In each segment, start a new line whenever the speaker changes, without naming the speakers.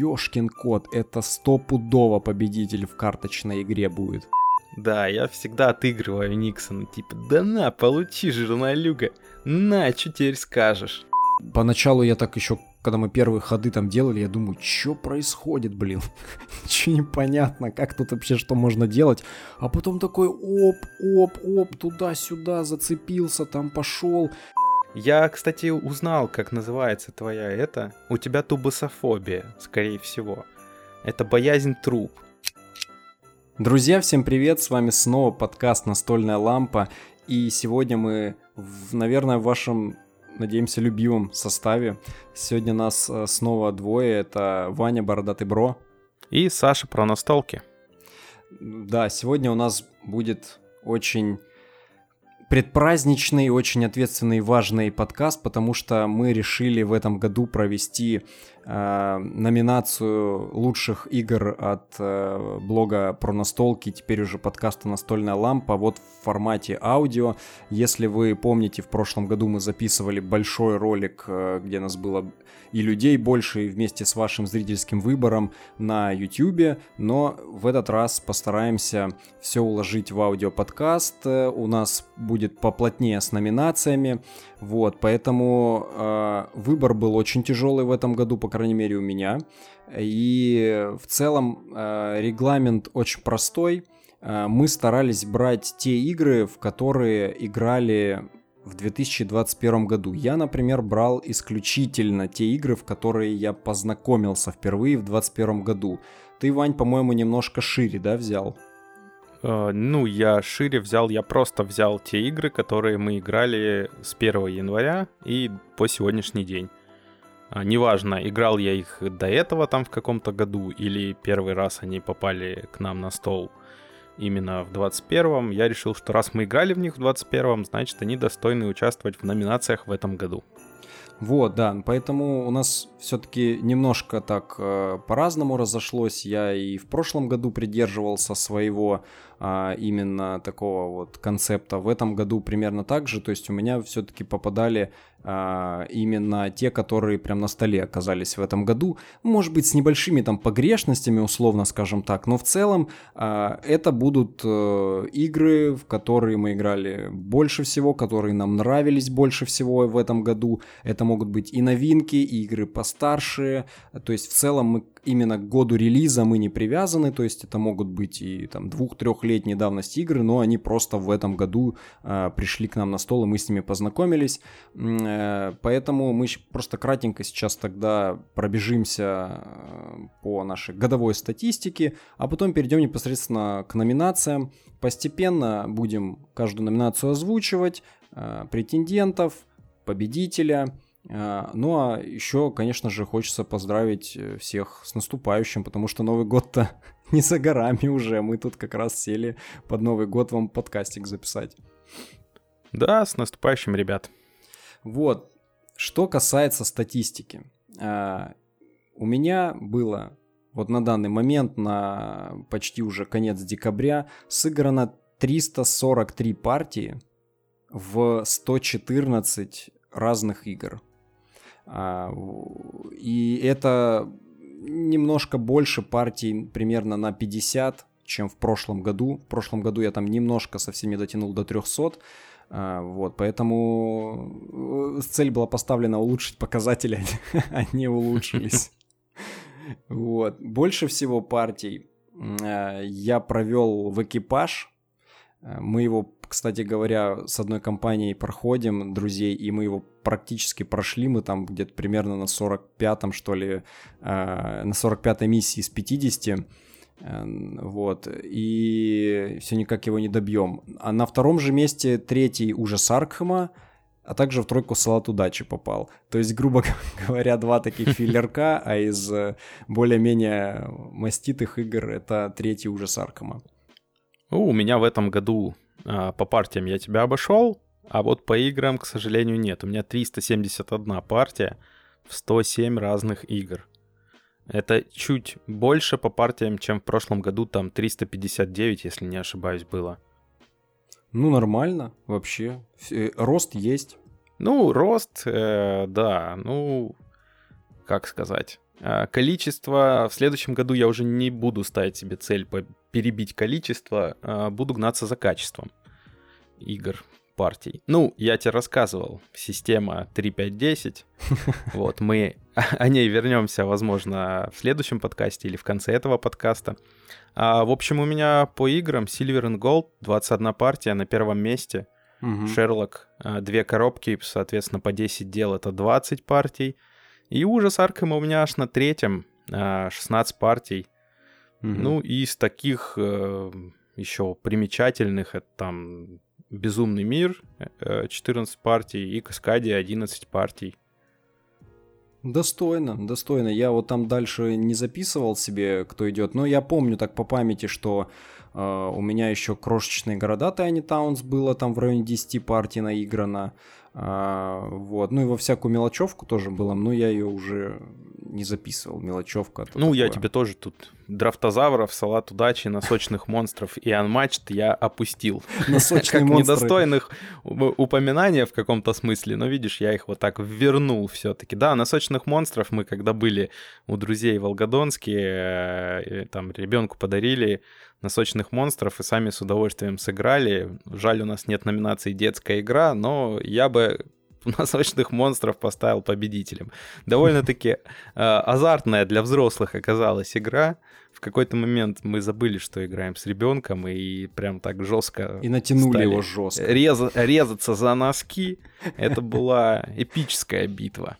ёшкин кот, это стопудово победитель в карточной игре будет.
Да, я всегда отыгрываю Никсона, типа, да на, получи, журналюга, на, что теперь скажешь?
Поначалу я так еще, когда мы первые ходы там делали, я думаю, что происходит, блин? Ничего непонятно, как тут вообще что можно делать. А потом такой оп, оп, оп, туда-сюда зацепился, там пошел.
Я, кстати, узнал, как называется твоя это. У тебя тубософобия, скорее всего. Это боязнь труп.
Друзья, всем привет! С вами снова подкаст «Настольная лампа». И сегодня мы, в, наверное, в вашем, надеемся, любимом составе. Сегодня нас э, снова двое. Это Ваня Бородатый Бро.
И Саша про настолки.
Да, сегодня у нас будет очень предпраздничный, очень ответственный и важный подкаст, потому что мы решили в этом году провести э, номинацию лучших игр от э, блога про настолки, теперь уже подкаста «Настольная лампа», вот в формате аудио. Если вы помните, в прошлом году мы записывали большой ролик, э, где нас было и людей больше, вместе с вашим зрительским выбором на YouTube, но в этот раз постараемся все уложить в аудиоподкаст. У нас будет поплотнее с номинациями, вот, поэтому э, выбор был очень тяжелый в этом году, по крайней мере у меня, и в целом э, регламент очень простой. Э, мы старались брать те игры, в которые играли в 2021 году. Я, например, брал исключительно те игры, в которые я познакомился впервые в 2021 году. Ты, Вань, по-моему, немножко шире, да, взял?
Uh, ну, я шире взял, я просто взял те игры, которые мы играли с 1 января и по сегодняшний день. Uh, неважно, играл я их до этого там в каком-то году или первый раз они попали к нам на стол именно в 21-м, я решил, что раз мы играли в них в 21-м, значит, они достойны участвовать в номинациях в этом году.
Вот, да, поэтому у нас все-таки немножко так э, по-разному разошлось. Я и в прошлом году придерживался своего именно такого вот концепта. В этом году примерно так же. То есть у меня все-таки попадали а, именно те, которые прям на столе оказались в этом году. Может быть, с небольшими там погрешностями, условно скажем так, но в целом а, это будут э, игры, в которые мы играли больше всего, которые нам нравились больше всего в этом году. Это могут быть и новинки, и игры постарше. То есть в целом мы именно к году релиза мы не привязаны, то есть это могут быть и там двух-трехлетней давности игры, но они просто в этом году э, пришли к нам на стол, и мы с ними познакомились. Э, поэтому мы просто кратенько сейчас тогда пробежимся э, по нашей годовой статистике, а потом перейдем непосредственно к номинациям. Постепенно будем каждую номинацию озвучивать, э, претендентов, победителя – ну а еще, конечно же, хочется поздравить э, всех с наступающим, потому что Новый год-то не за горами уже. Мы тут как раз сели под Новый год вам подкастик записать.
Да, с наступающим, ребят.
Вот. Что касается статистики. А, у меня было вот на данный момент, на почти уже конец декабря, сыграно 343 партии в 114 разных игр. А, и это немножко больше партий, примерно на 50, чем в прошлом году. В прошлом году я там немножко совсем не дотянул до 300. А, вот, поэтому э, цель была поставлена улучшить показатели, они улучшились. Вот. Больше всего партий э, я провел в экипаж. Э, мы его кстати говоря, с одной компанией проходим, друзей, и мы его практически прошли, мы там где-то примерно на 45-м, что ли, э, на 45-й миссии из 50, э, вот, и все никак его не добьем. А на втором же месте третий уже Саркхема, а также в тройку салат удачи попал. То есть, грубо говоря, два таких филлерка, а из э, более-менее маститых игр это третий уже Саркома.
У меня в этом году а, по партиям я тебя обошел, а вот по играм, к сожалению, нет. У меня 371 партия в 107 разных игр. Это чуть больше по партиям, чем в прошлом году, там 359, если не ошибаюсь, было.
Ну, нормально, вообще. Э, рост есть.
Ну, рост, э, да, ну, как сказать. А, количество в следующем году я уже не буду ставить себе цель перебить количество, а буду гнаться за качеством игр партий. Ну, я тебе рассказывал, система 3.5.10. Вот, мы о ней вернемся, возможно, в следующем подкасте или в конце этого подкаста. А, в общем, у меня по играм Silver and Gold 21 партия на первом месте. Шерлок, угу. две коробки, соответственно, по 10 дел это 20 партий. И ужас Аркема у меня аж на третьем, 16 а, партий. Угу. Ну, и из таких э, еще примечательных, это там Безумный мир 14 э, партий и Каскадия 11 партий.
Достойно, достойно. Я вот там дальше не записывал себе, кто идет, но я помню так по памяти, что э, у меня еще крошечные города Tiny Towns было там в районе 10 партий наиграно. А, вот. Ну и во всякую мелочевку тоже было, но я ее уже не записывал. Мелочевка.
Ну, такое. я тебе тоже тут драфтозавров, салат удачи, носочных монстров и анматчт я опустил. Носочные как монстры. недостойных упоминания в каком-то смысле, но видишь, я их вот так вернул все-таки. Да, носочных монстров мы когда были у друзей в Волгодонске, э, там ребенку подарили носочных монстров и сами с удовольствием сыграли. Жаль, у нас нет номинации «Детская игра», но я бы носочных монстров поставил победителем. Довольно-таки э, азартная для взрослых оказалась игра. В какой-то момент мы забыли, что играем с ребенком, и прям так жестко.
И натянули его жестко.
Реза- резаться за носки. Это была эпическая битва.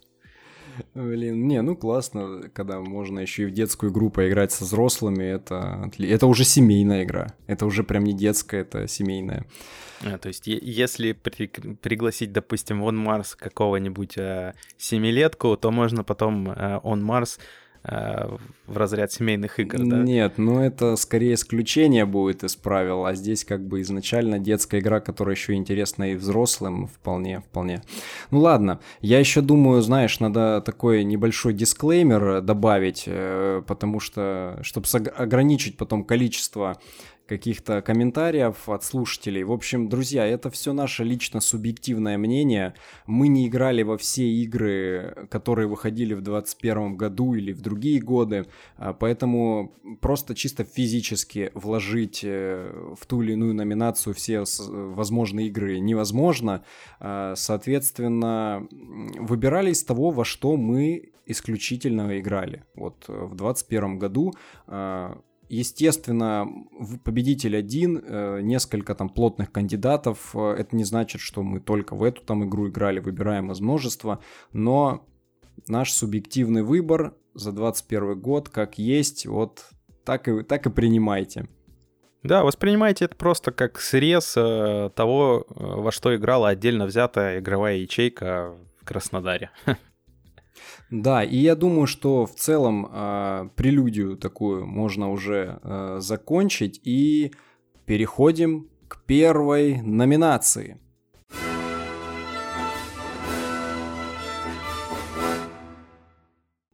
Блин, не, ну классно, когда можно еще и в детскую игру поиграть со взрослыми, это, это уже семейная игра. Это уже прям не детская, это семейная.
А, то есть, если при, пригласить, допустим, он Марс какого-нибудь э, семилетку, то можно потом э, он Марс в разряд семейных игр, да?
Нет, ну это скорее исключение будет из правил, а здесь как бы изначально детская игра, которая еще интересна и взрослым, вполне, вполне. Ну ладно, я еще думаю, знаешь, надо такой небольшой дисклеймер добавить, э, потому что, чтобы ограничить потом количество каких-то комментариев от слушателей. В общем, друзья, это все наше лично субъективное мнение. Мы не играли во все игры, которые выходили в 2021 году или в другие годы, а, поэтому просто чисто физически вложить э, в ту или иную номинацию все возможные игры невозможно. А, соответственно, выбирали из того, во что мы исключительно играли. Вот э, в 2021 году а, Естественно, победитель один, э, несколько там плотных кандидатов. Э, это не значит, что мы только в эту там игру играли, выбираем из множества. Но наш субъективный выбор за 21 год как есть, вот так и, так и принимайте.
Да, воспринимайте это просто как срез э, того, во что играла отдельно взятая игровая ячейка в Краснодаре.
Да, и я думаю, что в целом э, прелюдию такую можно уже э, закончить и переходим к первой номинации.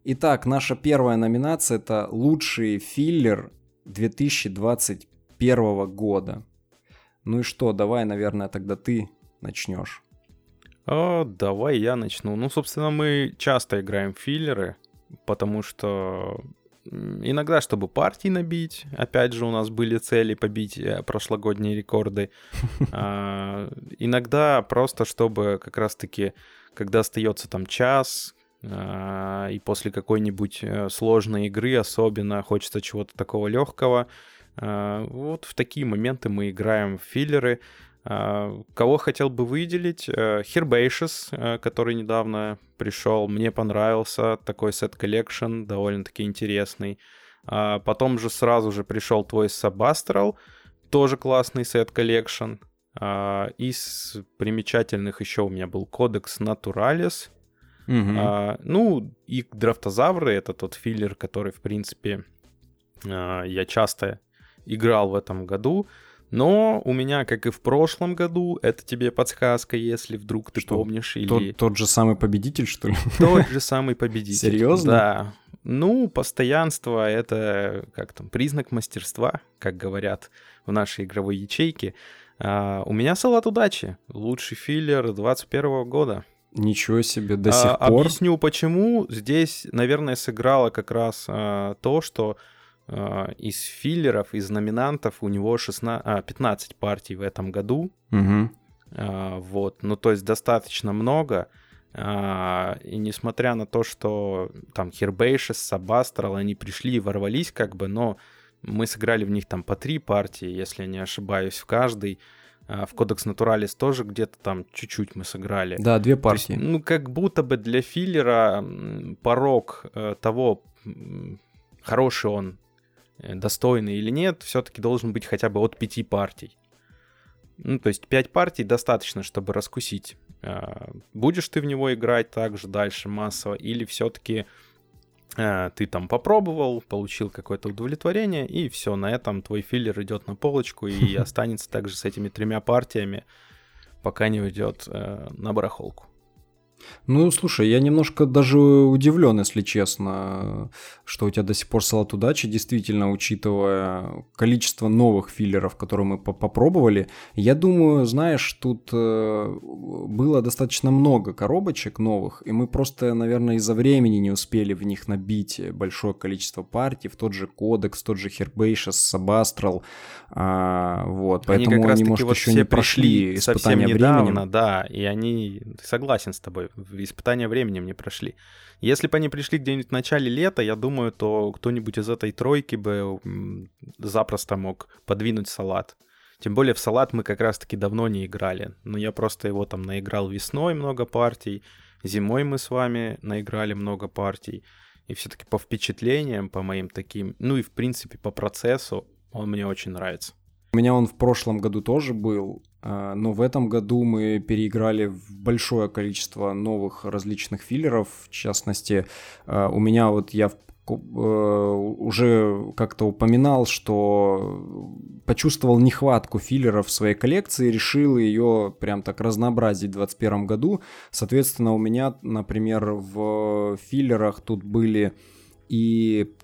Итак, наша первая номинация это лучший филлер 2021 года. Ну и что, давай, наверное, тогда ты начнешь.
А, давай я начну. Ну, собственно, мы часто играем в филлеры, потому что иногда, чтобы партии набить, опять же, у нас были цели побить э, прошлогодние рекорды. А, иногда просто, чтобы как раз-таки, когда остается там час, а, и после какой-нибудь э, сложной игры особенно хочется чего-то такого легкого, а, вот в такие моменты мы играем в филлеры. А, кого хотел бы выделить? Herbaceous, э, э, который недавно пришел, мне понравился, такой set collection, довольно-таки интересный. А, потом же сразу же пришел твой Subastral, тоже классный set collection. А, из примечательных еще у меня был Кодекс Naturalis. Угу. Ну, и Драфтозавры — это тот филлер, который, в принципе, я часто играл в этом году. Но у меня, как и в прошлом году, это тебе подсказка, если вдруг ты что, помнишь. Или...
Тот, тот же самый победитель, что ли?
Тот же самый победитель.
Серьезно?
Да. Ну, постоянство — это как там, признак мастерства, как говорят в нашей игровой ячейке. А, у меня салат удачи. Лучший филлер 21 года.
Ничего себе, до сих а, пор.
Объясню почему. Здесь, наверное, сыграло как раз а, то, что из филлеров, из номинантов у него 16, а, 15 партий в этом году.
Угу.
А, вот, ну то есть достаточно много. А, и несмотря на то, что там Хербейшес, Сабастрал, они пришли и ворвались как бы, но мы сыграли в них там по три партии, если я не ошибаюсь, в каждой. А, в Кодекс Натуралис тоже где-то там чуть-чуть мы сыграли.
Да, две партии.
Есть, ну, как будто бы для филлера порог э, того, хороший он, э, достойный или нет, все-таки должен быть хотя бы от пяти партий. Ну, то есть пять партий достаточно, чтобы раскусить, а, будешь ты в него играть также дальше массово, или все-таки а, ты там попробовал, получил какое-то удовлетворение, и все, на этом твой филлер идет на полочку и останется также с этими тремя партиями, пока не уйдет э, на барахолку.
Ну, слушай, я немножко даже удивлен, если честно, что у тебя до сих пор салат удачи, действительно, учитывая количество новых филлеров, которые мы попробовали. Я думаю, знаешь, тут э, было достаточно много коробочек новых, и мы просто, наверное, из-за времени не успели в них набить большое количество партий, в тот же Кодекс, тот же Хербейшес, Сабастрал, а, вот,
они
поэтому
они,
может,
вот
еще не прошли испытания
недавно,
временем.
Да, и они, согласен с тобой, испытания временем не прошли. Если бы они пришли где-нибудь в начале лета, я думаю, то кто-нибудь из этой тройки бы запросто мог подвинуть салат. Тем более в салат мы как раз-таки давно не играли. Но я просто его там наиграл весной много партий, зимой мы с вами наиграли много партий. И все-таки по впечатлениям, по моим таким, ну и в принципе по процессу, он мне очень нравится.
У меня он в прошлом году тоже был, а, но в этом году мы переиграли в большое количество новых различных филлеров. В частности, а, у меня вот я э, уже как-то упоминал, что почувствовал нехватку филлеров в своей коллекции, решил ее прям так разнообразить в 2021 году. Соответственно, у меня, например, в филлерах тут были и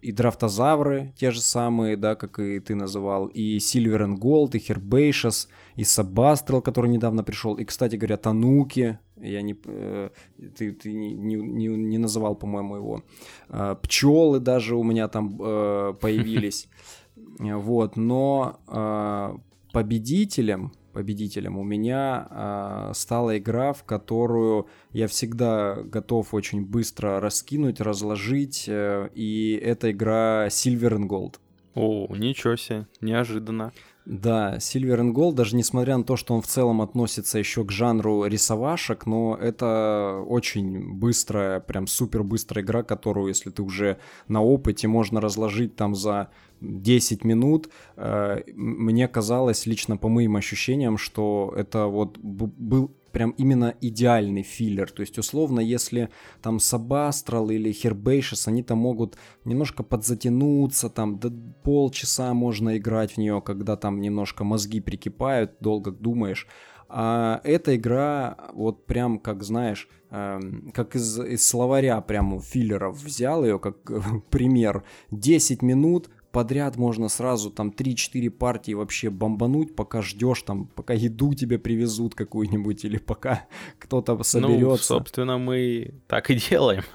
и драфтозавры те же самые, да, как и ты называл, и Silver and Gold, и Herbaceous, и Сабастрел, который недавно пришел, и, кстати говоря, Тануки, я не, э, ты, ты не, не, не называл, по-моему, его, э, пчелы даже у меня там э, появились, вот, но э, победителем победителем. У меня э, стала игра, в которую я всегда готов очень быстро раскинуть, разложить, э, и это игра Silver and Gold.
О, ничего себе, неожиданно.
Да, Silver and Gold, даже несмотря на то, что он в целом относится еще к жанру рисовашек, но это очень быстрая, прям супер быстрая игра, которую, если ты уже на опыте, можно разложить там за 10 минут. Э, мне казалось, лично по моим ощущениям, что это вот был прям именно идеальный филлер. То есть, условно, если там Сабастрал или Хербейшес, они там могут немножко подзатянуться, там до полчаса можно играть в нее, когда там немножко мозги прикипают, долго думаешь. А эта игра, вот прям, как знаешь, э, как из, из словаря прям филлеров взял ее, как пример. 10 минут, подряд можно сразу там 3-4 партии вообще бомбануть, пока ждешь там, пока еду тебе привезут какую-нибудь или пока кто-то соберется. Ну,
собственно, мы так и делаем.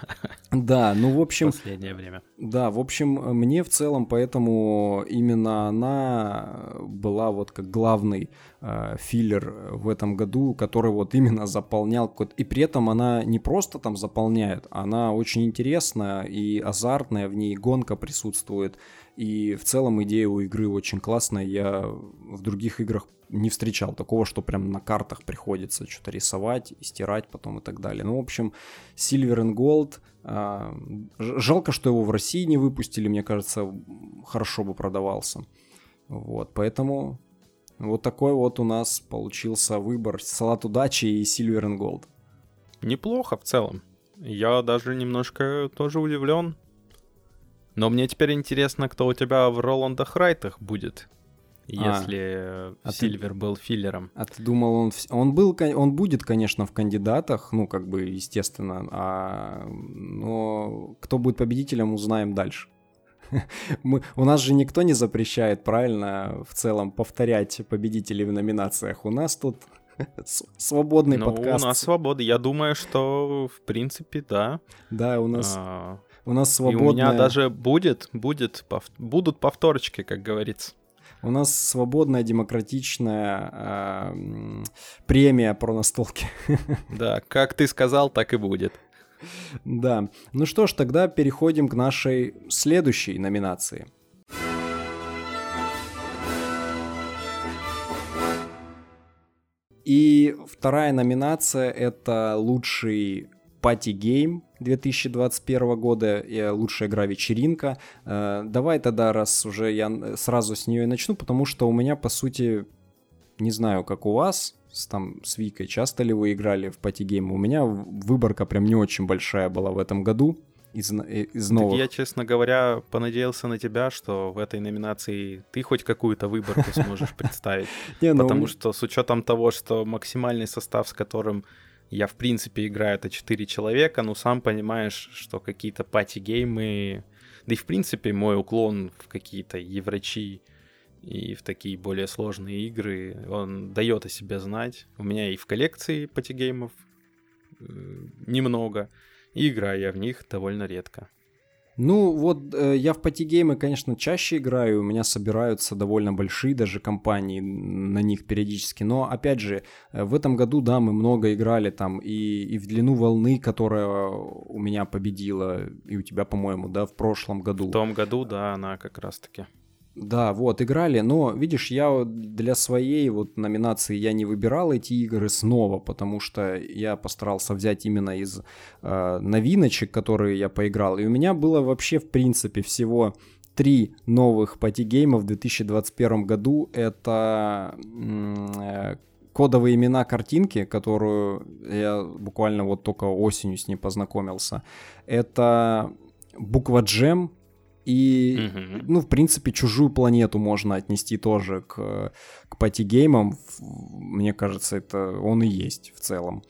Да, ну, в общем...
Последнее время.
Да, в общем, мне в целом поэтому именно она была вот как главный э, филлер в этом году, который вот именно заполнял... И при этом она не просто там заполняет, она очень интересная и азартная, в ней гонка присутствует, и в целом идея у игры очень классная. Я в других играх не встречал такого, что прям на картах приходится что-то рисовать и стирать потом и так далее. Ну, в общем, Silver and Gold. А, жалко, что его в России не выпустили. Мне кажется, хорошо бы продавался. Вот, поэтому вот такой вот у нас получился выбор. Салат удачи и Silver and Gold.
Неплохо в целом. Я даже немножко тоже удивлен. Но мне теперь интересно, кто у тебя в Роландах Райтах будет. Если а, а Сильвер ты, был филлером.
А ты думал, он, он был, он будет, конечно, в кандидатах, ну, как бы, естественно, а, но кто будет победителем, узнаем дальше. Мы, у нас же никто не запрещает, правильно, в целом повторять победителей в номинациях. У нас тут Свободный
ну,
подкаст.
у нас свобода. Я думаю, что, в принципе, да.
Да, у нас... А... У нас свободная...
И у меня даже будет, будет, пов... будут повторочки, как говорится.
У нас свободная, демократичная э, премия про настолки.
Да, как ты сказал, так и будет.
Да. Ну что ж, тогда переходим к нашей следующей номинации. И вторая номинация это лучший party game 2021 года, и лучшая игра-вечеринка. Э, давай тогда, раз уже я сразу с нее и начну, потому что у меня, по сути, не знаю, как у вас, с, там, с Викой, часто ли вы играли в party game? У меня выборка прям не очень большая была в этом году из, э, из новых. Так
я, честно говоря, понадеялся на тебя, что в этой номинации ты хоть какую-то выборку сможешь представить. Ну Потому что с учетом того, что максимальный состав, с которым я, в принципе, играю, это 4 человека, ну, сам понимаешь, что какие-то пати-геймы... Да и, в принципе, мой уклон в какие-то еврочи и в такие более сложные игры, он дает о себе знать. У меня и в коллекции пати-геймов немного, и играю я в них довольно редко.
Ну, вот э, я в пати-геймы, конечно, чаще играю, у меня собираются довольно большие даже компании на них периодически, но, опять же, э, в этом году, да, мы много играли там и, и в длину волны, которая у меня победила, и у тебя, по-моему, да, в прошлом году.
В том году, да, она как раз-таки.
Да, вот, играли, но, видишь, я для своей вот номинации я не выбирал эти игры снова, потому что я постарался взять именно из э, новиночек, которые я поиграл, и у меня было вообще, в принципе, всего три новых пати-гейма в 2021 году. Это э, кодовые имена картинки, которую я буквально вот только осенью с ней познакомился. Это буква джем, и, угу. ну, в принципе, чужую планету можно отнести тоже к, к пати-геймам. Мне кажется, это он и есть в целом.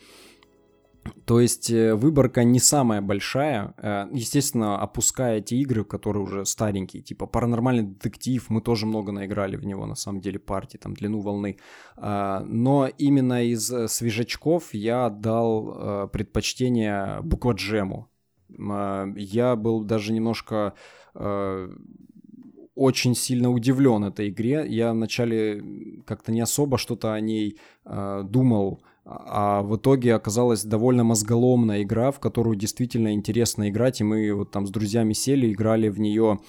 То есть э, выборка не самая большая. Э, естественно, опуская эти игры, которые уже старенькие, типа паранормальный детектив, мы тоже много наиграли в него, на самом деле, партии, там, длину волны. А, но именно из э, свежачков я отдал предпочтение букваджему. А, я был даже немножко Э, очень сильно удивлен этой игре. Я вначале как-то не особо что-то о ней э, думал, а в итоге оказалась довольно мозголомная игра, в которую действительно интересно играть, и мы вот там с друзьями сели, играли в нее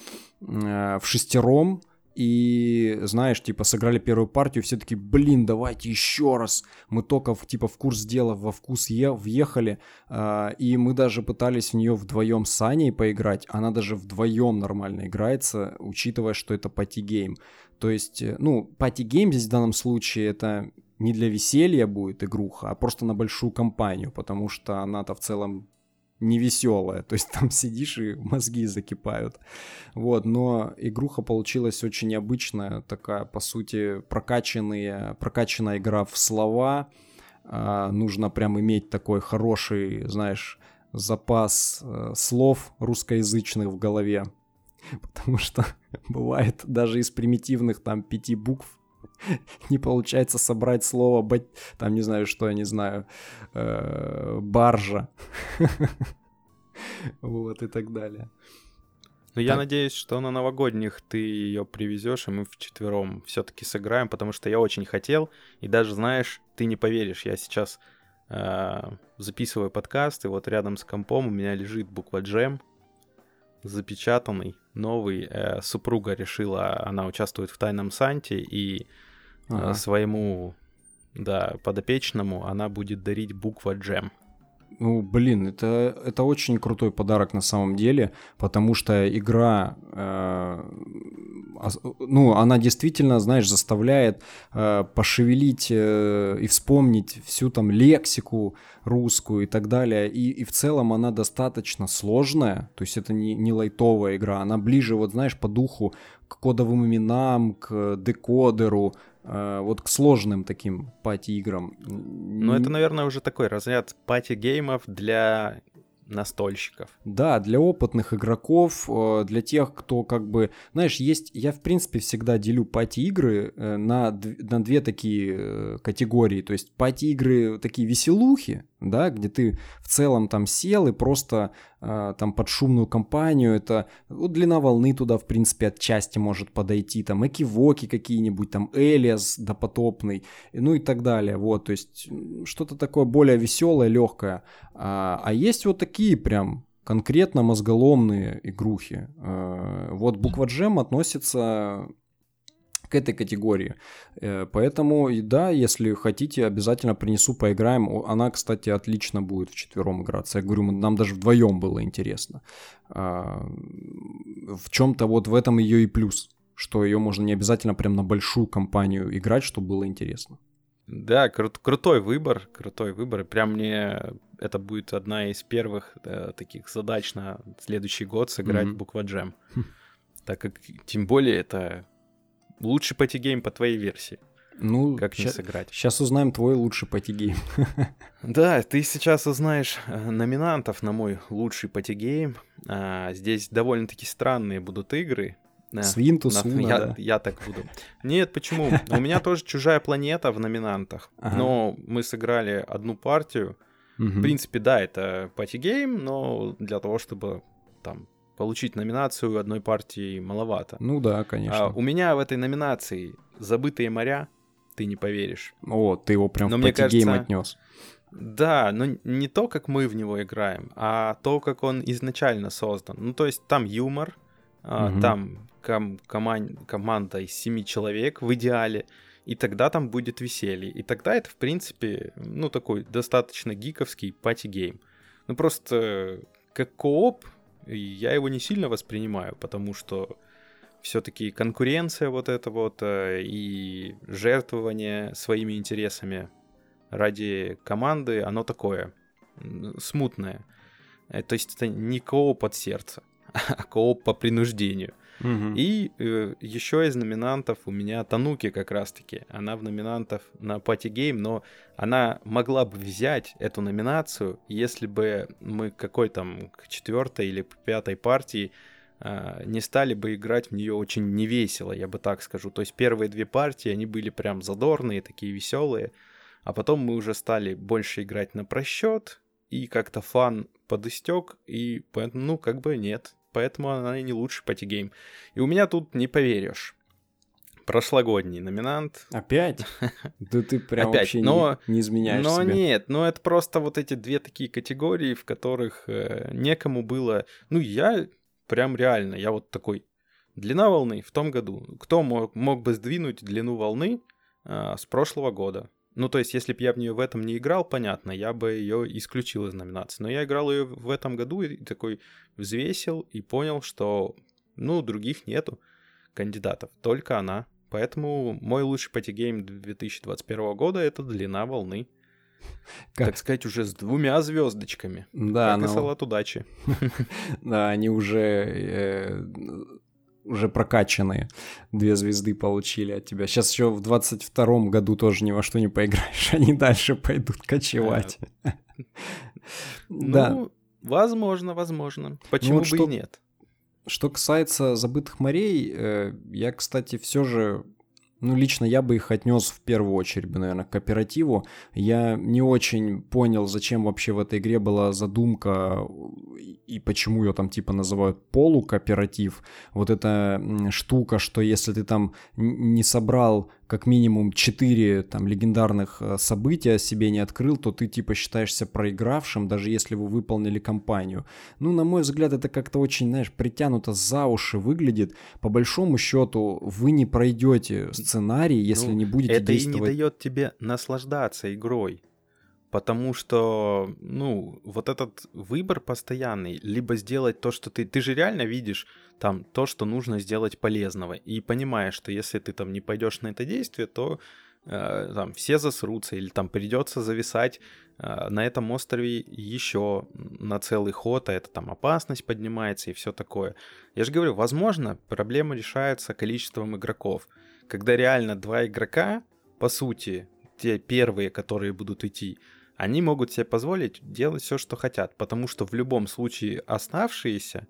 э, в шестером, и, знаешь, типа, сыграли первую партию, все такие, блин, давайте еще раз. Мы только, в, типа, в курс дела, во вкус е- въехали, э, и мы даже пытались в нее вдвоем с Аней поиграть. Она даже вдвоем нормально играется, учитывая, что это party game. То есть, э, ну, party game здесь в данном случае это не для веселья будет игруха, а просто на большую компанию, потому что она-то в целом невеселая, то есть там сидишь и мозги закипают. Вот, но игруха получилась очень необычная, такая, по сути, прокачанная, прокачанная игра в слова. А, нужно прям иметь такой хороший, знаешь, запас э, слов русскоязычных в голове. Потому что бывает даже из примитивных там пяти букв не получается собрать слово, там не знаю, что я не знаю, э, баржа. Вот и так далее.
Ну, я надеюсь, что на новогодних ты ее привезешь, и мы вчетвером все-таки сыграем, потому что я очень хотел, и даже знаешь, ты не поверишь, я сейчас э, записываю подкаст, и вот рядом с компом у меня лежит буква джем, запечатанный, новый. Э, супруга решила, она участвует в Тайном Санте, и ага. своему, да, подопечному она будет дарить буква джем.
Ну, блин, это, это очень крутой подарок на самом деле, потому что игра, э, ну, она действительно, знаешь, заставляет э, пошевелить э, и вспомнить всю там лексику русскую и так далее. И, и в целом она достаточно сложная, то есть это не, не лайтовая игра, она ближе, вот знаешь, по духу к кодовым именам, к декодеру, Э, вот к сложным таким пати-играм.
Ну, это, наверное, уже такой разряд пати-геймов для настольщиков.
Да, для опытных игроков, э, для тех, кто как бы... Знаешь, есть... Я, в принципе, всегда делю пати-игры э, на, на две такие э, категории. То есть пати-игры такие веселухи, да, где ты в целом там сел и просто там под шумную компанию, это ну, длина волны туда, в принципе, отчасти может подойти, там экивоки какие-нибудь, там Элиас допотопный, ну и так далее, вот, то есть что-то такое более веселое, легкое. А, а есть вот такие прям конкретно мозголомные игрухи. А, вот буква Джем относится к этой категории. Э, поэтому, да, если хотите, обязательно принесу, поиграем. Она, кстати, отлично будет в четвером играться. Я говорю, нам даже вдвоем было интересно. А, в чем-то вот в этом ее и плюс, что ее можно не обязательно прям на большую компанию играть, чтобы было интересно.
Да, кру- крутой выбор, крутой выбор. Прям мне это будет одна из первых э, таких задач на следующий год сыграть mm-hmm. буква джем. Хм. Так как, тем более, это лучший party game по твоей версии.
Ну, как ща- не сыграть? Сейчас узнаем твой лучший party game.
да, ты сейчас узнаешь э, номинантов на мой лучший party game. А, здесь довольно-таки странные будут игры.
Свинтус, Уно,
я,
да.
я так буду. Нет, почему? У меня тоже чужая планета в номинантах. Ага. Но мы сыграли одну партию. Угу. В принципе, да, это party game, но для того, чтобы там получить номинацию одной партии маловато.
Ну да, конечно. А
у меня в этой номинации «Забытые моря», ты не поверишь.
О, ты его прям но в party game отнес.
Да, но не то, как мы в него играем, а то, как он изначально создан. Ну, то есть там юмор, угу. там ком- коман- команда из семи человек в идеале, и тогда там будет веселье. И тогда это, в принципе, ну, такой достаточно гиковский party game. Ну, просто как кооп я его не сильно воспринимаю, потому что все-таки конкуренция вот это вот э, и жертвование своими интересами ради команды, оно такое смутное. Э, то есть это не кооп от сердца, а кооп по принуждению. Угу. И э, еще из номинантов у меня Тануки как раз-таки. Она в номинантах на Party Game, но она могла бы взять эту номинацию, если бы мы какой там к четвертой или пятой партии э, не стали бы играть в нее очень невесело, я бы так скажу. То есть первые две партии, они были прям задорные, такие веселые, а потом мы уже стали больше играть на просчет, и как-то фан подыстек, и поэтому, ну, как бы нет, поэтому она и не лучший party game. И у меня тут не поверишь. Прошлогодний номинант.
Опять? Да ты прям Опять, вообще но, не, не изменяешь
Но
себе.
нет, но это просто вот эти две такие категории, в которых э, некому было... Ну, я прям реально, я вот такой... Длина волны в том году. Кто мог, мог бы сдвинуть длину волны э, с прошлого года? Ну, то есть, если бы я в нее в этом не играл, понятно, я бы ее исключил из номинации. Но я играл ее в этом году и такой взвесил и понял, что, ну, других нету кандидатов, только она. Поэтому мой лучший патигейм 2021 года это длина волны. Как? Так сказать, уже с двумя звездочками. Да, как но... и салат удачи.
Да, они уже э, уже прокачанные. Две звезды получили от тебя. Сейчас еще в 22-м году тоже ни во что не поиграешь. Они дальше пойдут кочевать.
Да. Ну, возможно, возможно. Ну Почему бы и нет?
Что касается забытых морей, э, я, кстати, все же ну, лично я бы их отнес в первую очередь, наверное, к кооперативу. Я не очень понял, зачем вообще в этой игре была задумка и почему ее там типа называют полукооператив. Вот эта штука, что если ты там не собрал как минимум 4 там легендарных э, события себе не открыл, то ты типа считаешься проигравшим, даже если вы выполнили кампанию. Ну, на мой взгляд, это как-то очень, знаешь, притянуто за уши выглядит. По большому счету, вы не пройдете сценарий, если ну, не будете
это
действовать.
Это и не дает тебе наслаждаться игрой. Потому что, ну, вот этот выбор постоянный, либо сделать то, что ты... Ты же реально видишь там то, что нужно сделать полезного. И понимаешь, что если ты там не пойдешь на это действие, то э, там все засрутся, или там придется зависать э, на этом острове еще на целый ход, а это там опасность поднимается и все такое. Я же говорю, возможно, проблема решается количеством игроков. Когда реально два игрока, по сути, те первые, которые будут идти, они могут себе позволить делать все, что хотят, потому что в любом случае оставшиеся,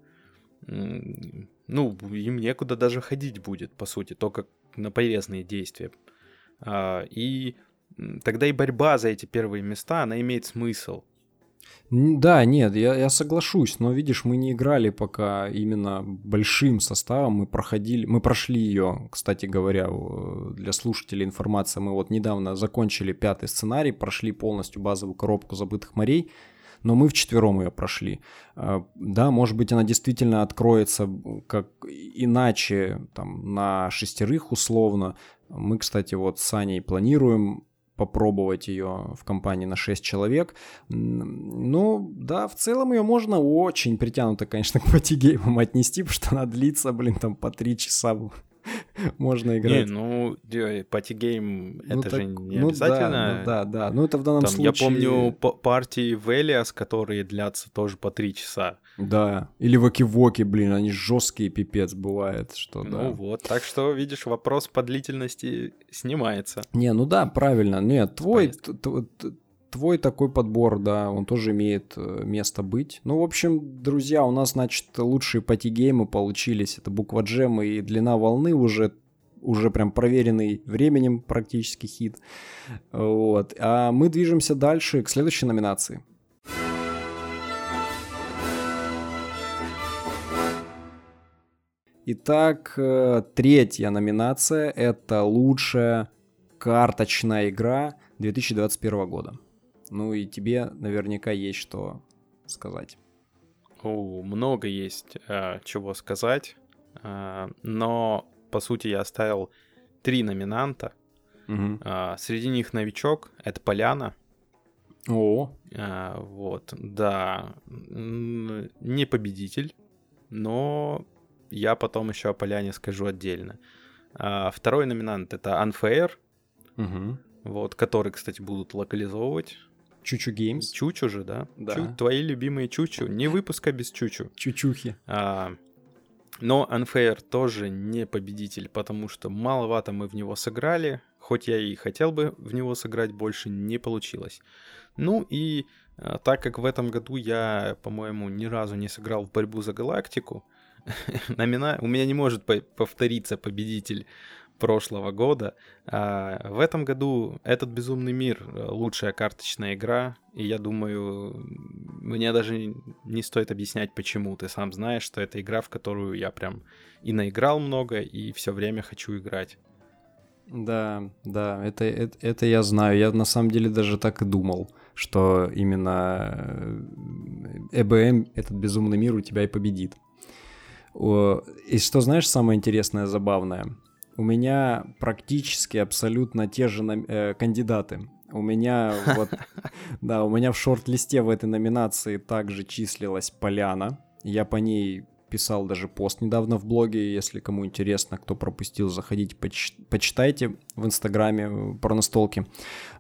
ну, им некуда даже ходить будет, по сути, только на полезные действия. А, и тогда и борьба за эти первые места, она имеет смысл.
Да, нет, я, я соглашусь, но видишь, мы не играли пока именно большим составом, мы проходили, мы прошли ее, кстати говоря, для слушателей информация, мы вот недавно закончили пятый сценарий, прошли полностью базовую коробку забытых морей, но мы вчетвером ее прошли. А, да, может быть, она действительно откроется как иначе, там, на шестерых условно. Мы, кстати, вот с Саней планируем попробовать ее в компании на 6 человек. Ну, да, в целом ее можно очень притянуто, конечно, к патигеймам отнести, потому что она длится, блин, там по 3 часа можно играть.
Не, ну, party game, ну, это так, же не ну, обязательно.
Да, ну, да, да, ну это в данном Там, случае...
Я помню партии в Alias, которые длятся тоже по три часа.
Да, или воки-воки, блин, они жесткие, пипец, бывает, что
ну,
да.
Ну вот, так что, видишь, вопрос по длительности снимается.
Не, ну да, правильно, нет, твой твой такой подбор, да, он тоже имеет э, место быть. Ну, в общем, друзья, у нас, значит, лучшие пати-геймы получились. Это буква джем и длина волны уже уже прям проверенный временем практически хит. Вот. А мы движемся дальше к следующей номинации. Итак, э, третья номинация – это лучшая карточная игра 2021 года. Ну и тебе наверняка есть что сказать.
О, много есть э, чего сказать, э, но по сути я оставил три номинанта. Угу. Э, среди них новичок, это Поляна.
О.
Э, вот, да, не победитель, но я потом еще о Поляне скажу отдельно. Э, второй номинант это Unfair. Угу. Вот, который, кстати, будут локализовывать.
Choo Choo
Games. Choo Choo же, да?
Да.
Чу, твои любимые Choo Choo. Не выпуска без Чучу.
Чучухи.
А, но Unfair тоже не победитель, потому что маловато мы в него сыграли. Хоть я и хотел бы в него сыграть больше, не получилось. Ну и а, так как в этом году я, по-моему, ни разу не сыграл в борьбу за галактику, у меня не может повториться победитель прошлого года. А в этом году этот «Безумный мир» — лучшая карточная игра, и я думаю, мне даже не стоит объяснять, почему. Ты сам знаешь, что это игра, в которую я прям и наиграл много, и все время хочу играть.
Да, да, это, это, это я знаю. Я на самом деле даже так и думал, что именно ЭБМ, этот безумный мир, у тебя и победит. И что знаешь самое интересное, забавное? У меня практически абсолютно те же э, кандидаты. У меня вот, да, у меня в шорт-листе в этой номинации также числилась Поляна. Я по ней писал даже пост недавно в блоге, если кому интересно, кто пропустил, заходите, поч- почитайте в инстаграме э, про настолки,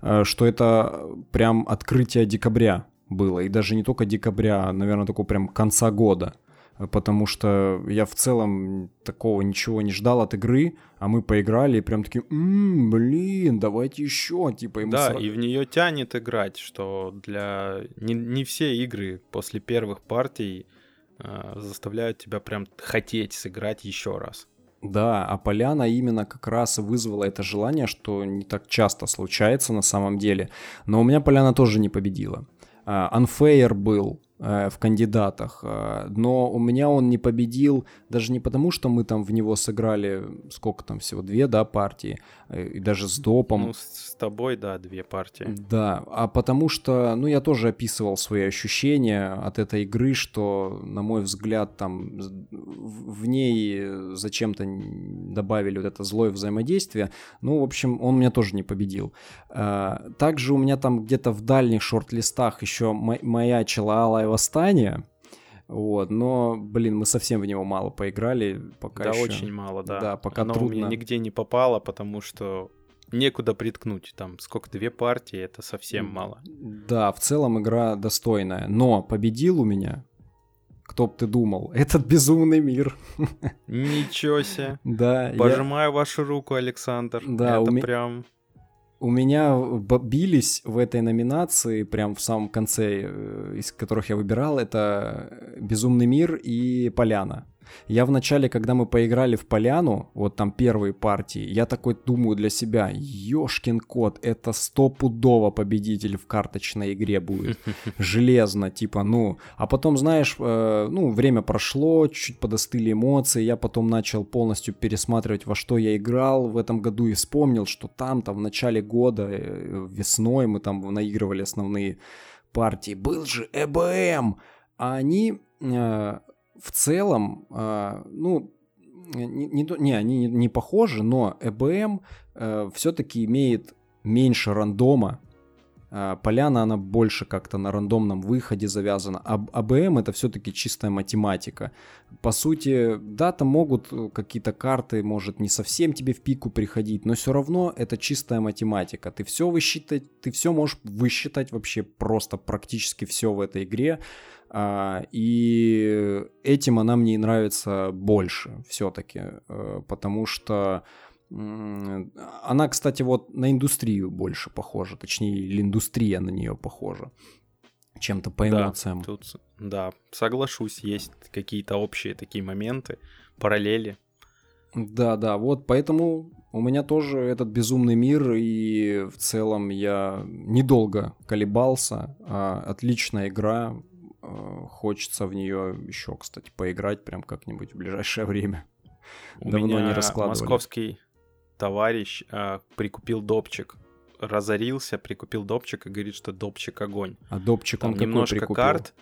э, что это прям открытие декабря было, и даже не только декабря, а, наверное, такого прям конца года потому что я в целом такого ничего не ждал от игры, а мы поиграли и прям такие, м-м, блин, давайте еще, типа.
И да, сра... и в нее тянет играть, что для не, не все игры после первых партий э, заставляют тебя прям хотеть сыграть еще раз.
Да, а Поляна именно как раз вызвала это желание, что не так часто случается на самом деле. Но у меня Поляна тоже не победила. Unfair был, в кандидатах. Э, но у меня он не победил даже не потому, что мы там в него сыграли сколько там всего, две, да, партии, э, и даже с допом.
Ну, с тобой, да, две партии.
Да, а потому что, ну, я тоже описывал свои ощущения от этой игры, что, на мой взгляд, там в ней зачем-то добавили вот это злое взаимодействие. Ну, в общем, он меня тоже не победил. Также у меня там где-то в дальних шорт-листах еще маячила Алая Малое Восстание. Вот, но, блин, мы совсем в него мало поиграли, пока
да,
еще.
очень мало, да.
Да, пока
Оно
трудно.
у меня нигде не попало, потому что некуда приткнуть. Там сколько, две партии, это совсем мало.
Да, в целом игра достойная. Но победил у меня, кто бы ты думал, этот безумный мир.
Ничего себе.
Да.
Пожимаю я... вашу руку, Александр. Да, это у прям...
у меня бились в этой номинации, прям в самом конце, э, из которых я выбирал, это «Безумный мир» и «Поляна». Я вначале, когда мы поиграли в поляну, вот там первые партии, я такой думаю для себя, ёшкин кот, это стопудово победитель в карточной игре будет. Железно, типа, ну. А потом, знаешь, э, ну, время прошло, чуть-чуть подостыли эмоции, я потом начал полностью пересматривать, во что я играл в этом году и вспомнил, что там, там в начале года, э, весной мы там наигрывали основные партии. Был же ЭБМ! А они э, в целом, э, ну, не, не, не, они не, похожи, но EBM э, все-таки имеет меньше рандома. Э, Поляна, она больше как-то на рандомном выходе завязана. А АБМ это все-таки чистая математика. По сути, да, там могут какие-то карты, может, не совсем тебе в пику приходить, но все равно это чистая математика. Ты все высчитать, ты все можешь высчитать вообще просто практически все в этой игре. А, и этим она мне нравится больше все-таки, э, потому что она, кстати, вот на индустрию больше похожа, точнее, индустрия на нее похожа чем-то по эмоциям.
Да, тут, да, соглашусь, есть какие-то общие такие моменты, параллели.
Да, да, вот поэтому у меня тоже этот безумный мир, и в целом я недолго колебался. А, отличная игра, хочется в нее еще, кстати, поиграть прям как-нибудь в ближайшее время.
У Давно меня не раскладывали. московский товарищ э, прикупил допчик, разорился, прикупил допчик и говорит, что допчик огонь.
А допчик Там он
немножко
прикупил?
карт.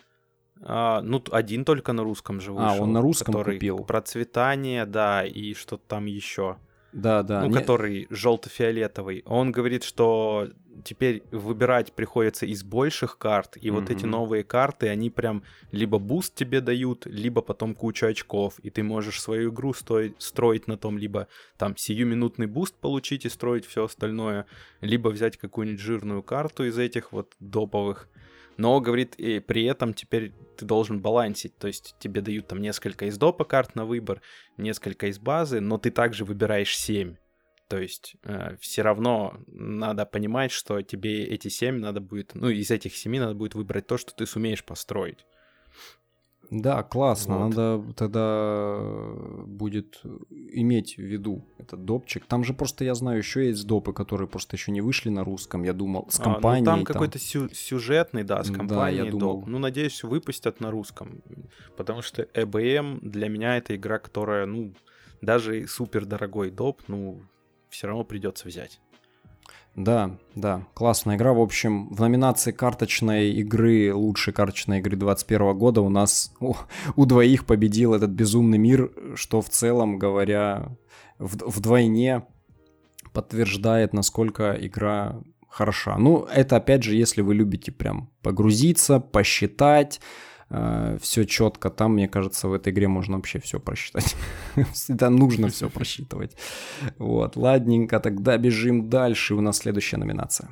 А, ну, один только на русском же вышел.
А, он на русском купил?
Процветание, да, и что-то там еще.
Да, да.
Ну, не... который желто-фиолетовый. Он говорит, что теперь выбирать приходится из больших карт, и mm-hmm. вот эти новые карты, они прям либо буст тебе дают, либо потом кучу очков, и ты можешь свою игру стоить, строить на том, либо там сиюминутный буст получить и строить все остальное, либо взять какую-нибудь жирную карту из этих вот доповых. Но, говорит, и при этом теперь ты должен балансить, то есть тебе дают там несколько из допа карт на выбор, несколько из базы, но ты также выбираешь 7. То есть э, все равно надо понимать, что тебе эти 7 надо будет, ну, из этих 7 надо будет выбрать то, что ты сумеешь построить.
Да, классно. Вот. Надо тогда будет иметь в виду этот допчик. Там же просто, я знаю, еще есть допы, которые просто еще не вышли на русском. Я думал, с компанией. А, ну,
там, там... какой-то сю- сюжетный, да, с компанией да, я думал... доп. Ну, надеюсь, выпустят на русском. Потому что EBM для меня это игра, которая, ну, даже супер дорогой доп, ну, все равно придется взять.
Да, да, классная игра. В общем, в номинации карточной игры, лучшей карточной игры 2021 года у нас у, у двоих победил этот безумный мир, что в целом, говоря, в, вдвойне подтверждает, насколько игра хороша. Ну, это опять же, если вы любите прям погрузиться, посчитать, э, все четко. Там, мне кажется, в этой игре можно вообще все просчитать. Всегда нужно все просчитывать. Вот, ладненько, тогда бежим дальше. У нас следующая номинация.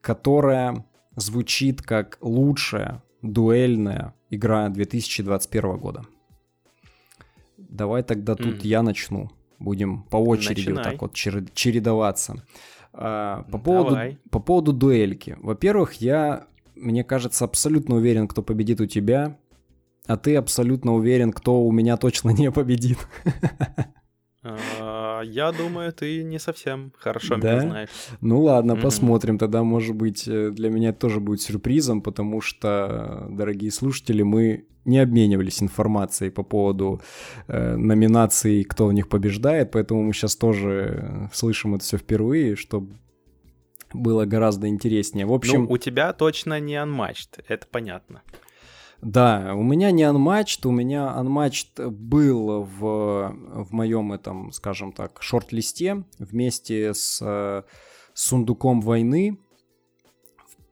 Которая звучит как лучшая дуэльная игра 2021 года. Давай тогда тут mm. я начну. Будем по очереди Начинай. вот так вот чередоваться. А, по, поводу, по поводу дуэльки. Во-первых, я, мне кажется, абсолютно уверен, кто победит у тебя, а ты абсолютно уверен, кто у меня точно не победит.
А, я думаю, ты не совсем хорошо да? меня знаешь.
Ну ладно, mm-hmm. посмотрим. Тогда, может быть, э, для меня это тоже будет сюрпризом, потому что, дорогие слушатели, мы не обменивались информацией по поводу э, номинаций, кто в них побеждает, поэтому мы сейчас тоже слышим это все впервые, чтобы было гораздо интереснее. В общем...
Ну, у тебя точно не Unmatched, это понятно.
Да, у меня не Unmatched, у меня Unmatched был в, в моем этом, скажем так, шорт-листе вместе с э, сундуком войны.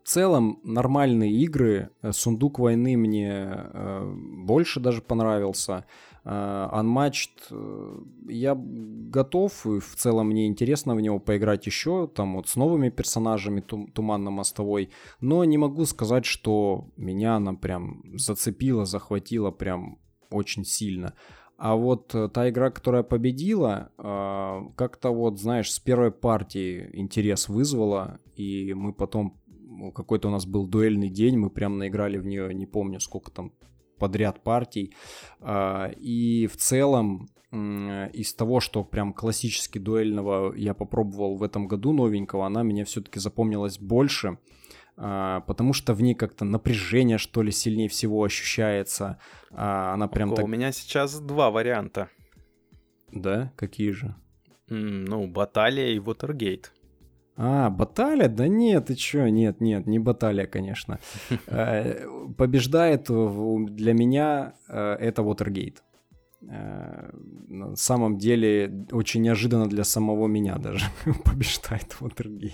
В целом нормальные игры. Сундук войны мне э, больше даже понравился. Uh, Unmatched, э, я готов, и в целом мне интересно в него поиграть еще, там вот с новыми персонажами тум- Туманно-мостовой, но не могу сказать, что меня она прям зацепила, захватила прям очень сильно. А вот э, та игра, которая победила, э, как-то вот, знаешь, с первой партии интерес вызвала, и мы потом какой-то у нас был дуэльный день, мы прям наиграли в нее, не помню, сколько там подряд партий. А, и в целом из того, что прям классически дуэльного я попробовал в этом году новенького, она мне все-таки запомнилась больше, а, потому что в ней как-то напряжение, что ли, сильнее всего ощущается. А, она прям
Ого, так... У меня сейчас два варианта.
Да? Какие же?
Ну, Баталия и Вотергейт.
А, баталия? Да нет, ты чё? Нет, нет, не баталия, конечно. Э, побеждает для меня э, это Watergate. Э, на самом деле очень неожиданно для самого меня даже побеждает Watergate.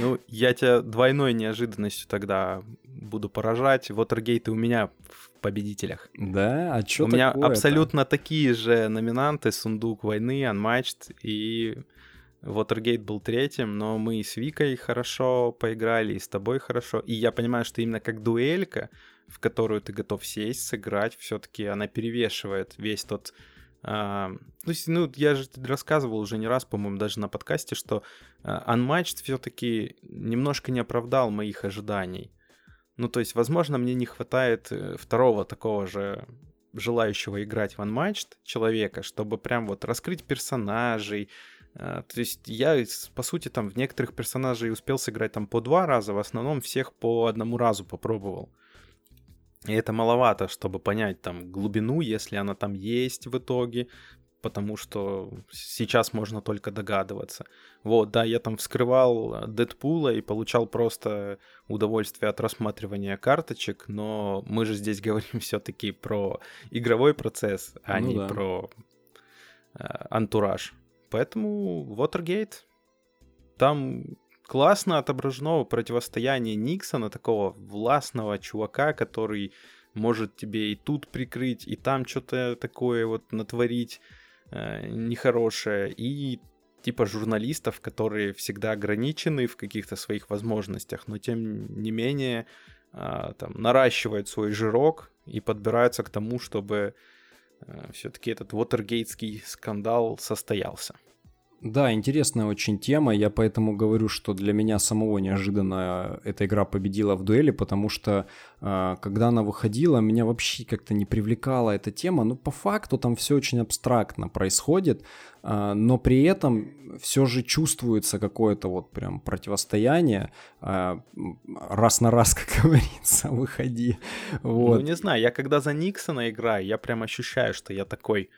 Ну, я тебя двойной неожиданностью тогда буду поражать. Watergate у меня в победителях.
Да? А что
У меня абсолютно такие же номинанты. Сундук войны, Unmatched и Watergate был третьим, но мы и с Викой хорошо поиграли, и с тобой хорошо. И я понимаю, что именно как дуэлька, в которую ты готов сесть, сыграть, все-таки она перевешивает весь тот... А, ну, ну, я же рассказывал уже не раз, по-моему, даже на подкасте, что а, Unmatched все-таки немножко не оправдал моих ожиданий. Ну, то есть, возможно, мне не хватает э, второго такого же желающего играть в Unmatched человека, чтобы прям вот раскрыть персонажей, то есть я, по сути, там в некоторых персонажей успел сыграть там по два раза, в основном всех по одному разу попробовал. И это маловато, чтобы понять там глубину, если она там есть в итоге, потому что сейчас можно только догадываться. Вот, да, я там вскрывал Дэдпула и получал просто удовольствие от рассматривания карточек, но мы же здесь говорим все-таки про игровой процесс, а ну не да. про э, антураж. Поэтому Watergate, там классно отображено противостояние Никсона, такого властного чувака, который может тебе и тут прикрыть, и там что-то такое вот натворить э, нехорошее, и типа журналистов, которые всегда ограничены в каких-то своих возможностях, но тем не менее э, там наращивают свой жирок и подбираются к тому, чтобы все-таки этот Вотергейтский скандал состоялся.
Да, интересная очень тема. Я поэтому говорю, что для меня самого неожиданно эта игра победила в дуэли, потому что э, когда она выходила, меня вообще как-то не привлекала эта тема. Ну, по факту там все очень абстрактно происходит, э, но при этом все же чувствуется какое-то вот прям противостояние. Э, раз на раз, как говорится, выходи. Вот.
Ну, не знаю, я когда за Никсона играю, я прям ощущаю, что я такой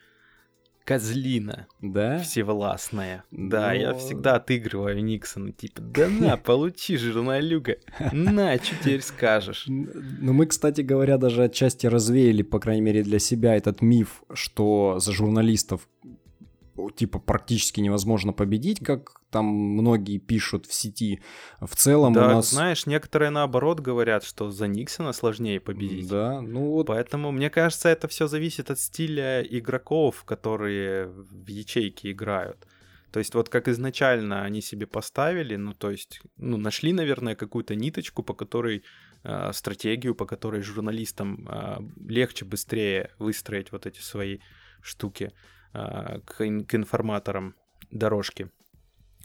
козлина.
Да?
Всевластная. Да, Но... я всегда отыгрываю Никсона. Типа, да на, получи, журналюга. На, что теперь скажешь?
Ну, мы, кстати говоря, даже отчасти развеяли, по крайней мере, для себя этот миф, что за журналистов типа практически невозможно победить, как там многие пишут в сети. В целом
да,
у нас...
знаешь, некоторые наоборот говорят, что за Никсона сложнее победить.
Да, ну вот...
Поэтому, мне кажется, это все зависит от стиля игроков, которые в ячейке играют. То есть вот как изначально они себе поставили, ну то есть, ну нашли, наверное, какую-то ниточку, по которой э, стратегию, по которой журналистам э, легче, быстрее выстроить вот эти свои штуки. А, к, к информаторам дорожки.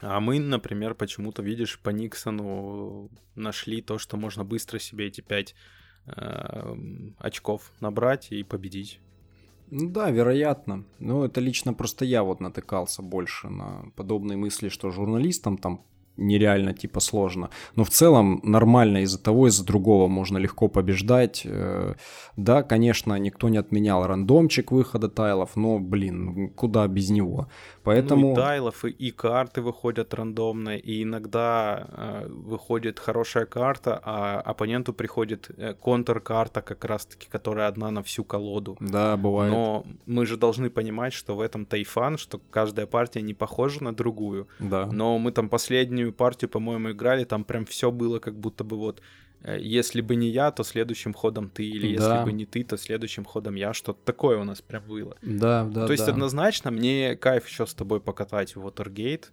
А мы, например, почему-то, видишь, по Никсону нашли то, что можно быстро себе эти 5 э, очков набрать и победить.
Ну да, вероятно. Но это лично просто я вот натыкался больше на подобные мысли, что журналистам там нереально типа сложно. Но в целом нормально из-за того, из-за другого можно легко побеждать. Э, да, конечно, никто не отменял рандомчик выхода тайлов, но, блин, куда без него. Поэтому... Ну
и тайлов, и, и карты выходят рандомно, и иногда э, выходит хорошая карта, а оппоненту приходит э, контр-карта как раз-таки, которая одна на всю колоду.
Да, бывает.
Но мы же должны понимать, что в этом тайфан, что каждая партия не похожа на другую.
Да.
Но мы там последнюю партию, по-моему, играли, там прям все было как будто бы вот э, если бы не я, то следующим ходом ты, или да. если бы не ты, то следующим ходом я. Что-то такое у нас прям было.
Да, да.
То есть
да.
однозначно мне кайф еще с тобой покатать в Watergate.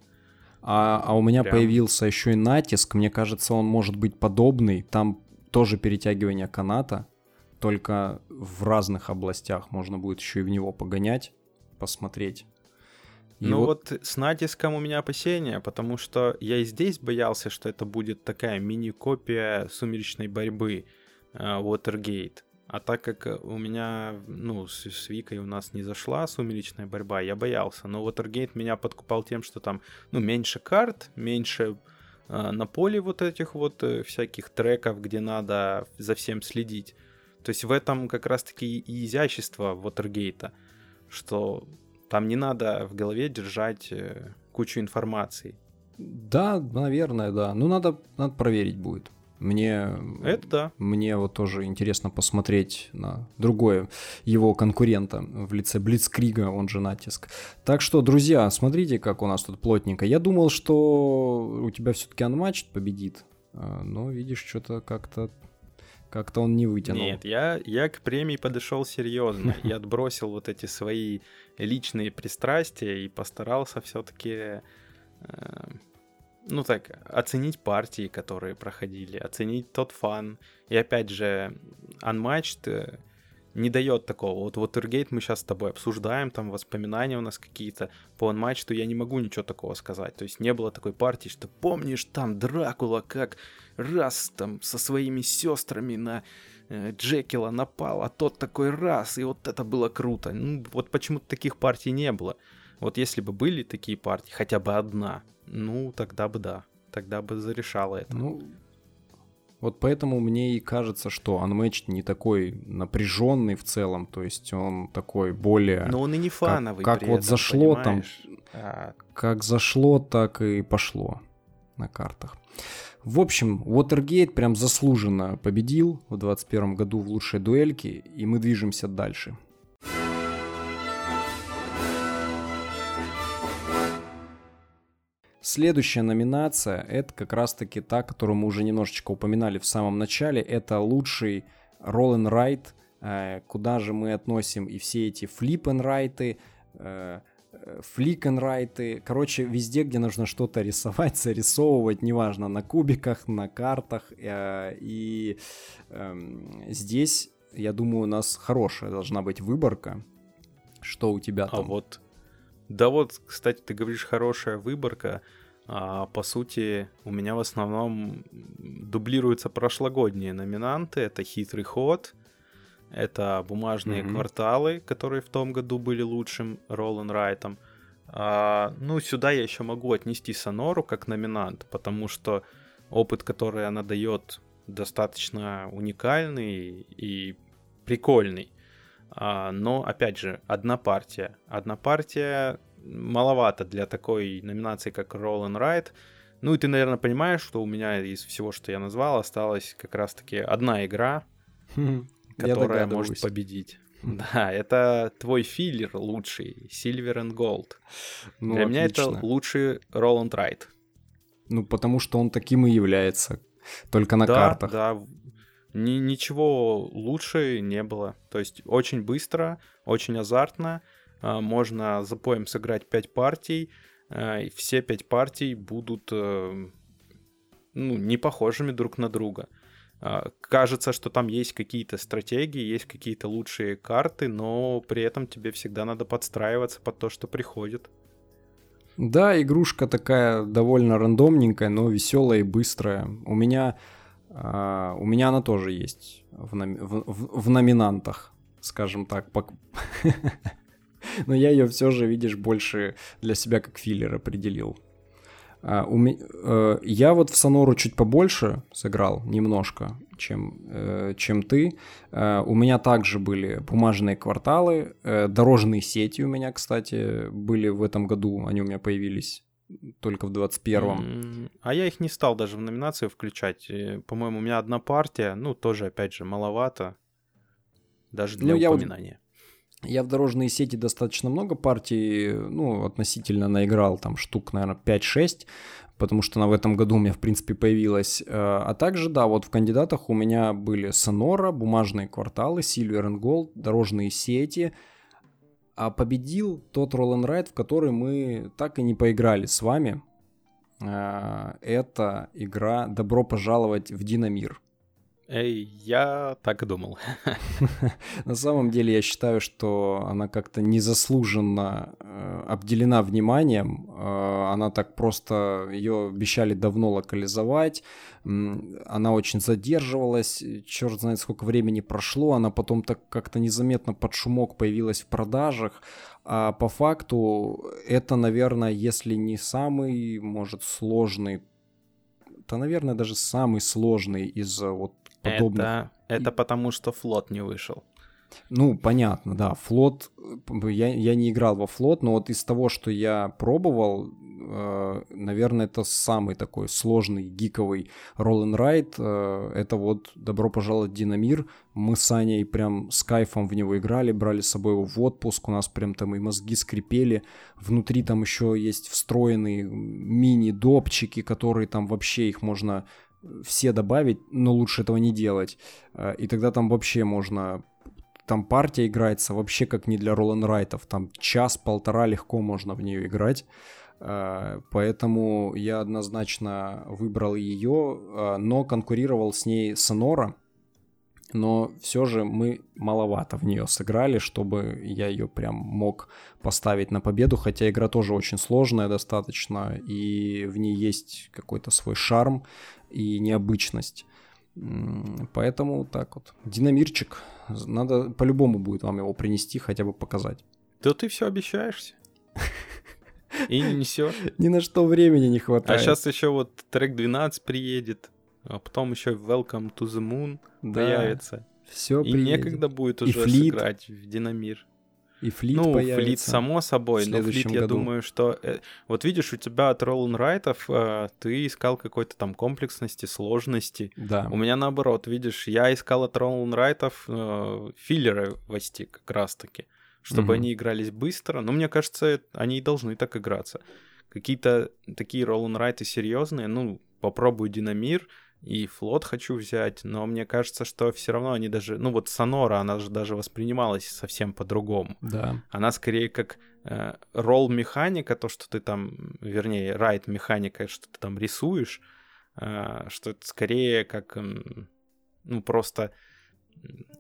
А, а у меня прям... появился еще и натиск. Мне кажется, он может быть подобный. Там тоже перетягивание каната. только в разных областях можно будет еще и в него погонять, посмотреть.
И ну вот... вот с натиском у меня опасения, потому что я и здесь боялся, что это будет такая мини-копия сумеречной борьбы uh, Watergate. А так как у меня, ну, с, с Викой у нас не зашла сумеречная борьба, я боялся. Но Watergate меня подкупал тем, что там, ну, меньше карт, меньше э, на поле вот этих вот э, всяких треков, где надо за всем следить. То есть в этом как раз-таки и изящество Watergate, что там не надо в голове держать э, кучу информации.
Да, наверное, да. Ну, надо, надо проверить будет. Мне,
это да.
Мне вот тоже интересно посмотреть на другое его конкурента в лице Блицкрига, он же натиск. Так что, друзья, смотрите, как у нас тут плотненько. Я думал, что у тебя все-таки Unmatched победит, а, но видишь, что-то как-то как-то он не вытянул.
Нет, я, я к премии подошел серьезно. Я отбросил вот эти свои личные пристрастия и постарался все-таки э, ну так, оценить партии, которые проходили, оценить тот фан. И опять же, Unmatched э, не дает такого. Вот Watergate мы сейчас с тобой обсуждаем, там воспоминания у нас какие-то. По Unmatched я не могу ничего такого сказать. То есть не было такой партии, что помнишь там Дракула как раз там со своими сестрами на э, Джекила напал, а тот такой раз, и вот это было круто. Ну, вот почему-то таких партий не было. Вот если бы были такие партии, хотя бы одна, ну, тогда бы да. Тогда бы зарешало это.
Ну, вот поэтому мне и кажется, что Unmatched не такой напряженный в целом, то есть он такой более...
Но он и не фановый.
Как, как вот этом, зашло понимаешь? там, а... как зашло, так и пошло на картах. В общем, Watergate прям заслуженно победил в 2021 году в лучшей дуэльке, и мы движемся дальше. Следующая номинация — это как раз-таки та, которую мы уже немножечко упоминали в самом начале. Это лучший roll and write, э, куда же мы относим и все эти flip and write, флик and write. Короче, везде, где нужно что-то рисовать, зарисовывать, неважно, на кубиках, на картах. Э, и эм, здесь, я думаю, у нас хорошая должна быть выборка. Что у тебя а там?
А вот да вот, кстати, ты говоришь, хорошая выборка. А, по сути, у меня в основном дублируются прошлогодние номинанты. Это «Хитрый ход», это «Бумажные mm-hmm. кварталы», которые в том году были лучшим Ролан Райтом. А, ну, сюда я еще могу отнести Сонору как номинант, потому что опыт, который она дает, достаточно уникальный и прикольный. А, но, опять же, одна партия. Одна партия маловато для такой номинации, как Roll and Ride. Ну и ты, наверное, понимаешь, что у меня из всего, что я назвал, осталась как раз-таки одна игра, которая может победить. Да, это твой филлер лучший, Silver and Gold. Ну, Для отлично. меня это лучший and Ride.
Ну, потому что он таким и является. Только на
да,
картах.
Да, ни, ничего лучше не было. То есть очень быстро, очень азартно. А, можно за поем сыграть 5 партий. А, и все 5 партий будут э, ну, не похожими друг на друга. А, кажется, что там есть какие-то стратегии, есть какие-то лучшие карты, но при этом тебе всегда надо подстраиваться под то, что приходит.
Да, игрушка такая довольно рандомненькая, но веселая и быстрая. У меня а, у меня она тоже есть в, в, в, в номинантах, скажем так. Но я ее все же, видишь, больше для себя как филлер определил. Uh, у ми... uh, я вот в Сонору чуть побольше сыграл, немножко, чем, uh, чем ты. У меня также были бумажные кварталы, дорожные сети у меня, кстати, были в этом году, они у меня появились только в 21-м.
А я их не стал даже в номинацию включать. По-моему, у меня одна партия, ну, тоже, опять же, маловато. Даже для ну, упоминания.
Я, я в дорожные сети достаточно много партий, ну, относительно наиграл, там, штук, наверное, 5-6, потому что она в этом году у меня, в принципе, появилась. Э, а также, да, вот в кандидатах у меня были Sonora, бумажные кварталы, Silver and Gold, дорожные сети — а победил тот Roll and в который мы так и не поиграли с вами. А, это игра «Добро пожаловать в Динамир».
Эй, я так и думал.
На самом деле я считаю, что она как-то незаслуженно э, обделена вниманием. Э, она так просто, ее обещали давно локализовать. Она очень задерживалась, черт знает сколько времени прошло. Она потом так как-то незаметно под шумок появилась в продажах. А по факту это, наверное, если не самый, может, сложный это, наверное, даже самый сложный из вот подобных.
Это, это потому, что флот не вышел.
Ну, понятно, да. Флот, я, я не играл во флот, но вот из того, что я пробовал, э, наверное, это самый такой сложный, гиковый and ride. Э, это вот «Добро пожаловать Динамир». Мы с Аней прям с кайфом в него играли, брали с собой его в отпуск, у нас прям там и мозги скрипели. Внутри там еще есть встроенные мини-допчики, которые там вообще их можно все добавить, но лучше этого не делать. Э, и тогда там вообще можно... Там партия играется вообще как не для ролл райтов. Там час-полтора легко можно в нее играть. Э, поэтому я однозначно выбрал ее, э, но конкурировал с ней Сонора. Но все же мы маловато в нее сыграли, чтобы я ее прям мог поставить на победу. Хотя игра тоже очень сложная достаточно, и в ней есть какой-то свой шарм и необычность. Поэтому так вот. Динамирчик. Надо по-любому будет вам его принести, хотя бы показать.
Да ты все обещаешься. И не несешь.
Ни на что времени не хватает.
А сейчас еще вот трек 12 приедет, а потом еще Welcome to the Moon да, появится.
Все
И приедет. некогда будет уже сыграть в Динамир.
И флит ну, появится.
флит, само собой, но флит, году. я думаю, что... Э, вот видишь, у тебя от Роллен Райтов э, ты искал какой-то там комплексности, сложности.
Да.
У меня наоборот, видишь, я искал от Роллен Райтов э, филлеровости как раз-таки, чтобы угу. они игрались быстро. Но мне кажется, они и должны так играться. Какие-то такие Роллен Райты серьезные, ну, попробуй Динамир, и флот хочу взять, но мне кажется, что все равно они даже, ну вот Сонора, она же даже воспринималась совсем по-другому.
Да.
Она скорее как э, ролл механика, то, что ты там, вернее, райт механика, что ты там рисуешь, э, что это скорее как, э, ну просто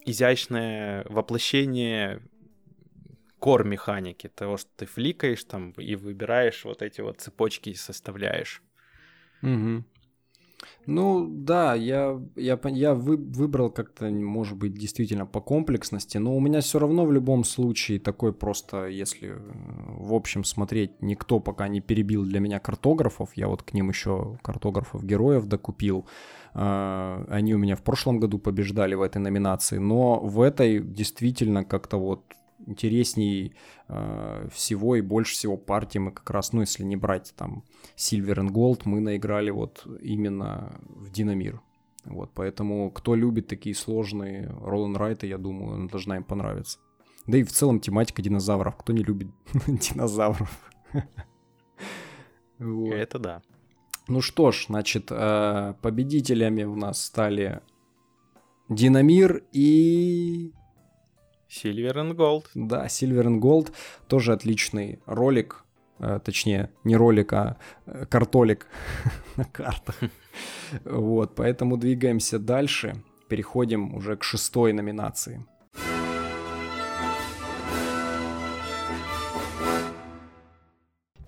изящное воплощение кор механики, того, что ты фликаешь там и выбираешь вот эти вот цепочки и составляешь.
Угу. Ну да, я, я, я вы, выбрал как-то, может быть, действительно по комплексности, но у меня все равно в любом случае такой просто, если э, в общем смотреть, никто пока не перебил для меня картографов, я вот к ним еще картографов героев докупил, а, они у меня в прошлом году побеждали в этой номинации, но в этой действительно как-то вот интересней э, всего и больше всего партий мы как раз, ну, если не брать там Silver and Gold, мы наиграли вот именно в Динамир. Вот, поэтому кто любит такие сложные Ролан Райты, я думаю, она должна им понравиться. Да и в целом тематика динозавров. Кто не любит динозавров?
Это да.
Ну что ж, значит, э, победителями у нас стали Динамир и
Silver and Gold.
Да, Silver and Gold тоже отличный ролик, э, точнее, не ролик, а э, картолик на картах. Вот, поэтому двигаемся дальше, переходим уже к шестой номинации.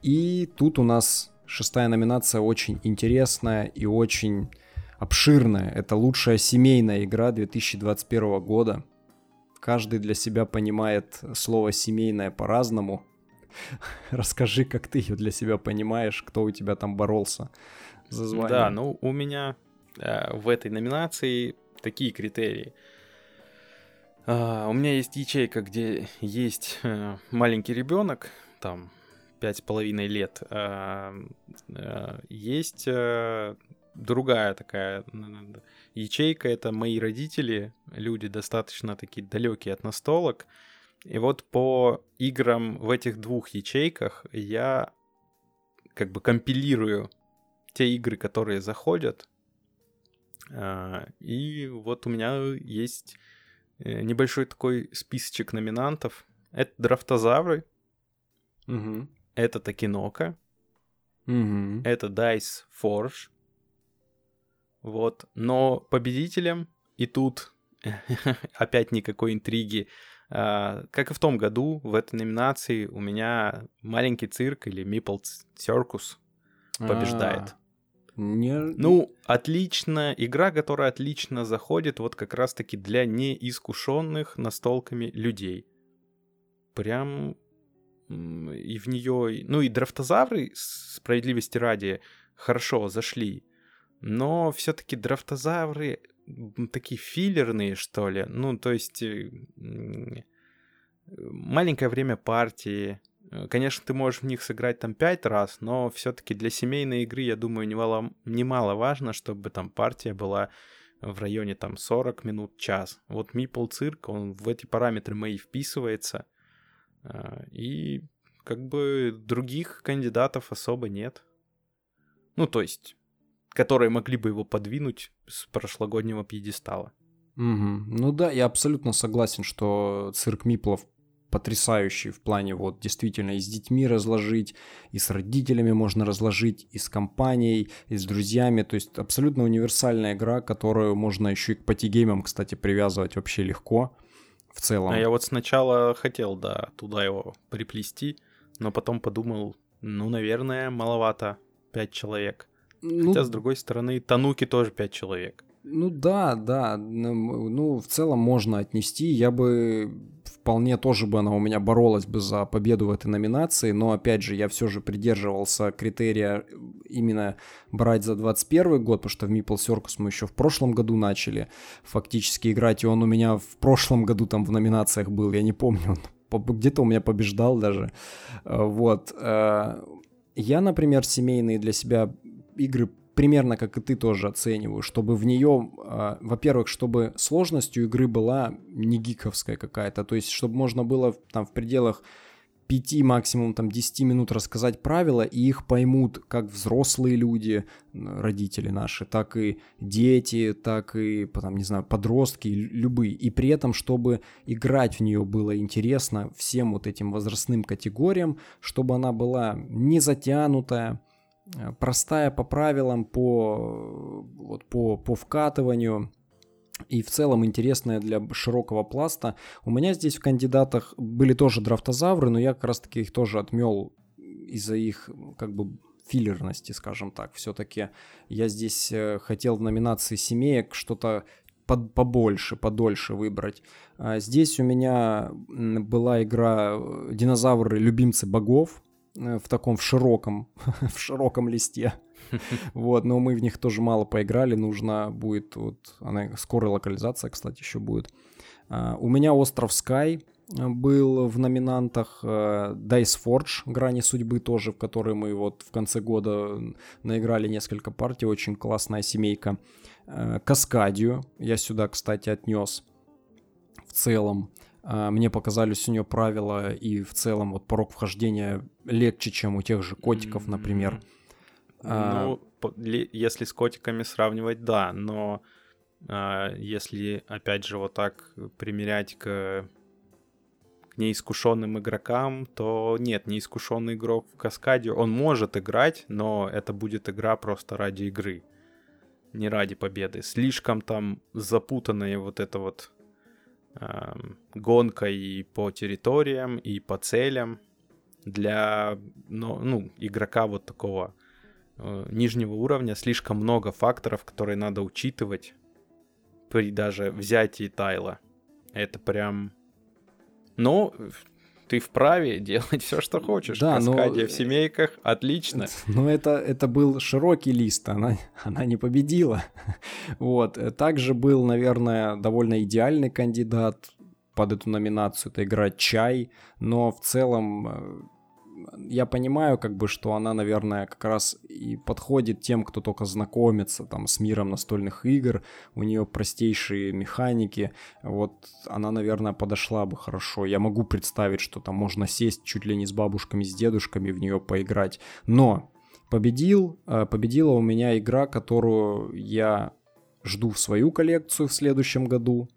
И тут у нас шестая номинация очень интересная и очень обширная. Это лучшая семейная игра 2021 года каждый для себя понимает слово семейное по-разному. Расскажи, как ты ее для себя понимаешь, кто у тебя там боролся за звание.
Да, ну у меня э, в этой номинации такие критерии. Uh, у меня есть ячейка, где есть uh, маленький ребенок, там пять с половиной лет. Uh, есть другая такая ячейка — это мои родители, люди достаточно такие далекие от настолок. И вот по играм в этих двух ячейках я как бы компилирую те игры, которые заходят. А, и вот у меня есть э, небольшой такой списочек номинантов. Это драфтозавры.
Угу.
Это Токинока.
Угу.
Это Dice Forge. Вот. Но победителем и тут опять никакой интриги. А, как и в том году, в этой номинации у меня маленький цирк или Meeple Circus побеждает.
А, не...
Ну, отлично. Игра, которая отлично заходит вот как раз-таки для неискушенных настолками людей. Прям и в нее... Ну и драфтозавры, справедливости ради, хорошо зашли. Но все-таки драфтозавры такие филлерные, что ли. Ну, то есть э, маленькое время партии. Э, конечно, ты можешь в них сыграть там пять раз, но все-таки для семейной игры, я думаю, немало, немало важно, чтобы там партия была в районе там 40 минут, час. Вот Мипл Цирк, он в эти параметры мои вписывается. А, и как бы других кандидатов особо нет. Ну, то есть, которые могли бы его подвинуть с прошлогоднего пьедестала.
Угу. Ну да, я абсолютно согласен, что цирк Миплов потрясающий в плане вот действительно и с детьми разложить, и с родителями можно разложить, и с компанией, и с друзьями. То есть абсолютно универсальная игра, которую можно еще и к патигеймам, кстати, привязывать вообще легко в целом.
А я вот сначала хотел, да, туда его приплести, но потом подумал, ну, наверное, маловато, пять человек. Ну, Хотя, с другой стороны, Тануки тоже пять человек.
Ну да, да, ну в целом можно отнести. Я бы вполне тоже бы она у меня боролась бы за победу в этой номинации, но опять же я все же придерживался критерия именно брать за 21 год, потому что в Meeple Circus мы еще в прошлом году начали фактически играть, и он у меня в прошлом году там в номинациях был, я не помню, он где-то у меня побеждал даже. Э, вот. Э, я, например, семейные для себя игры примерно как и ты тоже оцениваю, чтобы в нее, э, во-первых, чтобы сложность у игры была не гиковская какая-то, то есть чтобы можно было там в пределах 5, максимум там 10 минут рассказать правила, и их поймут как взрослые люди, родители наши, так и дети, так и, там, не знаю, подростки, любые. И при этом, чтобы играть в нее было интересно всем вот этим возрастным категориям, чтобы она была не затянутая, простая по правилам, по, вот, по, по вкатыванию и в целом интересная для широкого пласта. У меня здесь в кандидатах были тоже драфтозавры, но я как раз таки их тоже отмел из-за их как бы филлерности, скажем так. Все-таки я здесь э, хотел в номинации семеек что-то под, побольше, подольше выбрать. А здесь у меня была игра э, «Динозавры. Любимцы богов». Э, в таком в широком, в широком листе. Вот, но мы в них тоже мало поиграли, нужно будет, вот, она, скорая локализация, кстати, еще будет. Uh, у меня Остров Sky э, был в номинантах uh, Dice Forge, Грани судьбы тоже, в которой мы вот в конце года наиграли несколько партий, очень классная семейка. Uh, Каскадию я сюда, кстати, отнес в целом. А, мне показались у нее правила и в целом вот порог вхождения легче, чем у тех же котиков, например.
А, ну, если с котиками сравнивать, да, но а, если опять же вот так примерять к к неискушенным игрокам, то нет, неискушенный игрок в каскаде, он может играть, но это будет игра просто ради игры, не ради победы. Слишком там запутанная вот эта вот э, гонка и по территориям, и по целям для ну, ну, игрока вот такого э, нижнего уровня слишком много факторов, которые надо учитывать при даже взятии тайла. Это прям... Ну, ты вправе делать все, что хочешь. Да, Каскадия но... в семейках, отлично.
Но это, это был широкий лист, она, она не победила. вот. Также был, наверное, довольно идеальный кандидат под эту номинацию, это игра «Чай», но в целом э, я понимаю, как бы, что она, наверное, как раз и подходит тем, кто только знакомится там с миром настольных игр, у нее простейшие механики, вот она, наверное, подошла бы хорошо. Я могу представить, что там можно сесть чуть ли не с бабушками, с дедушками в нее поиграть, но победил, э, победила у меня игра, которую я жду в свою коллекцию в следующем году.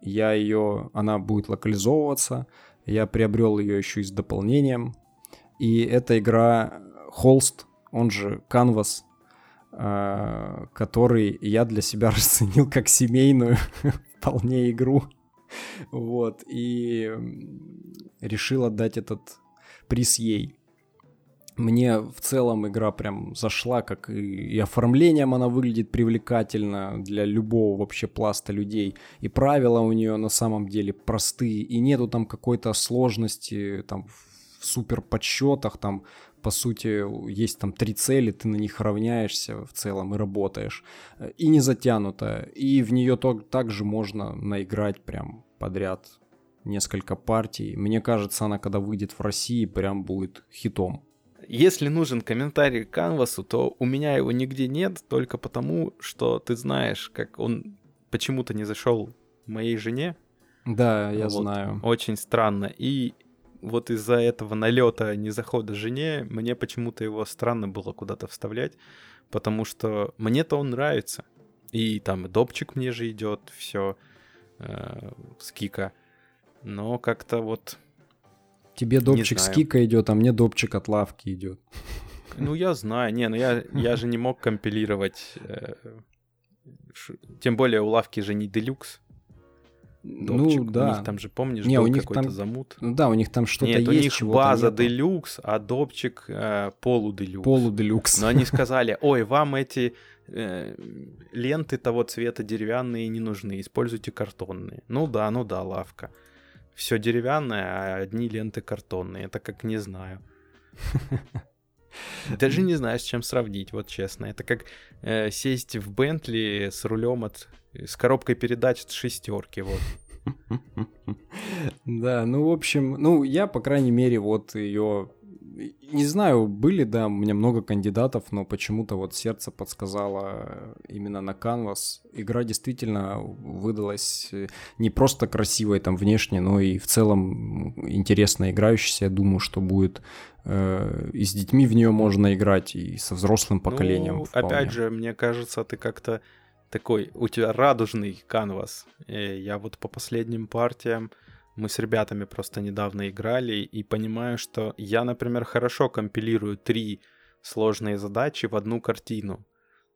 Я ее, она будет локализовываться. Я приобрел ее еще и с дополнением. И эта игра Холст, он же Canvas. э, который я для себя расценил как семейную вполне игру. Вот, и решил отдать этот приз ей. Мне в целом игра прям зашла, как и, и оформлением она выглядит привлекательно для любого вообще пласта людей. И правила у нее на самом деле простые, и нету там какой-то сложности там в супер подсчетах, там по сути есть там три цели, ты на них равняешься в целом и работаешь. И не затянута, и в нее также можно наиграть прям подряд несколько партий. Мне кажется, она когда выйдет в России, прям будет хитом.
Если нужен комментарий к канвасу, то у меня его нигде нет, только потому, что ты знаешь, как он почему-то не зашел моей жене.
Да, я вот. знаю.
Очень странно. И вот из-за этого налета не захода жене, мне почему-то его странно было куда-то вставлять, потому что мне-то он нравится. И там допчик мне же идет, все э, с кика. Но как-то вот
Тебе допчик с кика идет, а мне допчик от лавки идет.
Ну, я знаю. Не, ну я, я же не мог компилировать. Э, ш... Тем более у лавки же не делюкс.
Допчик. Ну, да.
У них там же, помнишь, не, был у них какой-то там... замут.
Ну да, у них там что-то
Нет,
есть.
у них база делюкс, а допчик э, полуделюкс.
Полуделюкс.
Но они сказали, ой, вам эти э, ленты того цвета деревянные не нужны, используйте картонные. Ну да, ну да, лавка все деревянное, а одни ленты картонные. Это как не знаю. Даже не знаю, с чем сравнить, вот честно. Это как э, сесть в Бентли с рулем от... с коробкой передач от шестерки, вот.
Да, ну, в общем, ну, я, по крайней мере, вот ее не знаю, были, да, у меня много кандидатов, но почему-то вот сердце подсказало именно на Canvas. Игра действительно выдалась э, не просто красивой там внешне, но и в целом интересно играющейся. Я думаю, что будет э, и с детьми в нее можно играть, и со взрослым поколением. Ну,
вполне. опять же, мне кажется, ты как-то такой, у тебя радужный канвас. Я вот по последним партиям мы с ребятами просто недавно играли и понимаю, что я, например, хорошо компилирую три сложные задачи в одну картину,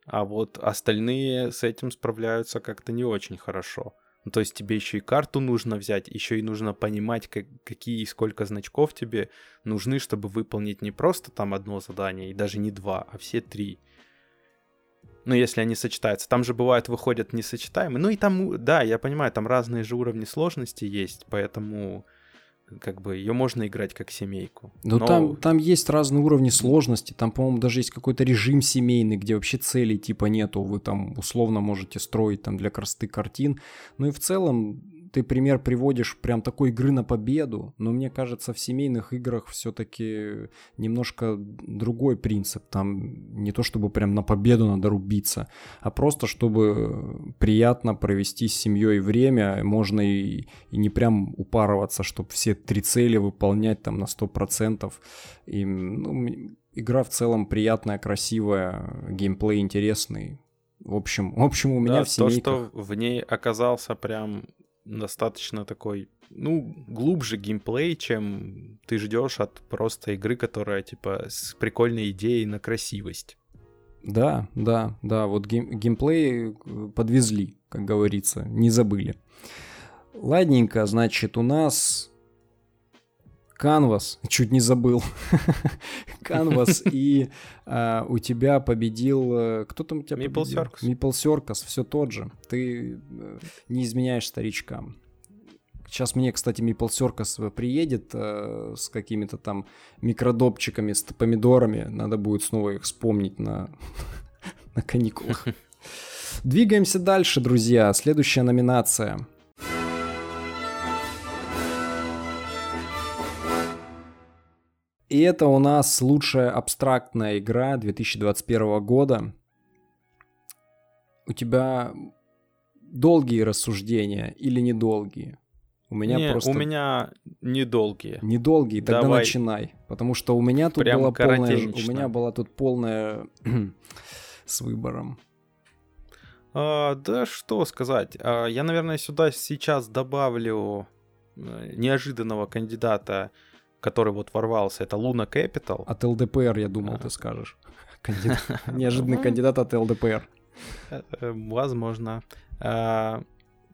а вот остальные с этим справляются как-то не очень хорошо. Ну, то есть тебе еще и карту нужно взять, еще и нужно понимать, как, какие и сколько значков тебе нужны, чтобы выполнить не просто там одно задание, и даже не два, а все три ну, если они сочетаются. Там же бывают, выходят несочетаемые. Ну и там, да, я понимаю, там разные же уровни сложности есть, поэтому как бы ее можно играть как семейку.
Но, но... Там, там есть разные уровни сложности. Там, по-моему, даже есть какой-то режим семейный, где вообще целей типа нету. Вы там условно можете строить там для красоты картин. Ну и в целом ты пример приводишь прям такой игры на победу, но мне кажется, в семейных играх все-таки немножко другой принцип. Там не то, чтобы прям на победу надо рубиться, а просто, чтобы приятно провести с семьей время, можно и, и не прям упарываться, чтобы все три цели выполнять там на 100%. И, ну, игра в целом приятная, красивая, геймплей интересный. В общем, в общем, у меня
да,
в семейках...
то, что в ней оказался прям достаточно такой, ну, глубже геймплей, чем ты ждешь от просто игры, которая, типа, с прикольной идеей на красивость.
Да, да, да, вот гейм, геймплей э, подвезли, как говорится, не забыли. Ладненько, значит, у нас Canvas, чуть не забыл. Canvas, и а, у тебя победил... Э, кто там у тебя
Maple победил?
Circus. Maple Circus, все тот же. Ты э, не изменяешь старичкам. Сейчас мне, кстати, Maple Circus приедет э, с какими-то там микродопчиками, с помидорами. Надо будет снова их вспомнить на, на каникулах. Двигаемся дальше, друзья. Следующая номинация. И это у нас лучшая абстрактная игра 2021 года. У тебя долгие рассуждения или недолгие?
У меня не, просто... у меня недолгие.
Недолгие, тогда Давай. начинай. Потому что у меня тут Прям была полная... У меня была тут полная с выбором.
А, да что сказать. А, я, наверное, сюда сейчас добавлю э, неожиданного кандидата который вот ворвался, это Луна Capital.
От ЛДПР, я думал, а. ты скажешь. Неожиданный кандидат от ЛДПР.
Э, э, возможно. А,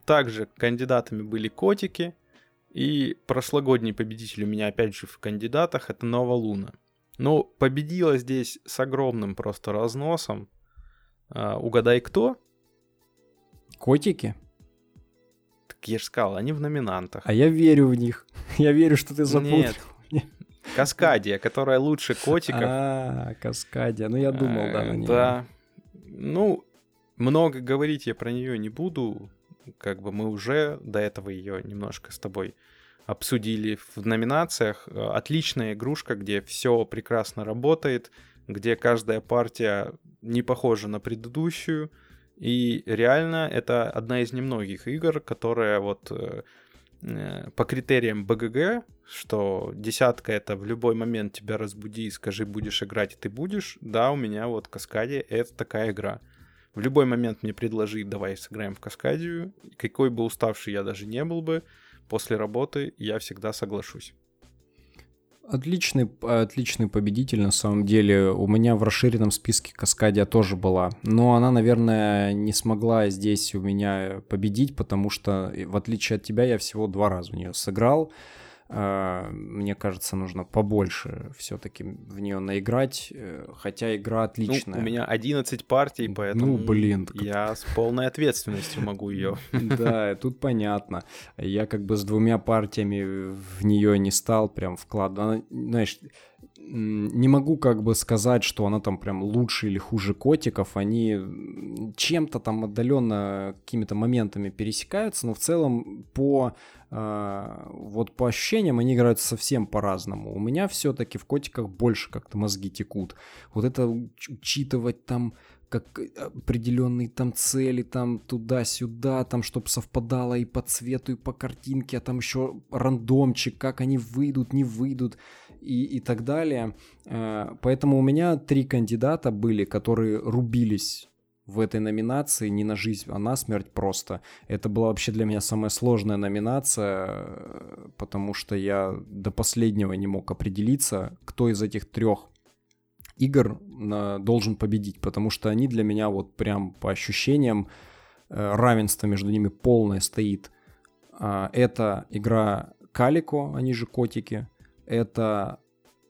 также кандидатами были котики. И прошлогодний победитель у меня опять же в кандидатах это Нова Луна. Ну, победила здесь с огромным просто разносом. А, угадай кто?
Котики?
Так я же сказал, они в номинантах.
А я верю в них. Я верю, что ты запутал.
Нет. Каскадия, которая лучше котиков.
А, Каскадия. Ну, я думал, да, на нее.
Да. Ну, много говорить я про нее не буду. Как бы мы уже до этого ее немножко с тобой обсудили в номинациях. Отличная игрушка, где все прекрасно работает, где каждая партия не похожа на предыдущую. И реально это одна из немногих игр, которая вот э, э, по критериям БГГ, что десятка это в любой момент тебя разбуди и скажи, будешь играть, и ты будешь. Да, у меня вот Каскаде это такая игра. В любой момент мне предложи, давай сыграем в Каскадию. Какой бы уставший я даже не был бы, после работы я всегда соглашусь.
Отличный, отличный победитель на самом деле. У меня в расширенном списке Каскадия тоже была. Но она, наверное, не смогла здесь у меня победить, потому что, в отличие от тебя, я всего два раза в нее сыграл. А, мне кажется, нужно побольше все-таки в нее наиграть, э, хотя игра отличная.
Ну, у меня 11 партий, поэтому
ну, блин,
я с полной ответственностью могу ее.
Да, тут понятно. Я как бы с двумя партиями в нее не стал прям вкладывать. Знаешь, не могу как бы сказать, что она там прям лучше или хуже котиков. Они чем-то там отдаленно какими-то моментами пересекаются, но в целом по э, вот по ощущениям они играют совсем по-разному. У меня все-таки в котиках больше как-то мозги текут. Вот это учитывать там как определенные там цели, там туда-сюда, там, чтобы совпадало и по цвету, и по картинке, а там еще рандомчик, как они выйдут, не выйдут и, и так далее. Э, поэтому у меня три кандидата были, которые рубились в этой номинации не на жизнь, а на смерть просто. Это была вообще для меня самая сложная номинация, потому что я до последнего не мог определиться, кто из этих трех игр должен победить, потому что они для меня вот прям по ощущениям э, равенство между ними полное стоит. А, это игра Калико, они же котики, это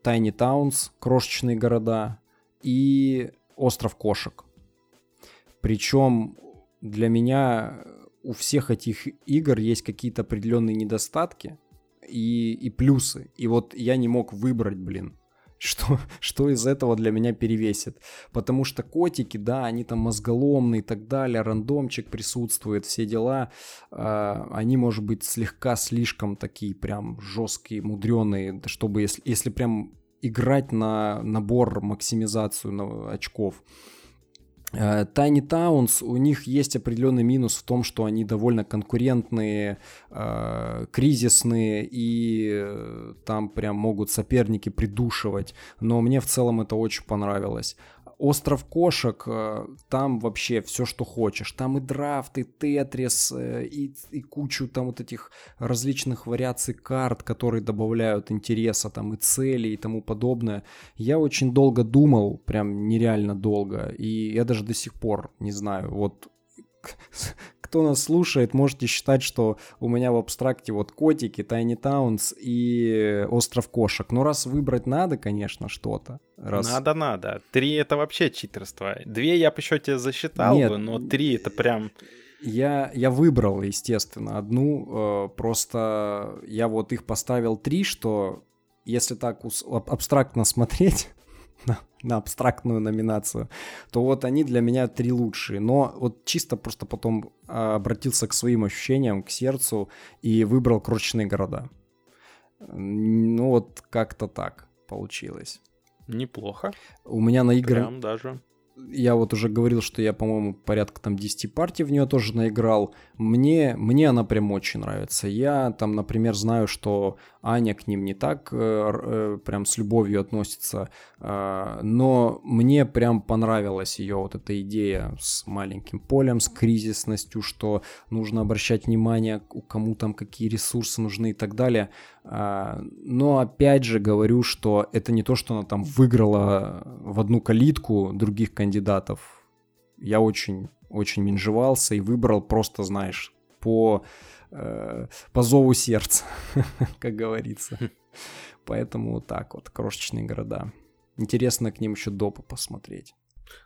Tiny Towns, крошечные города, и Остров кошек. Причем для меня у всех этих игр есть какие-то определенные недостатки и, и плюсы. И вот я не мог выбрать, блин, что, что из этого для меня перевесит. Потому что котики, да, они там мозголомные и так далее, рандомчик присутствует, все дела. Э, они, может быть, слегка слишком такие прям жесткие, мудреные, чтобы если, если прям играть на набор максимизацию на очков. Э, Tiny Towns, у них есть определенный минус в том, что они довольно конкурентные, э, кризисные и э, там прям могут соперники придушивать. Но мне в целом это очень понравилось. Остров кошек, э, там вообще все, что хочешь. Там и драфт, и тетрис, э, и, и кучу там вот этих различных вариаций карт, которые добавляют интереса, там и цели и тому подобное. Я очень долго думал, прям нереально долго, и я даже до сих пор не знаю, вот кто нас слушает, можете считать, что у меня в абстракте вот котики, Tiny Towns и Остров кошек. Но раз выбрать надо, конечно, что-то. Раз...
Надо, надо. Три это вообще читерство. Две я по счете засчитал Нет, бы, но три это прям...
Я, я выбрал, естественно, одну, э, просто я вот их поставил три, что если так абстрактно смотреть, на, на абстрактную номинацию, то вот они для меня три лучшие. Но вот чисто просто потом а, обратился к своим ощущениям, к сердцу и выбрал крошечные города. Ну вот как-то так получилось.
Неплохо.
У меня на игры...
Прям даже.
Я вот уже говорил, что я, по-моему, порядка там 10 партий в нее тоже наиграл. Мне, мне она прям очень нравится. Я там, например, знаю, что Аня к ним не так э, э, прям с любовью относится, э, но мне прям понравилась ее вот эта идея с маленьким полем, с кризисностью, что нужно обращать внимание, кому там какие ресурсы нужны и так далее. Э, но опять же говорю, что это не то, что она там выиграла в одну калитку других кандидатов. Я очень, очень менжевался и выбрал просто, знаешь, по Э, по зову сердца, как говорится. Поэтому вот так вот, крошечные города. Интересно к ним еще допы посмотреть.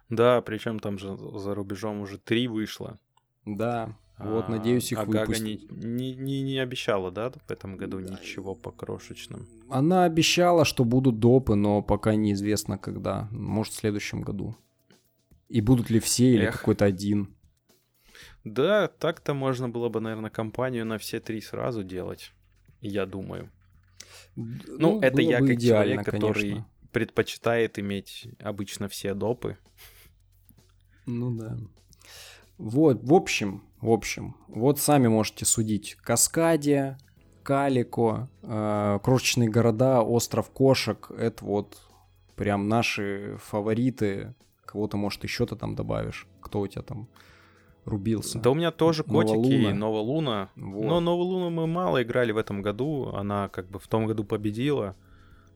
Да, причем там же за рубежом уже три вышло.
Да, вот, а, надеюсь, их а
выпустить. Гага не, не, не, не обещала, да, в этом году да. ничего по крошечным?
Она обещала, что будут допы, но пока неизвестно когда. Может, в следующем году. И будут ли все или какой-то один.
Да, так-то можно было бы, наверное, компанию на все три сразу делать, я думаю. Ну, ну это я как человек, который конечно. предпочитает иметь обычно все допы.
Ну да. Вот, в общем, в общем, вот сами можете судить. Каскадия, Калико, э, крошечные города, остров кошек, это вот прям наши фавориты. Кого-то, может, еще-то там добавишь. Кто у тебя там рубился.
Да у меня тоже котики и Нова Луна. Вот. Но Нова Луна мы мало играли в этом году. Она как бы в том году победила,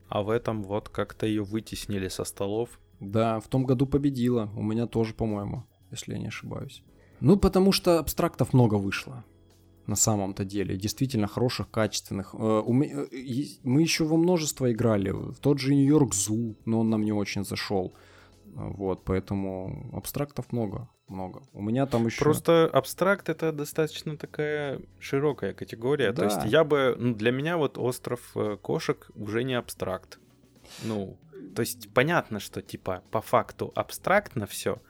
а в этом вот как-то ее вытеснили со столов.
Да, в том году победила. У меня тоже, по-моему, если я не ошибаюсь. Ну, потому что абстрактов много вышло. На самом-то деле. Действительно хороших, качественных. Э, э, мы еще во множество играли. В тот же Нью-Йорк Зу, но он нам не очень зашел. Вот, поэтому абстрактов много много. У меня там еще...
Просто абстракт это достаточно такая широкая категория. Да. То есть я бы... Ну, для меня вот остров э, кошек уже не абстракт. Ну, то есть понятно, что типа по факту абстрактно все,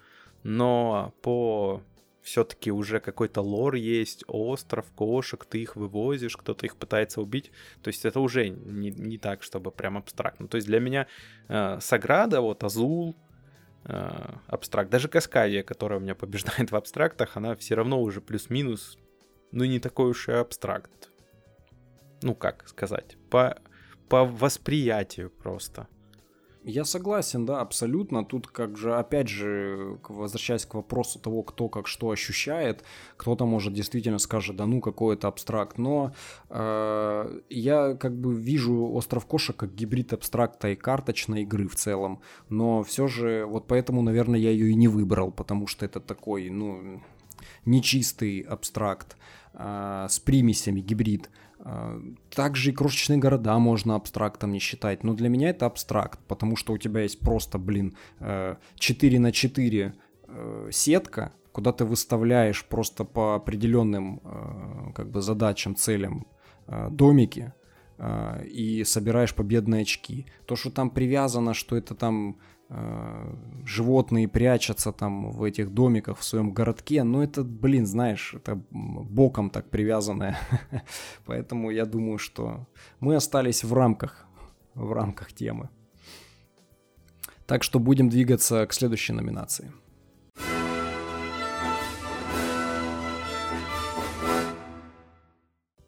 но по все-таки уже какой-то лор есть, остров, кошек, ты их вывозишь, кто-то их пытается убить. То есть это уже не, не так, чтобы прям абстрактно. То есть для меня э, Саграда, вот Азул, абстракт. Даже Каскадия, которая у меня побеждает в абстрактах, она все равно уже плюс-минус, ну не такой уж и абстракт. Ну как сказать, по, по восприятию просто.
Я согласен, да, абсолютно. Тут как же, опять же, возвращаясь к вопросу того, кто как что ощущает, кто-то может действительно скажет, да ну какой это абстракт, но э, я как бы вижу «Остров кошек» как гибрид абстракта и карточной игры в целом, но все же вот поэтому, наверное, я ее и не выбрал, потому что это такой, ну, нечистый абстракт э, с примесями, гибрид. А, также и крошечные города можно абстрактом не считать, но для меня это абстракт, потому что у тебя есть просто, блин, 4 э, на 4 э, сетка, куда ты выставляешь просто по определенным э, как бы задачам, целям домики и собираешь победные очки. То, что там привязано, что это там животные прячутся там в этих домиках в своем городке, но это, блин, знаешь, это боком так привязанное. Поэтому я думаю, что мы остались в рамках, в рамках темы. Так что будем двигаться к следующей номинации.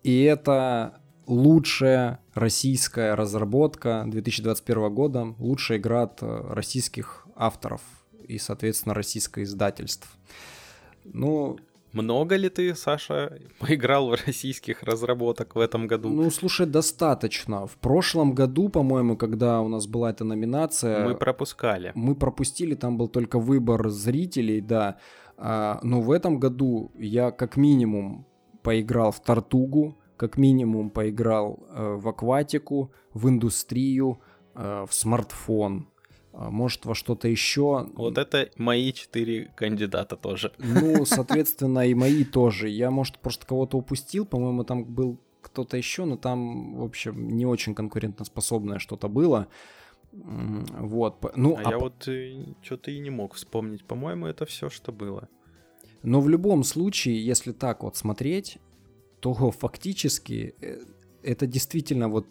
И это лучшая российская разработка 2021 года, лучшая игра от э, российских авторов и, соответственно, российское издательств. Ну,
много ли ты, Саша, поиграл в российских разработок в этом году?
Ну, слушай, достаточно. В прошлом году, по-моему, когда у нас была эта номинация...
Мы пропускали.
Мы пропустили, там был только выбор зрителей, да. А, но в этом году я как минимум поиграл в Тартугу, как минимум поиграл э, в акватику, в индустрию, э, в смартфон, э, может во что-то еще.
Вот это мои четыре кандидата тоже.
Ну, соответственно, и мои тоже. Я, может, просто кого-то упустил, по-моему, там был кто-то еще, но там, в общем, не очень конкурентоспособное что-то было. Вот. Ну,
а, а я вот э, что-то и не мог вспомнить. По-моему, это все, что было.
Но в любом случае, если так вот смотреть, то фактически э, это действительно вот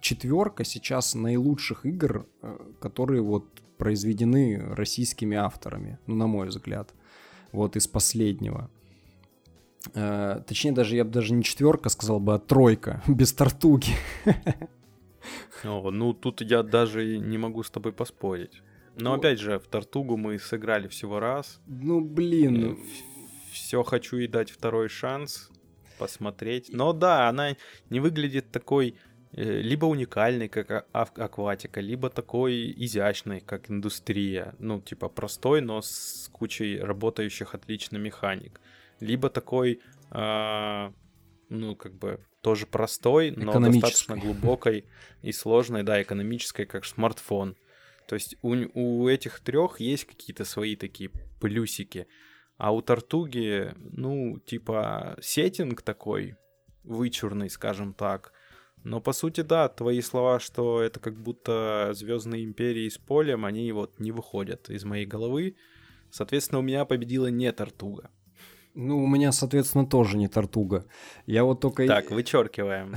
четверка сейчас наилучших игр, э, которые вот произведены российскими авторами, ну, на мой взгляд. Вот из последнего. Э, точнее, даже я бы даже не четверка сказал бы, а тройка, без тортуги.
О, ну тут я даже не могу с тобой поспорить. Но ну, опять же, в Тартугу мы сыграли всего раз.
Ну блин.
Все хочу ей дать второй шанс посмотреть. Но да, она не выглядит такой э, либо уникальной, как а, акватика, либо такой изящной, как индустрия. Ну, типа простой, но с кучей работающих отлично механик. Либо такой, э, ну, как бы тоже простой, но достаточно глубокой и сложной, да, экономической, как смартфон. То есть у, у этих трех есть какие-то свои такие плюсики. А у Тартуги, ну, типа, сеттинг такой вычурный, скажем так. Но по сути, да, твои слова, что это как будто Звездные империи с полем, они вот не выходят из моей головы. Соответственно, у меня победила не Тартуга.
Ну, у меня, соответственно, тоже не Тартуга. Я вот только...
Так, вычеркиваем.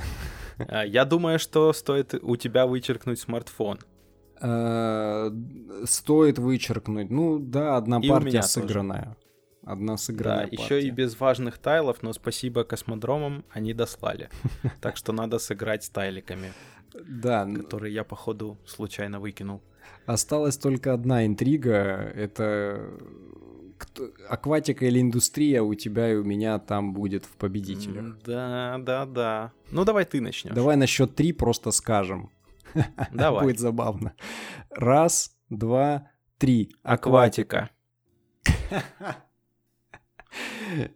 А, я думаю, что стоит у тебя вычеркнуть смартфон.
Э, стоит вычеркнуть. Ну да, одна партия сыгранная. Одна сыгранная. Да,
еще и без важных тайлов, но спасибо космодромам, они дослали. Так что надо сыграть с тайликами.
Да.
Которые я, походу, случайно выкинул.
Осталась только одна интрига. Это акватика или индустрия у тебя и у меня там будет в победителях.
Да, да, да. Ну давай ты начнешь.
Давай на счет три просто скажем.
Давай.
Будет забавно. Раз, два, три.
Акватика.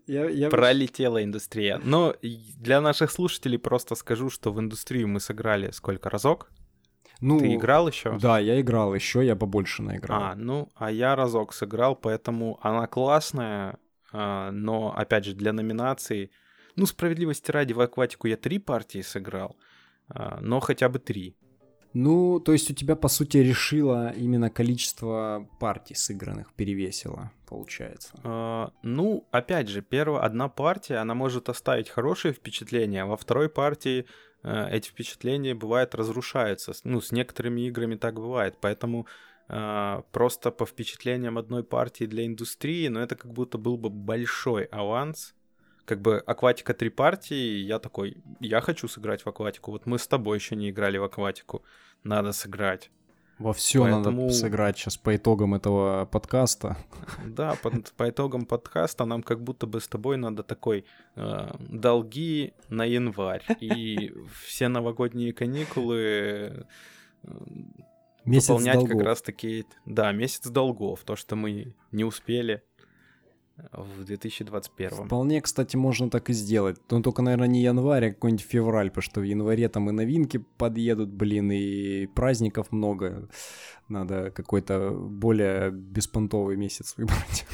Я, я... Пролетела индустрия. Но для наших слушателей просто скажу, что в индустрию мы сыграли сколько разок? Ну, Ты играл еще?
Да, я играл еще, я побольше наиграл.
А, ну, а я разок сыграл, поэтому она классная, а, но, опять же, для номинаций, ну, справедливости ради, в акватику я три партии сыграл, а, но хотя бы три.
Ну, то есть у тебя, по сути, решило именно количество партий сыгранных, перевесило, получается.
А, ну, опять же, первая одна партия, она может оставить хорошее впечатление, а во второй партии э, эти впечатления, бывает, разрушаются. Ну, с некоторыми играми так бывает, поэтому э, просто по впечатлениям одной партии для индустрии, но ну, это как будто был бы большой аванс, как бы акватика три партии, я такой, я хочу сыграть в акватику. Вот мы с тобой еще не играли в акватику надо сыграть.
Во все Поэтому... надо сыграть сейчас по итогам этого подкаста.
Да, по, по итогам подкаста нам как будто бы с тобой надо такой э, долги на январь и все новогодние каникулы э, месяц выполнять долгов. как раз таки, да, месяц долгов, то, что мы не успели в 2021.
Вполне, кстати, можно так и сделать. Но только, наверное, не январь, а какой-нибудь февраль, потому что в январе там и новинки подъедут, блин, и праздников много. Надо какой-то более беспонтовый месяц выбрать.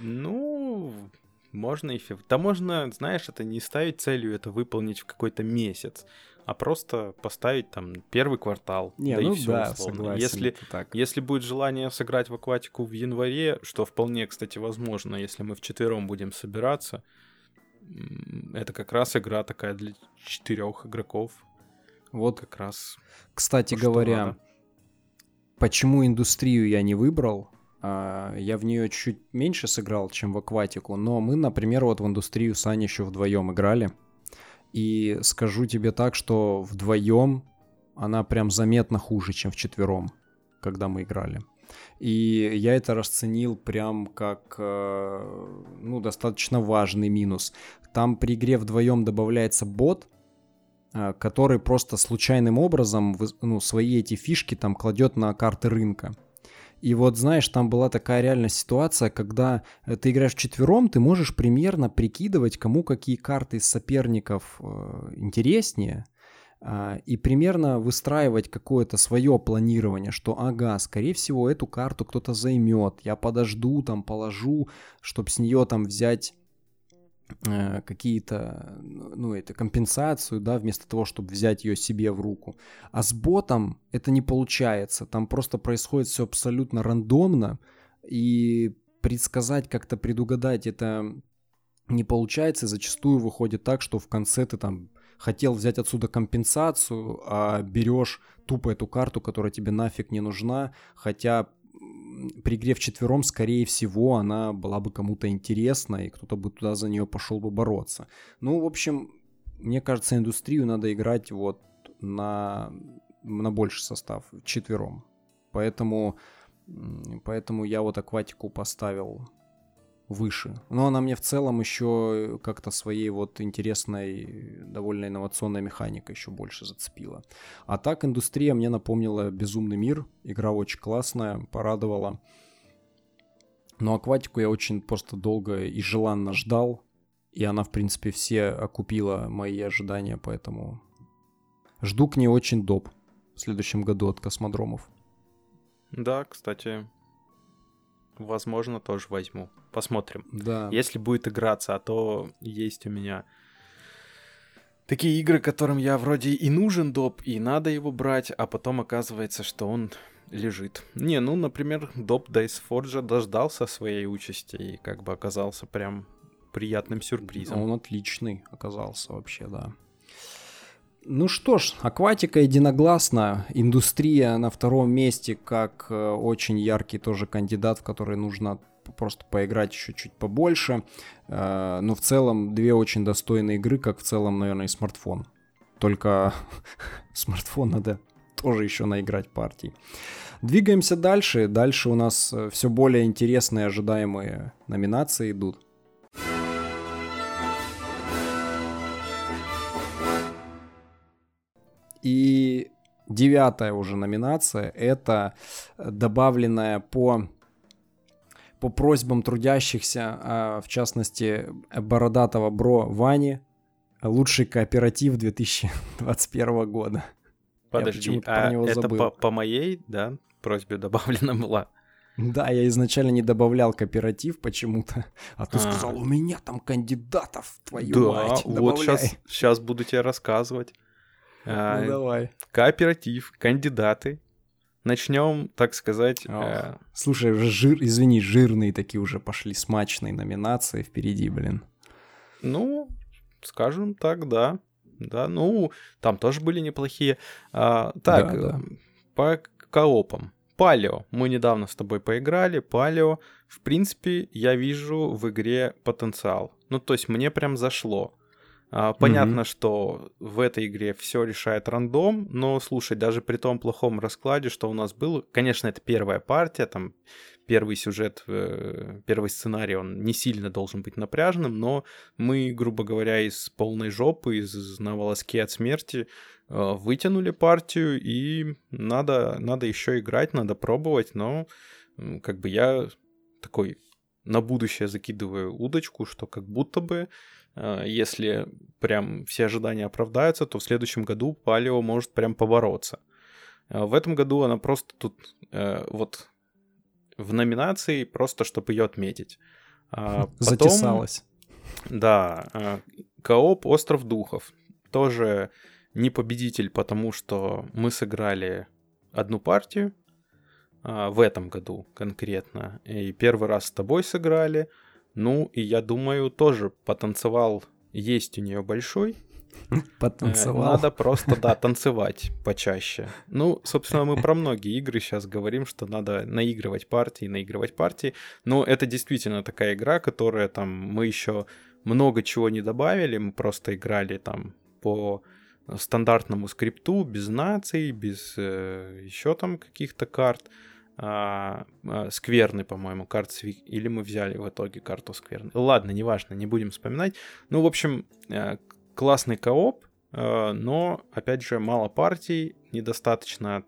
Ну, можно и фев... Да можно, знаешь, это не ставить целью это выполнить в какой-то месяц а просто поставить там первый квартал.
Не,
да
ну
и все,
да, условно. согласен.
Если, так. если будет желание сыграть в акватику в январе, что вполне, кстати, возможно, если мы вчетвером будем собираться, это как раз игра такая для четырех игроков.
Вот как раз. Кстати говоря, надо. почему индустрию я не выбрал? А, я в нее чуть меньше сыграл, чем в акватику, но мы, например, вот в индустрию с Аней еще вдвоем играли. И скажу тебе так, что вдвоем она прям заметно хуже, чем в четвером, когда мы играли. И я это расценил прям как, э, ну, достаточно важный минус. Там при игре вдвоем добавляется бот, э, который просто случайным образом, ну, свои эти фишки там кладет на карты рынка. И вот, знаешь, там была такая реальная ситуация, когда э, ты играешь четвером, ты можешь примерно прикидывать, кому какие карты из соперников э, интереснее, э, и примерно выстраивать какое-то свое планирование, что, ага, скорее всего, эту карту кто-то займет, я подожду, там, положу, чтобы с нее там взять какие-то, ну, это компенсацию, да, вместо того, чтобы взять ее себе в руку. А с ботом это не получается. Там просто происходит все абсолютно рандомно, и предсказать, как-то предугадать это не получается. Зачастую выходит так, что в конце ты там хотел взять отсюда компенсацию, а берешь тупо эту карту, которая тебе нафиг не нужна, хотя при игре в четвером, скорее всего, она была бы кому-то интересна, и кто-то бы туда за нее пошел бы бороться. Ну, в общем, мне кажется, индустрию надо играть вот на, на больший состав, четвером. Поэтому, поэтому я вот акватику поставил выше. Но она мне в целом еще как-то своей вот интересной, довольно инновационной механикой еще больше зацепила. А так индустрия мне напомнила «Безумный мир». Игра очень классная, порадовала. Но акватику я очень просто долго и желанно ждал. И она, в принципе, все окупила мои ожидания, поэтому жду к ней очень доп в следующем году от космодромов.
Да, кстати, возможно, тоже возьму. Посмотрим.
Да.
Если будет играться, а то есть у меня такие игры, которым я вроде и нужен доп, и надо его брать, а потом оказывается, что он лежит. Не, ну, например, доп Dice Forge дождался своей участи и как бы оказался прям приятным сюрпризом.
Он отличный оказался вообще, да. Ну что ж, акватика единогласно. Индустрия на втором месте как э, очень яркий тоже кандидат, в который нужно просто поиграть еще чуть побольше. Э, но в целом две очень достойные игры, как в целом, наверное, и смартфон. Только смартфон надо тоже еще наиграть партий. Двигаемся дальше. Дальше у нас э, все более интересные ожидаемые номинации идут. И девятая уже номинация — это добавленная по по просьбам трудящихся, а в частности бородатого бро Вани, лучший кооператив 2021 года.
Подожди, а это по, по моей, да, просьбе добавлена была?
Да, я изначально не добавлял кооператив почему-то, а ты а. сказал, у меня там кандидатов, твою да, мать,
добавляй. вот сейчас, сейчас буду тебе рассказывать.
Ну, а, давай.
Кооператив, кандидаты. Начнем, так сказать.
Э... Слушай, жир, извини, жирные такие уже пошли смачные номинации впереди, блин.
Ну, скажем так, да. Да, ну, там тоже были неплохие. А, так, да, да. по коопам. Палео. Мы недавно с тобой поиграли. Палео. В принципе, я вижу в игре потенциал. Ну, то есть мне прям зашло. А, понятно, mm-hmm. что в этой игре все решает рандом, но слушай, даже при том плохом раскладе, что у нас было, конечно, это первая партия, там первый сюжет, э, первый сценарий, он не сильно должен быть напряженным, но мы, грубо говоря, из полной жопы, из на волоске от смерти э, вытянули партию, и надо, надо еще играть, надо пробовать, но как бы я такой на будущее закидываю удочку, что как будто бы если прям все ожидания оправдаются, то в следующем году Палео может прям побороться. Э, в этом году она просто тут э, вот в номинации, просто чтобы ее отметить.
А потом, Затесалась.
Да, кооп «Остров духов». Тоже не победитель, потому что мы сыграли одну партию в этом году конкретно. И первый раз с тобой сыграли — ну, и я думаю, тоже потанцевал есть у нее большой.
Потанцевал.
Надо просто, да, танцевать почаще. Ну, собственно, мы про многие игры сейчас говорим, что надо наигрывать партии, наигрывать партии. Но это действительно такая игра, которая там мы еще много чего не добавили, мы просто играли там по стандартному скрипту, без наций, без э, еще там каких-то карт а, а, скверный, по-моему, карт или мы взяли в итоге карту скверный. Ладно, неважно, не будем вспоминать. Ну, в общем, э, классный кооп, э, но, опять же, мало партий, недостаточно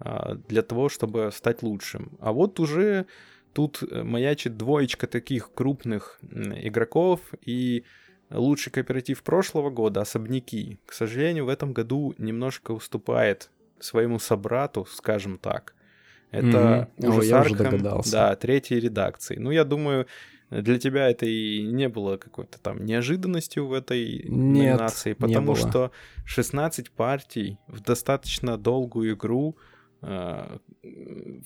а, для того, чтобы стать лучшим. А вот уже тут маячит двоечка таких крупных игроков и лучший кооператив прошлого года, особняки, к сожалению, в этом году немножко уступает своему собрату, скажем так. Это mm-hmm. ужас О, Аркхем, да, третьей редакции. Ну, я думаю, для тебя это и не было какой-то там неожиданностью в этой Нет, номинации, потому что 16 партий в достаточно долгую игру, э,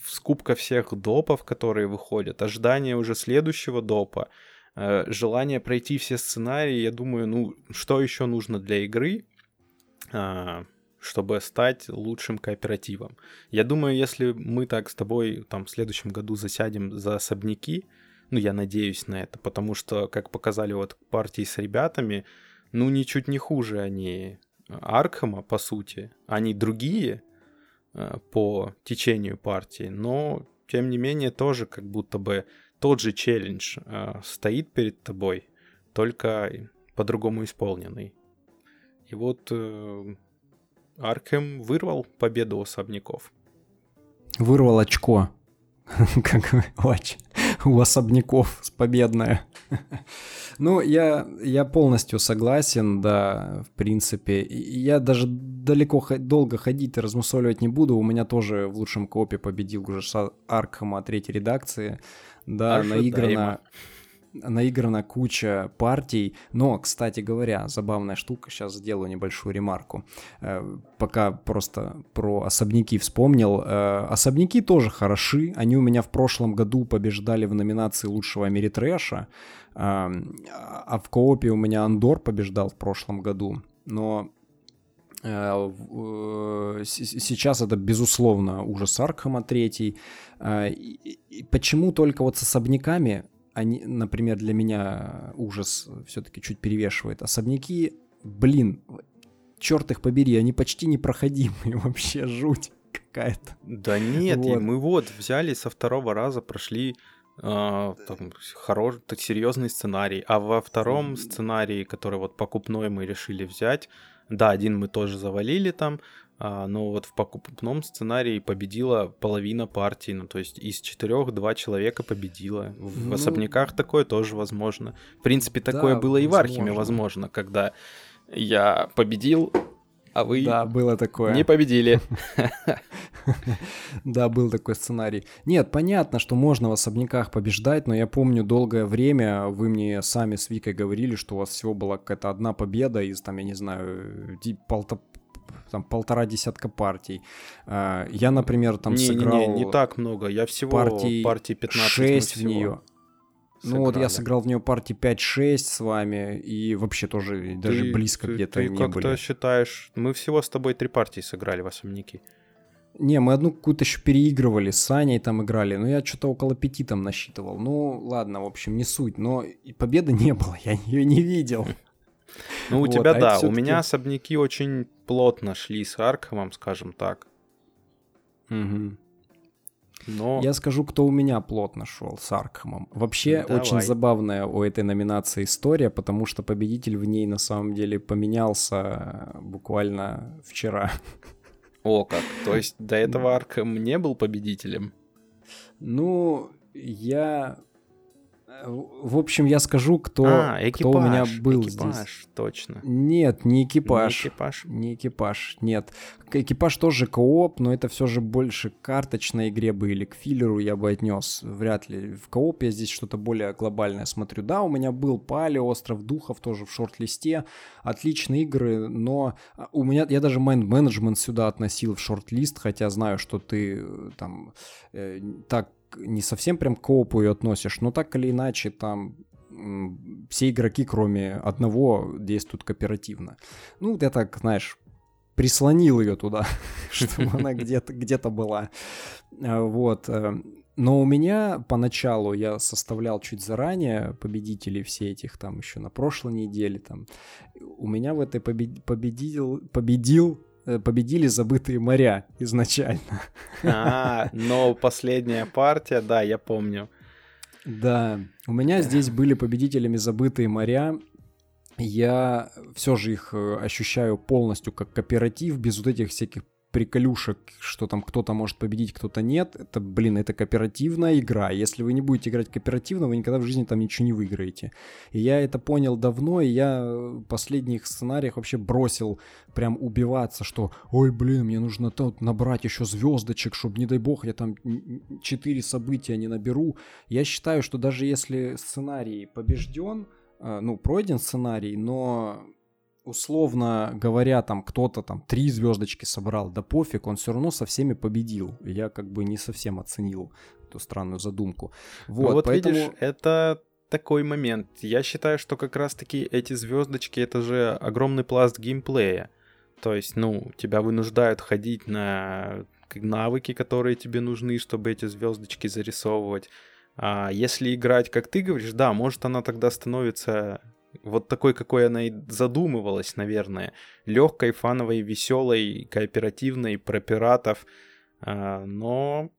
скупка всех допов, которые выходят, ожидание уже следующего допа, э, желание пройти все сценарии, я думаю, ну, что еще нужно для игры, э, чтобы стать лучшим кооперативом. Я думаю, если мы так с тобой там в следующем году засядем за особняки, ну, я надеюсь на это, потому что, как показали вот партии с ребятами, ну, ничуть не хуже они Аркхема, по сути. Они другие э, по течению партии, но, тем не менее, тоже как будто бы тот же челлендж э, стоит перед тобой, только по-другому исполненный. И вот Аркем вырвал победу у особняков.
Вырвал очко. Как у особняков с победная. Ну, я, я полностью согласен, да, в принципе. Я даже далеко долго ходить и размусоливать не буду. У меня тоже в лучшем копе победил уже Аркхема третьей редакции. Да, Ожидаемо. наиграно наиграна куча партий, но, кстати говоря, забавная штука, сейчас сделаю небольшую ремарку, э, пока просто про особняки вспомнил. Э, особняки тоже хороши, они у меня в прошлом году побеждали в номинации лучшего Америтрэша, а в коопе у меня Андор побеждал в прошлом году, но э, сейчас это, безусловно, ужас Аркхема третий. Почему только вот с особняками они, например, для меня ужас все-таки чуть перевешивает. Особняки, блин, черт их побери, они почти непроходимые, вообще жуть какая-то.
Да нет, вот. мы вот взяли со второго раза, прошли э, там, хороший, так, серьезный сценарий, а во втором сценарии, который вот покупной мы решили взять, да, один мы тоже завалили там, а, но вот в покупном сценарии победила половина партии, ну то есть из четырех два человека победила. В ну, особняках такое тоже возможно. В принципе, такое да, было и в Архиме возможно, когда я победил, а вы
да, было такое.
не победили.
Да, был такой сценарий. Нет, понятно, что можно в особняках побеждать, но я помню долгое время вы мне сами с Викой говорили, что у вас всего была какая-то одна победа из, там, я не знаю, там полтора десятка партий. А, я, например, там не, сыграл... Не,
не, не так много, я всего партий, партий 15
6 в нее. Сыграли. Ну вот я сыграл в нее партии 5-6 с вами, и вообще тоже ты, даже близко ты, где-то
ты
не
как
были.
Ты считаешь, мы всего с тобой три партии сыграли в особняки.
Не, мы одну какую-то еще переигрывали, с Саней там играли, но я что-то около пяти там насчитывал. Ну, ладно, в общем, не суть, но победы не было, я ее не видел.
Ну, у тебя, а да, у меня особняки очень плотно шли с Аркхемом, скажем так.
Угу. Но... Я скажу, кто у меня плотно шел с Аркхемом. Вообще, Давай. очень забавная у этой номинации история, потому что победитель в ней на самом деле поменялся буквально вчера.
О, как. То есть до этого Аркхем не был победителем?
Ну, я в общем, я скажу, кто, а, экипаж, кто у меня был экипаж, здесь.
точно.
Нет, не экипаж. Не экипаж? Не экипаж, нет. Экипаж тоже кооп, но это все же больше к карточной игре бы или к филлеру я бы отнес. Вряд ли. В кооп я здесь что-то более глобальное смотрю. Да, у меня был Пали, Остров Духов тоже в шорт-листе. Отличные игры, но а, у меня, я даже Mind Management сюда относил в шорт-лист, хотя знаю, что ты э, там э, так не совсем прям к коопу ее относишь, но так или иначе там все игроки, кроме одного, действуют кооперативно. Ну, я так, знаешь, прислонил ее туда, чтобы она где-то где была. А, вот. Э, но у меня поначалу я составлял чуть заранее победителей все этих там еще на прошлой неделе там. У меня в этой победил, победил Э, победили забытые моря изначально.
А, но последняя партия, да, я помню.
Да, у меня здесь были победителями забытые моря. Я все же их э, ощущаю полностью как кооператив, без вот этих всяких приколюшек, что там кто-то может победить, кто-то нет. Это, блин, это кооперативная игра. Если вы не будете играть кооперативно, вы никогда в жизни там ничего не выиграете. И я это понял давно, и я в последних сценариях вообще бросил прям убиваться, что ой, блин, мне нужно тут набрать еще звездочек, чтобы, не дай бог, я там четыре события не наберу. Я считаю, что даже если сценарий побежден, э, ну, пройден сценарий, но условно говоря, там кто-то там три звездочки собрал, да пофиг, он все равно со всеми победил. Я как бы не совсем оценил эту странную задумку.
Вот, ну вот поэтому... видишь, это такой момент. Я считаю, что как раз-таки эти звездочки это же огромный пласт геймплея. То есть, ну, тебя вынуждают ходить на навыки, которые тебе нужны, чтобы эти звездочки зарисовывать. А если играть, как ты говоришь, да, может она тогда становится вот такой, какой она и задумывалась, наверное. Легкой, фановой, веселой, кооперативной, про пиратов. А, но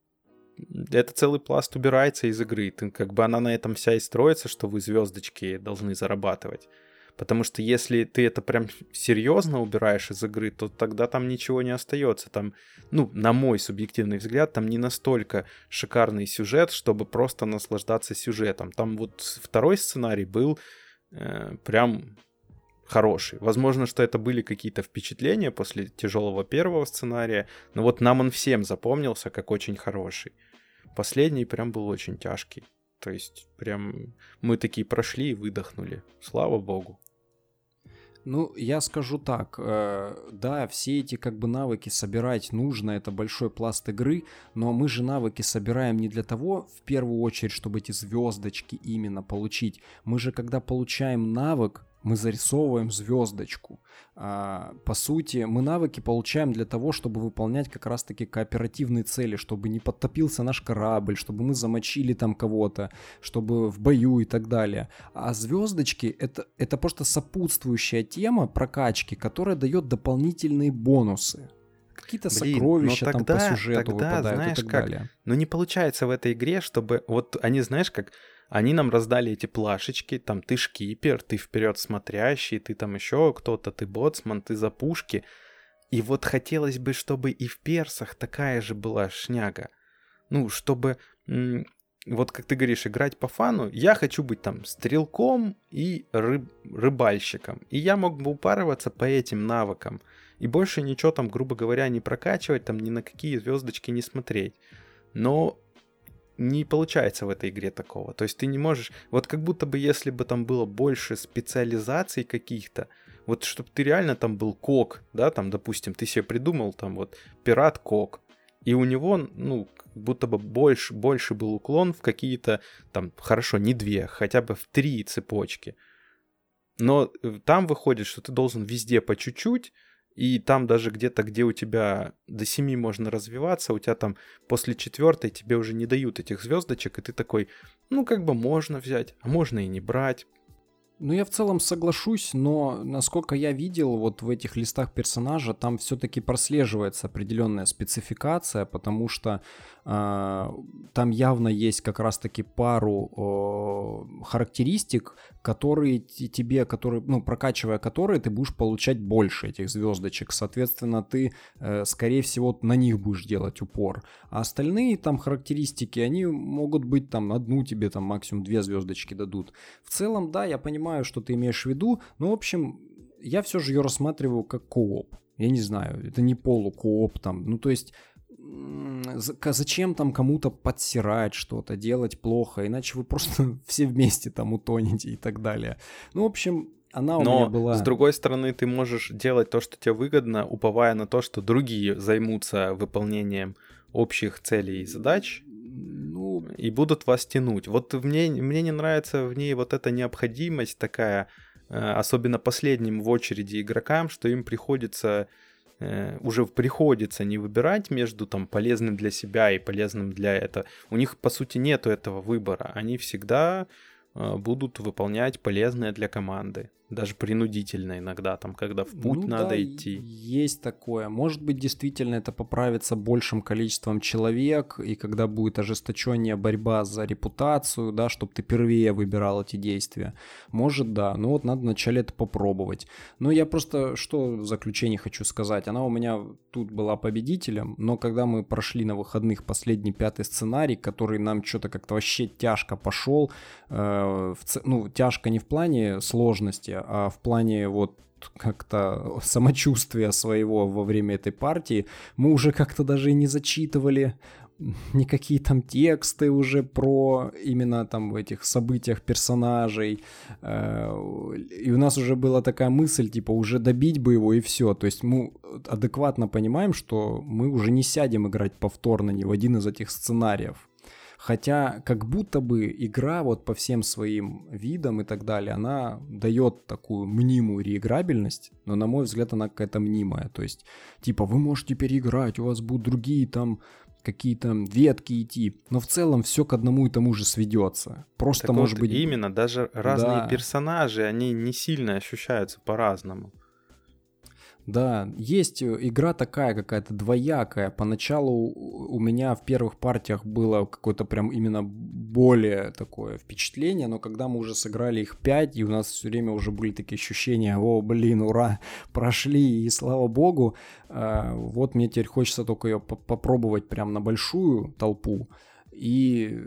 это целый пласт убирается из игры. Как бы она на этом вся и строится, что вы звездочки должны зарабатывать. Потому что если ты это прям серьезно убираешь из игры, то тогда там ничего не остается. Там, ну, на мой субъективный взгляд, там не настолько шикарный сюжет, чтобы просто наслаждаться сюжетом. Там вот второй сценарий был э, прям хороший. Возможно, что это были какие-то впечатления после тяжелого первого сценария, но вот нам он всем запомнился как очень хороший. Последний прям был очень тяжкий. То есть прям мы такие прошли и выдохнули. Слава богу.
Ну, я скажу так, э, да, все эти как бы навыки собирать нужно, это большой пласт игры, но мы же навыки собираем не для того, в первую очередь, чтобы эти звездочки именно получить. Мы же, когда получаем навык, мы зарисовываем звездочку. А, по сути, мы навыки получаем для того, чтобы выполнять как раз-таки кооперативные цели, чтобы не подтопился наш корабль, чтобы мы замочили там кого-то, чтобы в бою и так далее. А звездочки это, это просто сопутствующая тема прокачки, которая дает дополнительные бонусы какие-то сокровища тогда, там по сюжету тогда, выпадают знаешь, и так как, далее.
Но не получается в этой игре, чтобы вот они, знаешь, как они нам раздали эти плашечки, там ты шкипер, ты вперед смотрящий, ты там еще кто-то, ты боцман, ты за пушки. И вот хотелось бы, чтобы и в персах такая же была шняга. Ну, чтобы, вот как ты говоришь, играть по фану, я хочу быть там стрелком и рыб, рыбальщиком. И я мог бы упарываться по этим навыкам. И больше ничего там, грубо говоря, не прокачивать, там ни на какие звездочки не смотреть. Но не получается в этой игре такого. То есть ты не можешь... Вот как будто бы если бы там было больше специализаций каких-то, вот чтобы ты реально там был кок, да, там, допустим, ты себе придумал там вот пират-кок, и у него, ну, будто бы больше, больше был уклон в какие-то, там, хорошо, не две, хотя бы в три цепочки. Но э, там выходит, что ты должен везде по чуть-чуть, и там даже где-то, где у тебя до 7 можно развиваться, у тебя там после четвертой тебе уже не дают этих звездочек, и ты такой, ну как бы можно взять, а можно и не брать.
Ну, я в целом соглашусь, но насколько я видел вот в этих листах персонажа, там все-таки прослеживается определенная спецификация, потому что там явно есть как раз-таки пару характеристик, которые тебе, которые, ну, прокачивая которые, ты будешь получать больше этих звездочек. Соответственно, ты, э, скорее всего, на них будешь делать упор. А остальные там характеристики, они могут быть там одну тебе там максимум две звездочки дадут. В целом, да, я понимаю, что ты имеешь в виду, но, в общем, я все же ее рассматриваю как кооп. Я не знаю, это не полукооп там. Ну, то есть зачем там кому-то подсирать что-то, делать плохо, иначе вы просто все вместе там утонете и так далее. Ну, в общем, она у
Но,
меня была...
с другой стороны, ты можешь делать то, что тебе выгодно, уповая на то, что другие займутся выполнением общих целей и задач, ну... и будут вас тянуть. Вот мне, мне не нравится в ней вот эта необходимость такая, э, особенно последним в очереди игрокам, что им приходится уже приходится не выбирать между там полезным для себя и полезным для этого. У них по сути нету этого выбора. Они всегда э, будут выполнять полезное для команды даже принудительно иногда, там, когда в путь ну, надо да, идти.
Есть такое. Может быть, действительно это поправится большим количеством человек, и когда будет ожесточеннее борьба за репутацию, да, чтобы ты впервые выбирал эти действия. Может, да. Но вот надо вначале это попробовать. Но я просто, что в заключение хочу сказать. Она у меня тут была победителем, но когда мы прошли на выходных последний пятый сценарий, который нам что-то как-то вообще тяжко пошел, э, в, ну, тяжко не в плане сложности, а в плане вот как-то самочувствия своего во время этой партии, мы уже как-то даже и не зачитывали никакие там тексты уже про именно там в этих событиях персонажей. Э, и у нас уже была такая мысль, типа, уже добить бы его и все. То есть мы адекватно понимаем, что мы уже не сядем играть повторно ни в один из этих сценариев. Хотя как будто бы игра вот по всем своим видам и так далее, она дает такую мнимую реиграбельность, но на мой взгляд она какая-то мнимая. То есть, типа, вы можете переиграть, у вас будут другие там какие-то ветки идти, но в целом все к одному и тому же сведется. Просто так может
вот
быть...
Именно, даже разные да. персонажи, они не сильно ощущаются по-разному.
Да, есть э, игра такая какая-то двоякая. Поначалу у меня в первых партиях было какое-то прям именно более такое впечатление, но когда мы уже сыграли их пять, и у нас все время уже были такие ощущения, о, блин, ура, прошли, и слава богу, э, вот мне теперь хочется только ее попробовать прям на большую толпу и,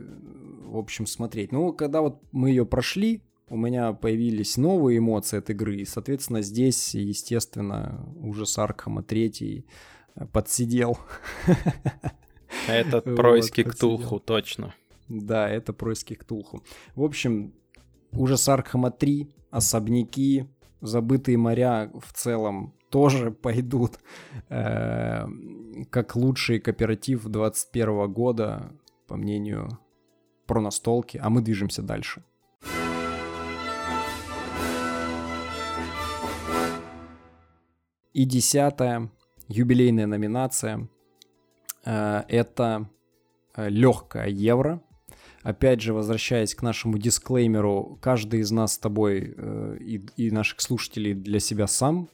в общем, смотреть. Ну, когда вот мы ее прошли, у меня появились новые эмоции от игры, и, соответственно, здесь, естественно, ужас Аркхама 3 э, подсидел.
Это происки вот, Ктулху, точно.
Да, это происки Ктулху. В общем, ужас Аркхама 3, особняки, забытые моря в целом тоже пойдут э, как лучший кооператив 2021 года, по мнению про настолки, а мы движемся дальше. И десятая юбилейная номинация э, это э, легкая евро. Опять же, возвращаясь к нашему дисклеймеру, каждый из нас с тобой э, и, и наших слушателей для себя сам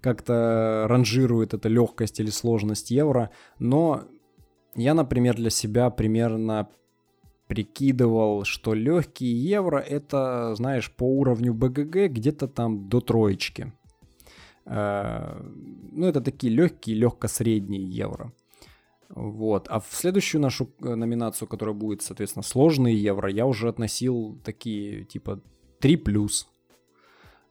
как-то ранжирует это легкость или сложность евро, но я, например, для себя примерно прикидывал, что легкие евро это, знаешь, по уровню БГГ где-то там до троечки. Э, ну, это такие легкие, легко-средние евро. Вот. А в следующую нашу э, номинацию, которая будет, соответственно, сложные евро, я уже относил такие, типа, 3 плюс.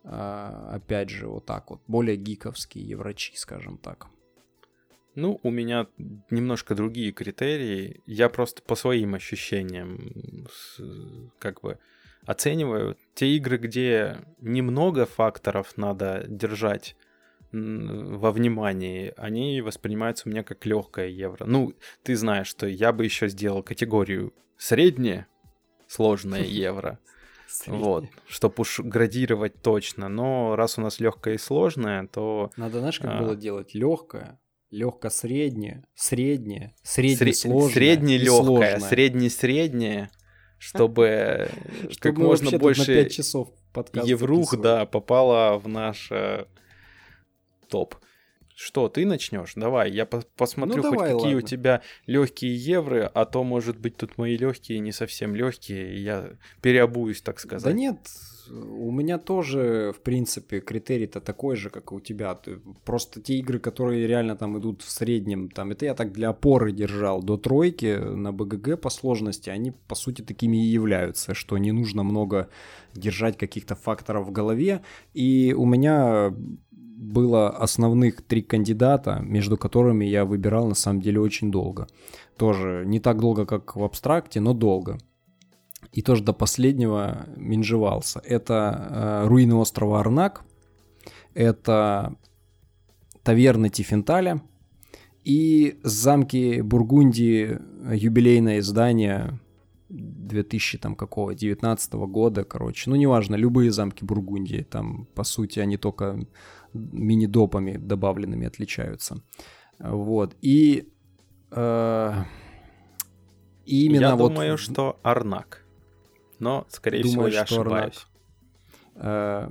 А, опять же, вот так вот. Более гиковские еврочи, скажем так.
Ну, у меня немножко другие критерии. Я просто по своим ощущениям как бы оцениваю те игры, где немного факторов надо держать во внимании, они воспринимаются у меня как легкое евро. Ну, ты знаешь, что я бы еще сделал категорию среднее, сложное евро. Вот, чтобы уж градировать точно. Но раз у нас легкое и сложное, то.
Надо, знаешь, как а... было делать? Легкое, легко-среднее, среднее, средне-сложное.
Средне-легкое, средне-среднее, чтобы, как можно больше
часов
еврух, да, попало в наш топ. Что, ты начнешь? Давай, я по посмотрю, ну, хоть давай, какие ладно. у тебя легкие евро, а то, может быть, тут мои легкие не совсем легкие, и я переобуюсь, так сказать.
Да нет, у меня тоже, в принципе, критерий-то такой же, как и у тебя. Просто те игры, которые реально там идут в среднем, там, это я так для опоры держал до тройки на БГГ по сложности, они, по сути, такими и являются, что не нужно много держать каких-то факторов в голове. И у меня было основных три кандидата, между которыми я выбирал на самом деле очень долго. Тоже не так долго, как в абстракте, но долго. И тоже до последнего менжевался. Это э, руины острова Арнак, это таверны Тифенталя и замки Бургундии, юбилейное издание 2000 там какого 19 года, короче, ну неважно, любые замки Бургундии, там по сути они только мини-допами добавленными отличаются. Вот. И э,
именно я вот... думаю, что Арнак. Но, скорее думаю, всего, я ошибаюсь.
Э,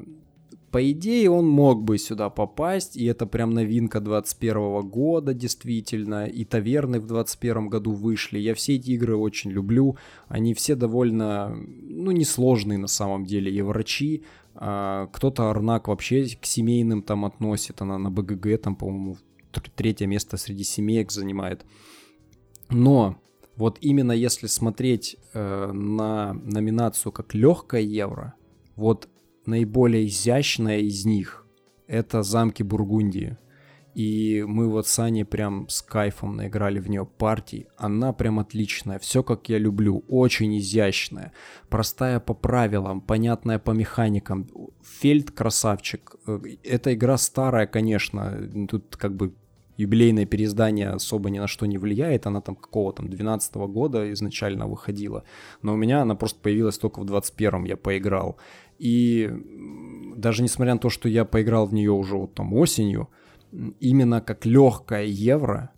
по идее, он мог бы сюда попасть, и это прям новинка 21 года, действительно, и таверны в 21 году вышли. Я все эти игры очень люблю, они все довольно, ну, несложные на самом деле, и врачи, кто-то Арнак вообще к семейным там относит, она на БГГ там, по-моему, третье место среди семеек занимает. Но вот именно если смотреть э, на номинацию как легкое евро, вот наиболее изящная из них это замки Бургундии. И мы вот с Аней прям с кайфом наиграли в нее партии. Она прям отличная, все как я люблю, очень изящная, простая по правилам, понятная по механикам. Фельд красавчик. Эта игра старая, конечно, тут как бы юбилейное переиздание особо ни на что не влияет, она там какого там 12 -го года изначально выходила, но у меня она просто появилась только в 21-м, я поиграл. И даже несмотря на то, что я поиграл в нее уже вот там осенью, именно как легкая евро,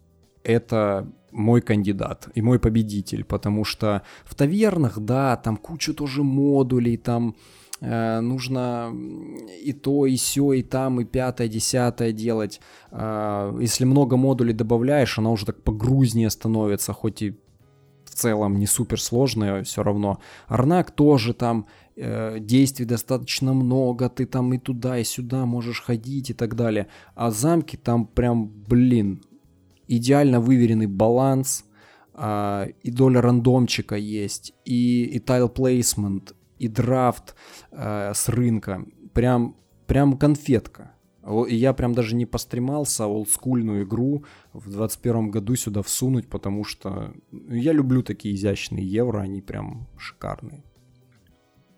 это мой кандидат и мой победитель, потому что в тавернах, да, там куча тоже модулей, там э, нужно и то, и все, и там, и пятое, десятое делать. Э, если много модулей добавляешь, она уже так погрузнее становится, хоть и в целом не супер сложная, все равно. Арнак тоже там э, действий достаточно много, ты там и туда, и сюда можешь ходить и так далее. А замки там прям, блин, идеально выверенный баланс, э, и доля рандомчика есть, и, и тайл плейсмент, и драфт э, с рынка. Прям, прям конфетка. И я прям даже не постремался олдскульную игру в 21 году сюда всунуть, потому что ну, я люблю такие изящные евро, они прям шикарные.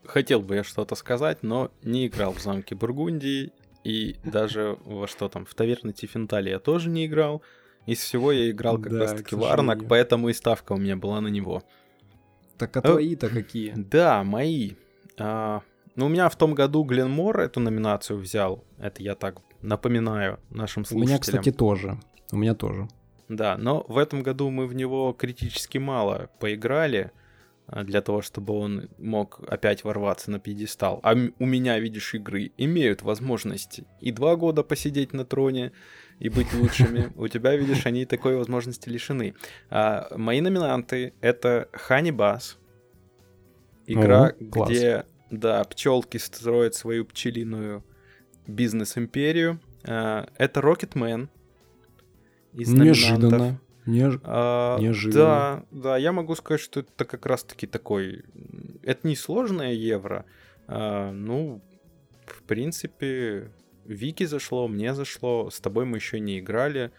Хотел бы я что-то сказать, но не играл в замке Бургундии, и даже во что там, в таверне Тифентали я тоже не играл. Из всего я играл как да, раз таки в Арнак, поэтому и ставка у меня была на него.
Так а твои-то какие?
Да, мои. А, ну, у меня в том году Гленмор эту номинацию взял. Это я так напоминаю нашим слушателям.
У меня, кстати, тоже. У меня тоже.
Да, но в этом году мы в него критически мало поиграли для того, чтобы он мог опять ворваться на пьедестал. А у меня, видишь, игры имеют возможность и два года посидеть на троне и быть лучшими. У тебя, видишь, они такой возможности лишены. А, мои номинанты — это Honey Bass, игра, где да, пчелки строят свою пчелиную бизнес-империю. А, это Rocketman
из Неожиданно. Неж... А,
Неожиданно. Да, да, я могу сказать, что это как раз-таки такой... Это не сложное евро. А, ну, в принципе, Вики зашло, мне зашло, с тобой мы еще не играли,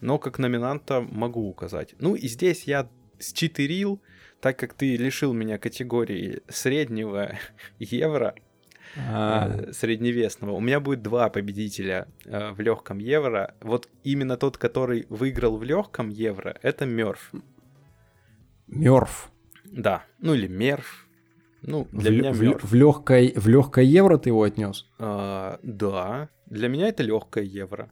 но как номинанта могу указать. Ну и здесь я считерил, так как ты лишил меня категории среднего евро, а. Э, средневесного. У меня будет два победителя э, в легком евро. Вот именно тот, который выиграл в легком евро, это Мерф.
Мерф.
Да, ну или Мерф. Ну, для в, меня
Мерф. В, в, легкой, в легкое евро ты его отнес?
А, да, для меня это легкое евро.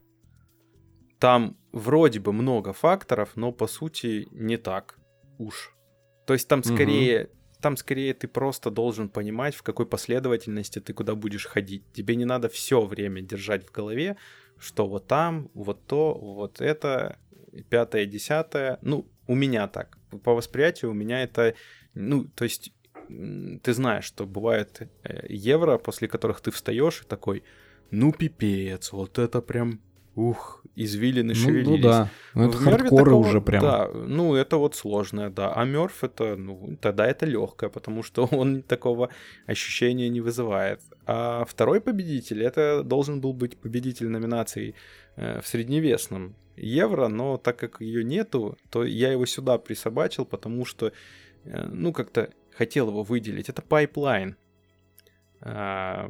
Там вроде бы много факторов, но по сути не так уж. То есть там скорее, угу. Там скорее ты просто должен понимать, в какой последовательности ты куда будешь ходить. Тебе не надо все время держать в голове, что вот там, вот то, вот это, пятое, десятое. Ну, у меня так. По восприятию у меня это, ну, то есть ты знаешь, что бывает э, евро, после которых ты встаешь и такой, ну пипец, вот это прям ух, извилины шевелились. Ну, ну да,
ну, это хардкоры такого, уже прям.
Да, ну это вот сложное, да. А Мёрф это, ну, тогда это легкое, потому что он такого ощущения не вызывает. А второй победитель, это должен был быть победитель номинации э, в средневесном евро, но так как ее нету, то я его сюда присобачил, потому что, э, ну, как-то хотел его выделить. Это Pipeline. Э,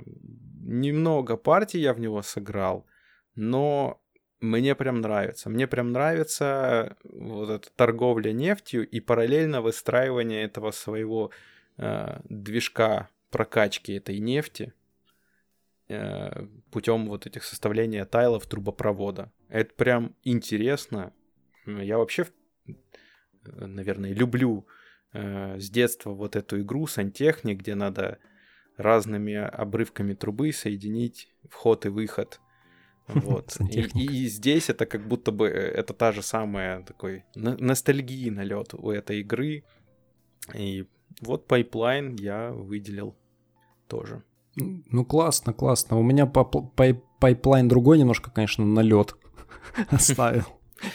немного партий я в него сыграл, но мне прям нравится. Мне прям нравится вот эта торговля нефтью и параллельно выстраивание этого своего э, движка прокачки этой нефти э, путем вот этих составления тайлов трубопровода. Это прям интересно. Я вообще, наверное, люблю э, с детства вот эту игру Сантехник, где надо разными обрывками трубы соединить вход и выход вот. И, и здесь это как будто бы э, это та же самая такой ностальгии налет у этой игры. И вот Pipeline я выделил тоже.
Ну классно, классно. У меня Pipeline другой немножко, конечно, налет оставил.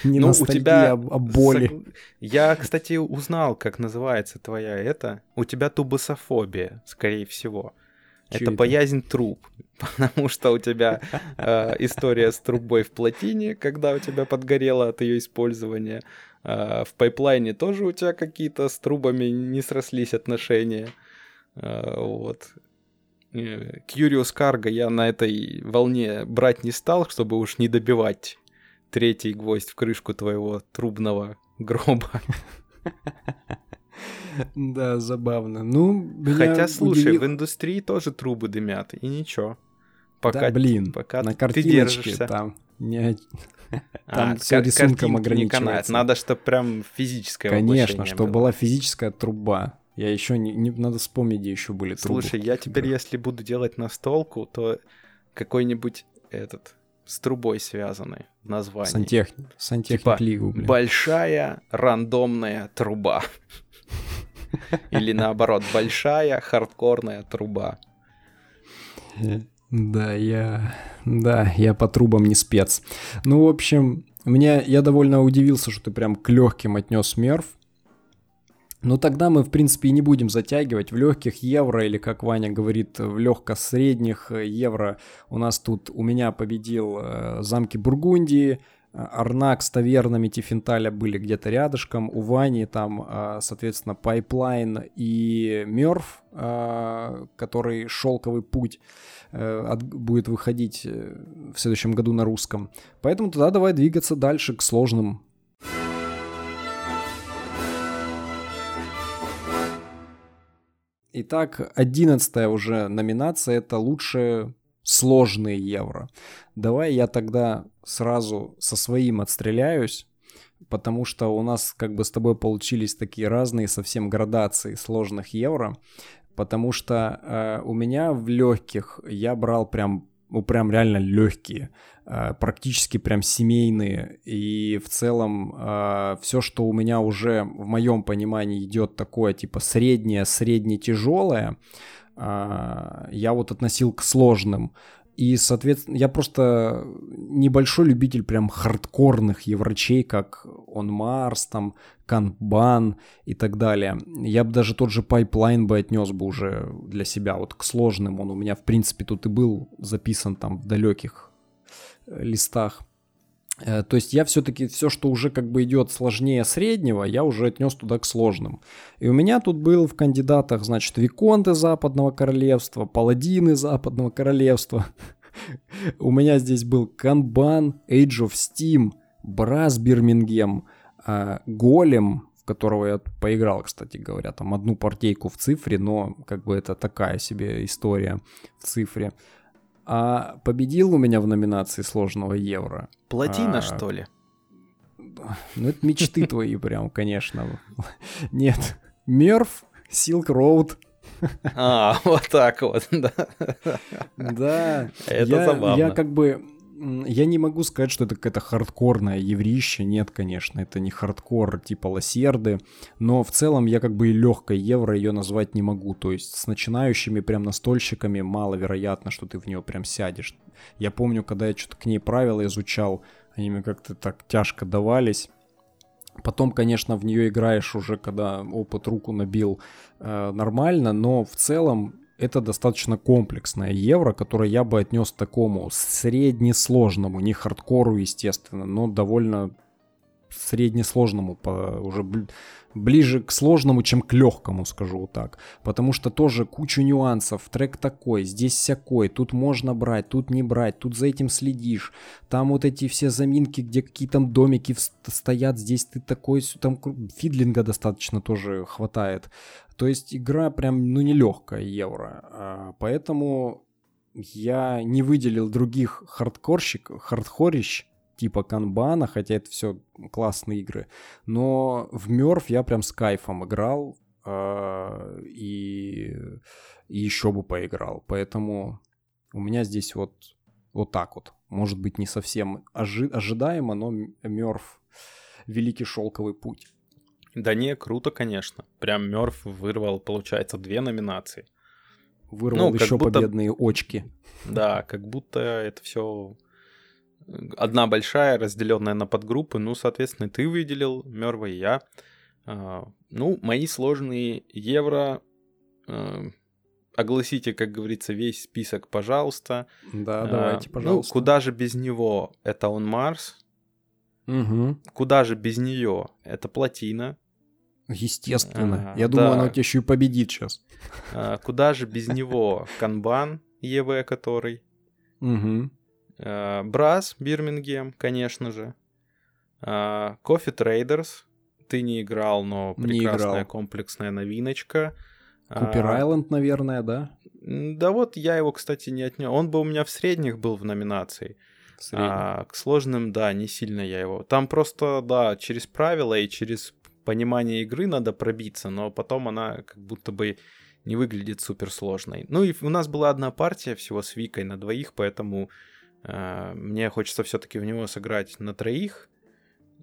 Не ну, у тебя а боли.
Я, кстати, узнал, как называется твоя это. У тебя тубософобия, скорее всего. Это, это боязнь труб, потому что у тебя э, история с трубой в плотине, когда у тебя подгорело от ее использования. Э, в пайплайне тоже у тебя какие-то с трубами не срослись отношения. Э, вот. Curious Cargo я на этой волне брать не стал, чтобы уж не добивать третий гвоздь в крышку твоего трубного гроба.
Да, забавно. Ну,
Хотя, слушай, удивил... в индустрии тоже трубы дымят, и ничего.
Пока, да, блин, пока на картиночке там не...
Там а, все рисунком ограничивается. Надо, чтобы прям физическое
Конечно, чтобы была физическая труба. Я еще не, не надо вспомнить, где еще были
трубы. Слушай, я теперь, да. если буду делать настолку, то какой-нибудь этот с трубой связанный в названии.
Сантехник. Сантехник типа,
лигу, блин. Большая рандомная труба. Или наоборот, большая хардкорная труба.
Да, я... Да, я по трубам не спец. Ну, в общем, мне... Я довольно удивился, что ты прям к легким отнес мерв. Но тогда мы, в принципе, и не будем затягивать. В легких евро, или, как Ваня говорит, в легко-средних евро у нас тут, у меня победил э, замки Бургундии, Арнак с тавернами Тифенталя были где-то рядышком. У Вани там, а, соответственно, Пайплайн и Мёрф, а, который «Шелковый путь» э, будет выходить э, в следующем году на русском. Поэтому тогда давай двигаться дальше к сложным Итак, одиннадцатая уже номинация — это лучшее сложные евро. Давай я тогда сразу со своим отстреляюсь, потому что у нас как бы с тобой получились такие разные совсем градации сложных евро, потому что э, у меня в легких я брал прям ну прям реально легкие, э, практически прям семейные, и в целом э, все, что у меня уже в моем понимании идет такое типа среднее, средне тяжелое, а, я вот относил к сложным. И, соответственно, я просто небольшой любитель прям хардкорных еврочей, как On Mars, там, Kanban и так далее. Я бы даже тот же Pipeline бы отнес бы уже для себя вот к сложным. Он у меня, в принципе, тут и был записан там в далеких э, листах. Э, то есть я все-таки все, что уже как бы идет сложнее среднего, я уже отнес туда к сложным. И у меня тут был в кандидатах, значит, Виконты Западного Королевства, Паладины Западного Королевства. У меня здесь был Канбан, Age of Steam, Брас Бирмингем, а, Голем, в которого я поиграл, кстати говоря, там одну партейку в цифре, но как бы это такая себе история в цифре. А победил у меня в номинации сложного евро.
Платина, а, что ли?
Ну, это мечты твои прям, конечно. Нет. Мерф, Silk Road.
А, вот так вот, да.
Да.
Это я, забавно.
Я как бы я не могу сказать, что это какая-то хардкорная еврище. Нет, конечно, это не хардкор типа лосерды. Но в целом я как бы и легкой евро ее назвать не могу. То есть с начинающими прям настольщиками маловероятно, что ты в нее прям сядешь. Я помню, когда я что-то к ней правила изучал, они мне как-то так тяжко давались. Потом, конечно, в нее играешь уже, когда опыт руку набил э, нормально, но в целом это достаточно комплексное евро, которое я бы отнес такому среднесложному, не хардкору, естественно, но довольно среднесложному, по, уже ближе к сложному, чем к легкому, скажу так. Потому что тоже кучу нюансов. Трек такой, здесь всякой, тут можно брать, тут не брать, тут за этим следишь. Там вот эти все заминки, где какие там домики стоят, здесь ты такой, там фидлинга достаточно тоже хватает. То есть игра прям, ну, нелегкая евро. А, поэтому я не выделил других хардкорщиков, хардхорищ, типа канбана, хотя это все классные игры. Но в Мёрф я прям с кайфом играл э, и, и еще бы поиграл. Поэтому у меня здесь вот, вот так вот. Может быть, не совсем ожи- ожидаемо, но Мёрф великий шелковый путь.
Да не, круто, конечно. Прям Мёрф вырвал, получается, две номинации.
Вырвал ну, еще будто... победные очки.
Да, как будто это все одна большая, разделенная на подгруппы. Ну, соответственно, ты выделил, Мерва и я. А, ну, мои сложные евро. А, огласите, как говорится, весь список, пожалуйста.
Да, а, давайте, ну, пожалуйста.
Ну, куда же без него? Это он Марс.
Угу.
Куда же без нее? Это плотина.
Естественно. А, Я думаю, да. она у тебя еще и победит сейчас.
А, куда же без него? Канбан, ЕВ который.
Угу.
Брас, Бирмингем, конечно же. Coffee Traders. Ты не играл, но прекрасная комплексная новиночка.
Купер Айленд, наверное, да?
Да вот я его, кстати, не отнял. Он бы у меня в средних был в номинации. В а, к сложным, да, не сильно я его. Там просто, да, через правила и через понимание игры надо пробиться, но потом она как будто бы не выглядит супер сложной. Ну и у нас была одна партия всего с Викой на двоих, поэтому э, мне хочется все-таки в него сыграть на троих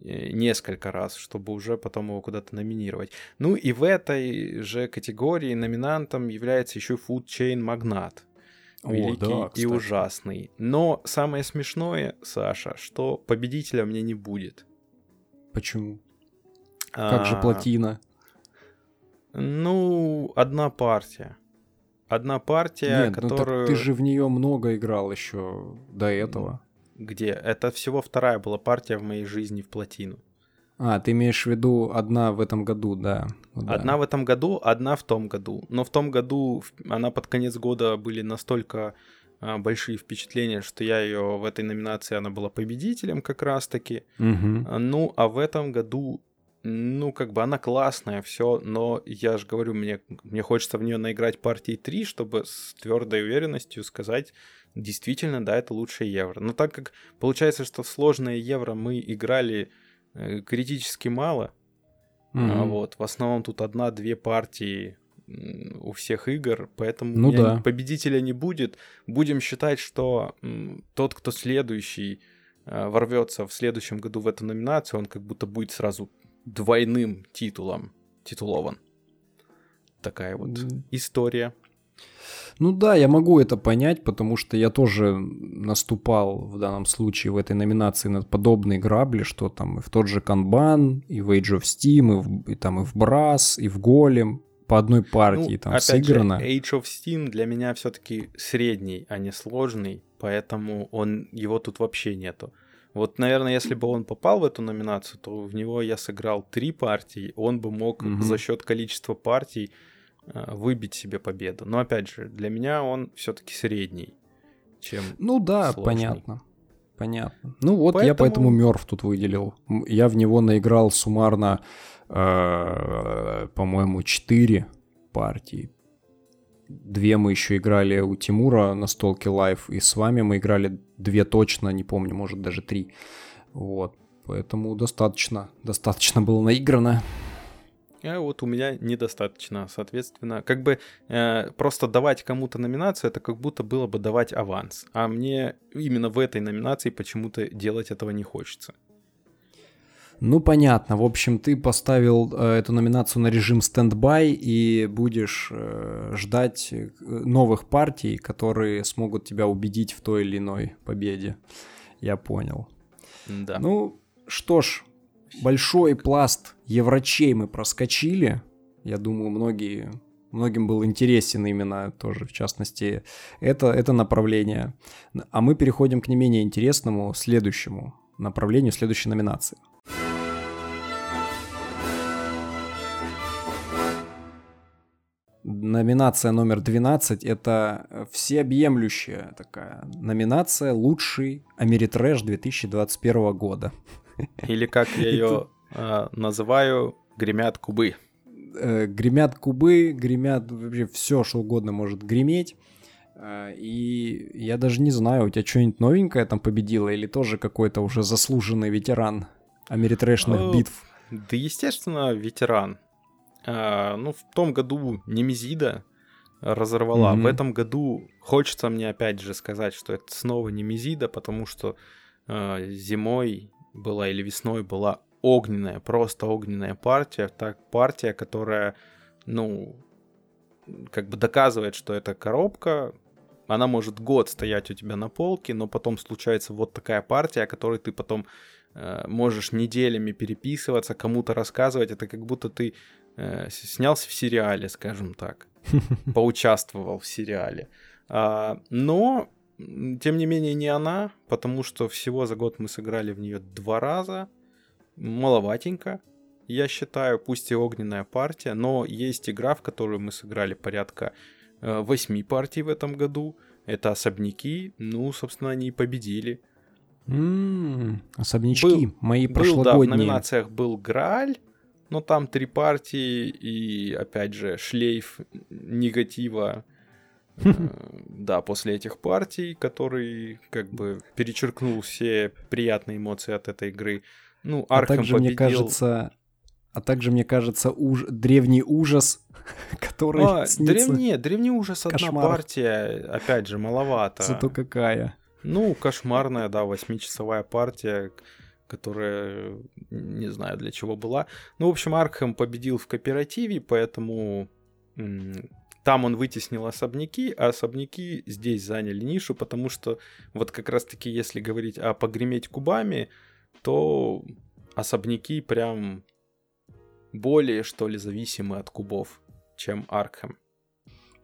э, несколько раз, чтобы уже потом его куда-то номинировать. Ну и в этой же категории номинантом является еще Food Chain Magnat. Великий О, да, и ужасный. Но самое смешное, Саша, что победителя мне не будет.
Почему? Как а... же плотина?
Ну, одна партия. Одна партия, Нет, которую...
Ну, так ты же в нее много играл еще до этого.
Где? Это всего вторая была партия в моей жизни в плотину.
А, ты имеешь в виду одна в этом году, да. да.
Одна в этом году, одна в том году. Но в том году она под конец года были настолько а, большие впечатления, что я ее в этой номинации, она была победителем как раз-таки.
Угу.
Ну, а в этом году ну, как бы она классная, все, но я же говорю, мне, мне хочется в нее наиграть партии 3, чтобы с твердой уверенностью сказать, действительно, да, это лучшее евро. Но так как получается, что в сложное евро мы играли э, критически мало, mm-hmm. вот в основном тут одна-две партии у всех игр, поэтому
ну, да.
победителя не будет. Будем считать, что тот, кто следующий э, ворвется в следующем году в эту номинацию, он как будто будет сразу двойным титулом титулован. Такая вот mm. история.
Ну да, я могу это понять, потому что я тоже наступал в данном случае в этой номинации на подобные грабли, что там и в тот же Kanban, и в Age of Steam, и, в, и там и в Brass, и в Голем по одной партии ну, там опять сыграно.
Же, Age of Steam для меня все-таки средний, а не сложный, поэтому он его тут вообще нету. Вот, наверное, если бы он попал в эту номинацию, то в него я сыграл три партии, он бы мог угу. за счет количества партий э, выбить себе победу. Но опять же, для меня он все-таки средний, чем
Ну да, сложный. понятно. Понятно. Ну вот поэтому... я поэтому Merv тут выделил. Я в него наиграл суммарно, э, по-моему, 4 партии. Две мы еще играли у Тимура на столке live, и с вами мы играли две точно, не помню, может даже три. Вот, поэтому достаточно, достаточно было наиграно.
А вот у меня недостаточно, соответственно, как бы э, просто давать кому-то номинацию, это как будто было бы давать аванс, а мне именно в этой номинации почему-то делать этого не хочется.
Ну, понятно. В общем, ты поставил э, эту номинацию на режим стендбай и будешь э, ждать э, новых партий, которые смогут тебя убедить в той или иной победе. Я понял.
Да.
Ну, что ж, большой пласт еврочей мы проскочили. Я думаю, многие, многим был интересен именно тоже, в частности, это, это направление. А мы переходим к не менее интересному, следующему направлению, следующей номинации. Номинация номер 12 — это всеобъемлющая такая номинация «Лучший Америтрэш 2021 года».
Или как я ее а, называю, «Гремят кубы».
Э, гремят кубы, гремят вообще все, что угодно может греметь. Э, и я даже не знаю, у тебя что-нибудь новенькое там победило или тоже какой-то уже заслуженный ветеран америтрэшных э, битв?
Да, естественно, ветеран. А, ну, в том году Немезида разорвала. Mm-hmm. В этом году хочется мне опять же сказать, что это снова Немезида, потому что э, зимой была или весной была огненная, просто огненная партия. Так, партия, которая, ну, как бы доказывает, что это коробка. Она может год стоять у тебя на полке, но потом случается вот такая партия, о которой ты потом э, можешь неделями переписываться, кому-то рассказывать. Это как будто ты э, снялся в сериале, скажем так, поучаствовал в сериале. А, но, тем не менее, не она, потому что всего за год мы сыграли в нее два раза, маловатенько, я считаю, пусть и огненная партия, но есть игра, в которую мы сыграли порядка э, восьми партий в этом году. это особняки. Ну, собственно, они и победили.
М-м, особнячки
Был-
мои
Был, да, в
прошлогодние.
номинациях был Грааль, но там три партии и, опять же, шлейф негатива. э, Да, после этих партий, который как бы перечеркнул все приятные эмоции от этой игры. Ну,
а
Архам
также, мне
победил.
кажется, а также, мне кажется, уж... древний ужас, который
А,
снится.
древний, древний ужас одна партия, опять же, маловато.
Зато какая.
Ну, кошмарная, да, восьмичасовая партия, которая не знаю для чего была. Ну, в общем, Аркхэм победил в кооперативе, поэтому там он вытеснил особняки, а особняки здесь заняли нишу, потому что вот как раз-таки, если говорить о погреметь кубами, то особняки прям более, что ли, зависимы от кубов, чем Аркхэм.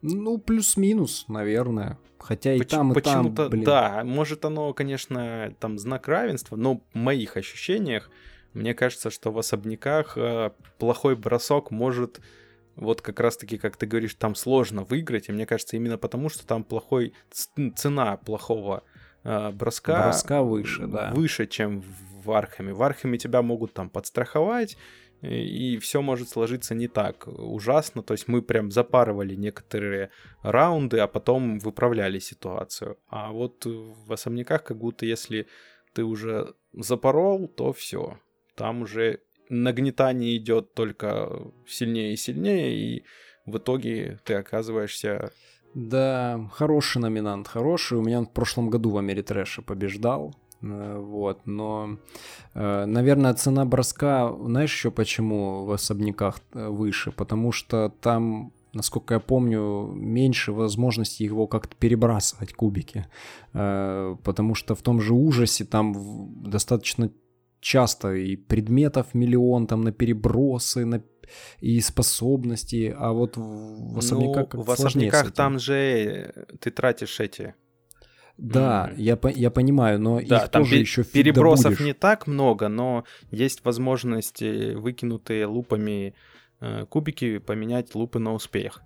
Ну, плюс-минус, наверное. Хотя и
Поч-
там, и там,
Почему-то,
блин.
да, может оно, конечно, там знак равенства, но в моих ощущениях, мне кажется, что в особняках э, плохой бросок может, вот как раз-таки, как ты говоришь, там сложно выиграть, и мне кажется, именно потому, что там плохой, цена плохого э, броска,
Броска выше, да.
выше, чем в Архаме. В Архаме тебя могут там подстраховать, и все может сложиться не так ужасно. То есть мы прям запарывали некоторые раунды, а потом выправляли ситуацию. А вот в особняках как будто если ты уже запорол, то все. Там уже нагнетание идет только сильнее и сильнее, и в итоге ты оказываешься...
Да, хороший номинант, хороший. У меня он в прошлом году в Америтрэше побеждал. Э, Вот, но, э, наверное, цена броска, знаешь еще почему в особняках э, выше? Потому что там, насколько я помню, меньше возможности его как-то перебрасывать кубики. Потому что в том же ужасе там достаточно часто и предметов миллион там на перебросы, на и способности, а вот в, особняках
Ну,
как
в особняках там же ты тратишь эти
Да, я, я понимаю, но
Да,
их
там
тоже
пе-
еще
перебросов
добудешь.
не так много, но есть возможность выкинутые лупами э, кубики поменять лупы на успех.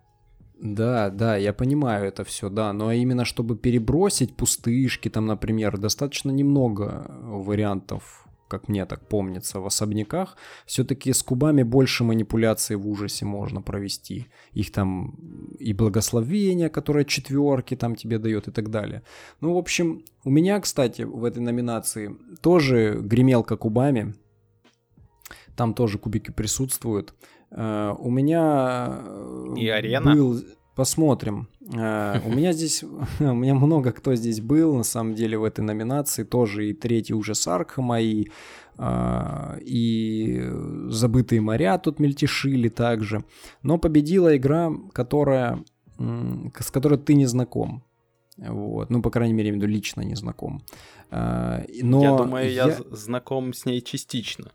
Да, да, я понимаю это все, да, но именно чтобы перебросить пустышки, там, например, достаточно немного вариантов, как мне так помнится, в особняках. Все-таки с кубами больше манипуляций в ужасе можно провести. Их там и благословение, которое четверки там тебе дает и так далее. Ну, в общем, у меня, кстати, в этой номинации тоже гремелка кубами. Там тоже кубики присутствуют. Э, У меня э,
И арена?
был... Посмотрим. Э, У меня здесь... У меня много кто здесь был, на самом деле, в этой номинации. Тоже и третий ужас Аркхема, и, а, и забытые моря тут мельтешили также. Но победила игра, которая, с которой ты не знаком. Вот. Ну, по крайней мере, я имею в виду лично не знаком. А, Но
я думаю, я, з- знаком с ней частично.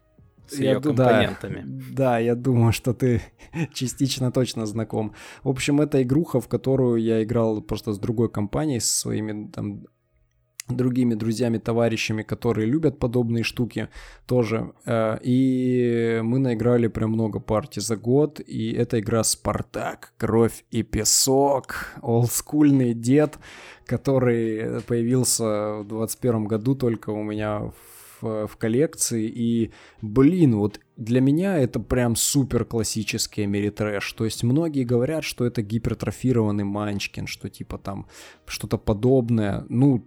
С
Я
ее
ду- да.
компонентами.
Да, я думаю, что ты частично точно знаком. В общем, это игруха, в которую я играл просто с другой компанией, со своими там другими друзьями, товарищами, которые любят подобные штуки тоже. Э, И мы наиграли прям много партий за год. И это игра «Спартак. Кровь и песок». Олдскульный дед, который появился в 21 году только у меня в, в коллекции. И, блин, вот для меня это прям супер классический Америтрэш. То есть многие говорят, что это гипертрофированный Манчкин, что типа там что-то подобное. Ну,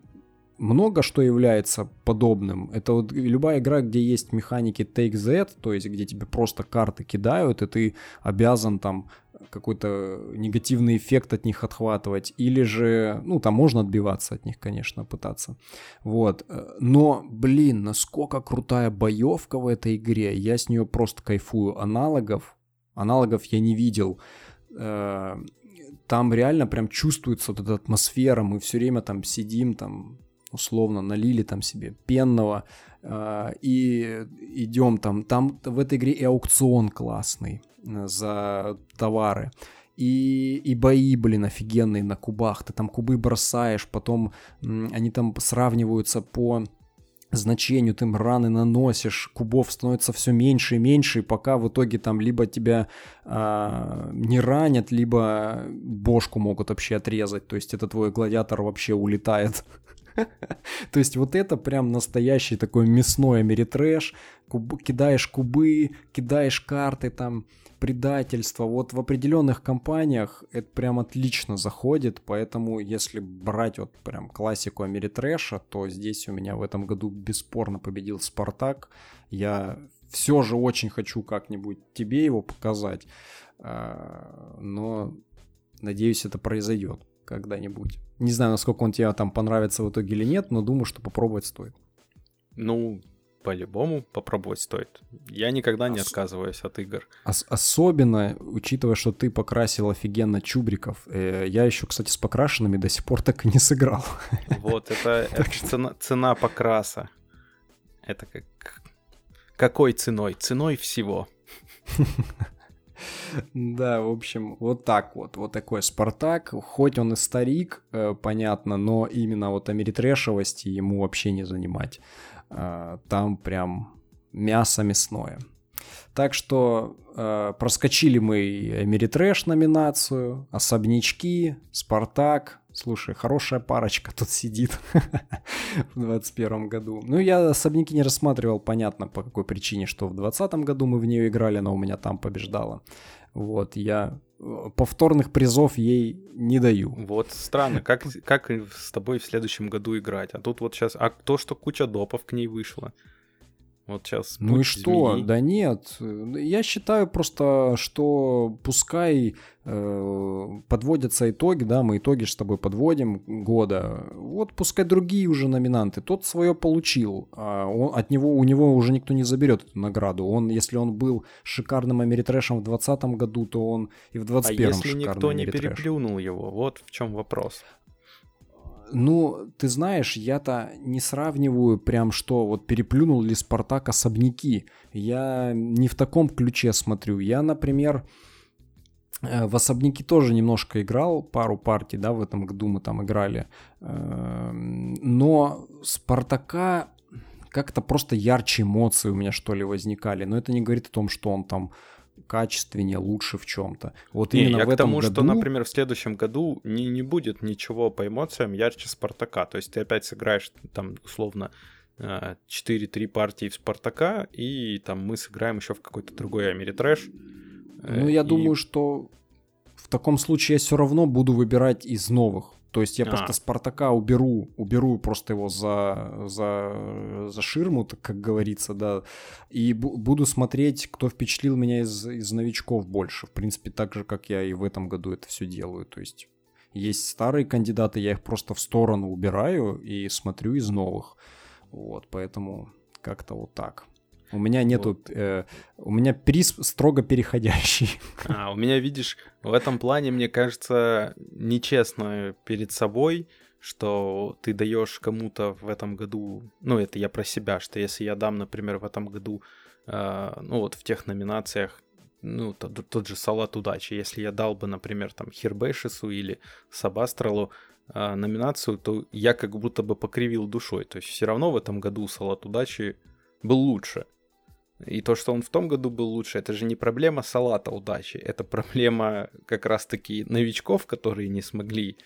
много что является подобным. Это вот любая игра, где есть механики Take That, то есть где тебе просто карты кидают, и ты обязан там какой-то негативный эффект от них отхватывать, или же, ну, там можно отбиваться от них, конечно, пытаться. Вот. Но, блин, насколько крутая боевка в этой игре. Я с нее просто кайфую. Аналогов, аналогов я не видел. Э, Там реально прям чувствуется вот эта атмосфера. Мы все время там сидим, там условно налили там себе пенного э, и идем там. Там в этой игре и аукцион классный э, за товары. И, и бои, блин, офигенные на кубах. Ты там кубы бросаешь, потом они там сравниваются по значению, ты им раны наносишь, кубов становится все меньше и меньше, и пока в итоге там либо тебя а, не ранят, либо бошку могут вообще отрезать, то есть это твой гладиатор вообще улетает. То есть вот это прям настоящий такой мясной америтрэш, кидаешь кубы, кидаешь карты там, предательство. Вот в определенных компаниях это прям отлично заходит, поэтому если брать вот прям классику Америтрэша, то здесь у меня в этом году бесспорно победил Спартак. Я все же очень хочу как-нибудь тебе его показать, а, но надеюсь, это произойдет когда-нибудь. Не знаю, насколько он тебе там понравится в итоге или нет, но думаю, что попробовать стоит.
Ну, по-любому попробовать стоит. Я никогда не Ос... отказываюсь от игр.
Ос- особенно, учитывая, что ты покрасил офигенно чубриков. Э, я еще, кстати, с покрашенными до сих пор так и не сыграл.
Вот, это, это цена, цена покраса. Это как... Какой ценой? Ценой всего.
Да, в общем, вот так вот. Вот такой Спартак. Хоть он и старик, э, понятно, но именно вот америтрешевости ему вообще не занимать. А, там прям мясо мясное. Так что э, проскочили мы Америтрэш номинацию, Особнячки, Спартак. Слушай, хорошая парочка тут сидит в 2021 году. Ну, я Особняки не рассматривал, понятно, по какой причине, что в 2020 году мы в нее играли, но у меня там побеждала. Вот, я э, повторных призов ей не даю.
Вот странно, как, как с тобой в следующем году играть? А тут вот сейчас, а то, что куча допов к ней вышла. Вот сейчас.
Ну и что? Змеи. Да нет. Я считаю просто, что пускай э, подводятся итоги, да, мы итоги с тобой подводим года. Вот пускай другие уже номинанты. Тот свое получил. А он, от него у него уже никто не заберет эту награду. Он, если он был шикарным Америтрэшем в 2020 году, то он и в 2021 а
если никто не переплюнул его, вот в чем вопрос.
Ну, ты знаешь, я-то не сравниваю прям, что вот переплюнул ли Спартак особняки. Я не в таком ключе смотрю. Я, например, э, в особняки тоже немножко играл, пару партий, да, в этом году мы там играли. Эм, но Спартака как-то просто ярче эмоции у меня, что ли, возникали. Но это не говорит о том, что он там качественнее, лучше в чем-то. Вот
не, именно я в этом к тому, году... что, например, в следующем году не, не будет ничего по эмоциям ярче Спартака. То есть ты опять сыграешь там условно 4-3 э, партии в Спартака, и там мы сыграем еще в какой-то другой Америтрэш.
Ну, я и... думаю, что в таком случае я все равно буду выбирать из новых. То есть я а. просто Спартака уберу, уберу просто его за, за, за ширму, так как говорится, да, и буду смотреть, кто впечатлил меня из, из новичков больше. В принципе, так же, как я и в этом году это все делаю. То есть есть старые кандидаты, я их просто в сторону убираю и смотрю из новых. Вот, поэтому как-то вот так. У меня нету... Вот. Э, у меня приз строго переходящий.
А, у меня, видишь, в этом плане, мне кажется, нечестно перед собой, что ты даешь кому-то в этом году... Ну, это я про себя, что если я дам, например, в этом году, э, ну, вот в тех номинациях, ну, тот, тот же салат удачи. Если я дал бы, например, там, Хербейшису или Сабастралу э, номинацию, то я как будто бы покривил душой. То есть все равно в этом году салат удачи был лучше. И то, что он в том году был лучше, это же не проблема салата удачи, это проблема как раз-таки новичков, которые не смогли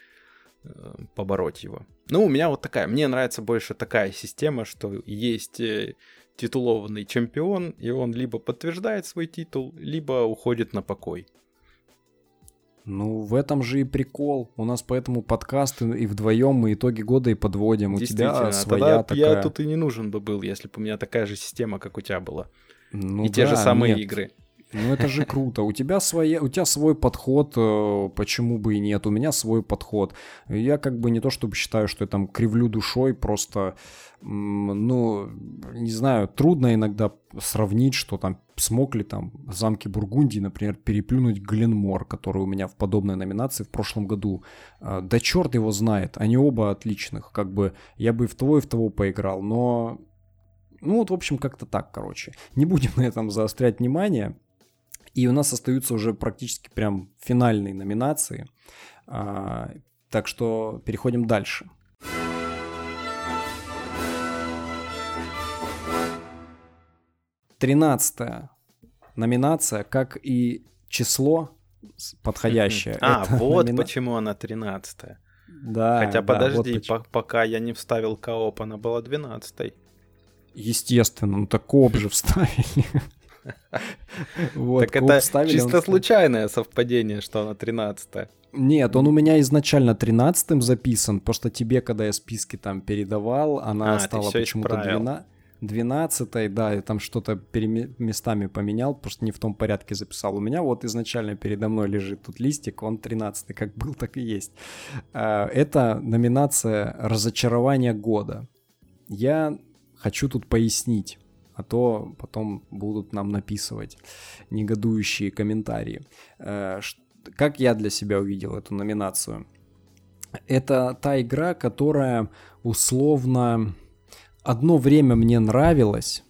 э, побороть его. Ну, у меня вот такая, мне нравится больше такая система, что есть э, титулованный чемпион, и он либо подтверждает свой титул, либо уходит на покой.
Ну, в этом же и прикол. У нас поэтому подкасты и вдвоем мы итоги года и подводим. У тебя своя
тогда
такая...
я тут и не нужен бы был, если бы у меня такая же система, как у тебя была. Ну, и да, те же самые нет. игры.
Ну это же круто. У тебя, своя, у тебя свой подход, э, почему бы и нет. У меня свой подход. Я как бы не то чтобы считаю, что я там кривлю душой, просто, ну, не знаю, трудно иногда сравнить, что там смог ли там замки Бургундии, например, переплюнуть Гленмор, который у меня в подобной номинации в прошлом году. Э, да черт его знает, они оба отличных. Как бы я бы и в того, и в того поиграл, но ну вот, в общем, как-то так, короче. Не будем на этом заострять внимание. И у нас остаются уже практически прям финальные номинации. А, так что переходим дальше. 13 номинация, как и число подходящее.
А, вот номина... почему она 13
Да.
Хотя да, подожди, вот по- пока я не вставил кооп, она была 12
Естественно, ну так кооп же вставили.
Вот, так это чисто случайное совпадение, что она 13
Нет, он у меня изначально 13 записан, просто тебе, когда я списки там передавал, она а, стала почему-то 12 12 да, я там что-то пере... местами поменял, просто не в том порядке записал. У меня вот изначально передо мной лежит тут листик, он 13 как был, так и есть. А, это номинация «Разочарование года». Я хочу тут пояснить, а то потом будут нам написывать негодующие комментарии. Э, как я для себя увидел эту номинацию? Это та игра, которая условно одно время мне нравилась,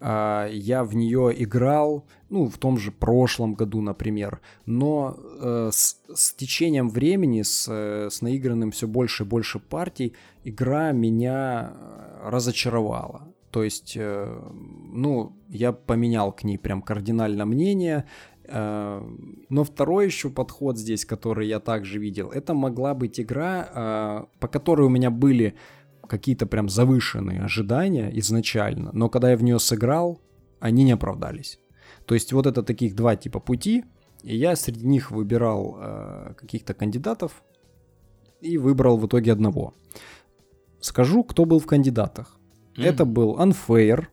а, я в нее играл, ну, в том же прошлом году, например, но э, с, с течением времени, с, э, с наигранным все больше и больше партий, игра меня э, разочаровала. То есть, э, ну, я поменял к ней прям кардинально мнение, э, но второй еще подход здесь, который я также видел, это могла быть игра, по которой у меня были какие-то прям завышенные ожидания изначально, но когда я в нее сыграл, они не оправдались. То есть вот это таких два типа пути, и я среди них выбирал э, каких-то кандидатов и выбрал в итоге одного. Скажу, кто был в кандидатах. Mm. Это был Unfair,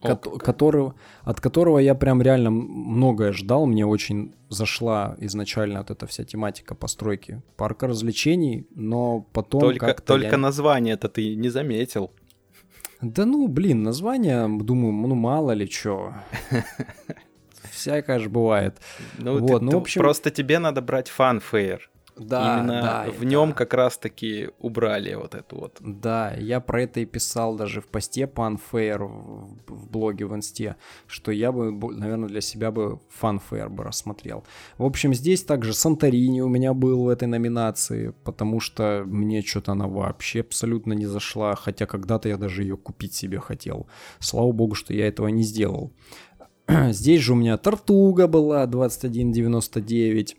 ко- которого, от которого я прям реально многое ждал. Мне очень зашла изначально вот эта вся тематика постройки парка развлечений, но потом
только, Только
я...
название это ты не заметил.
Да ну, блин, название, думаю, ну мало ли чё. Всякое же бывает.
Ну, вот, ты, ну, в общем... Просто тебе надо брать фанфейр. Да, Именно да, в нем да. как раз-таки убрали вот эту вот.
Да, я про это и писал даже в посте по Unfair в, в блоге в Инсте, что я бы, наверное, для себя бы Funfair бы рассмотрел. В общем, здесь также Санторини у меня был в этой номинации, потому что мне что-то она вообще абсолютно не зашла, хотя когда-то я даже ее купить себе хотел. Слава богу, что я этого не сделал. Здесь же у меня Тартуга была 2199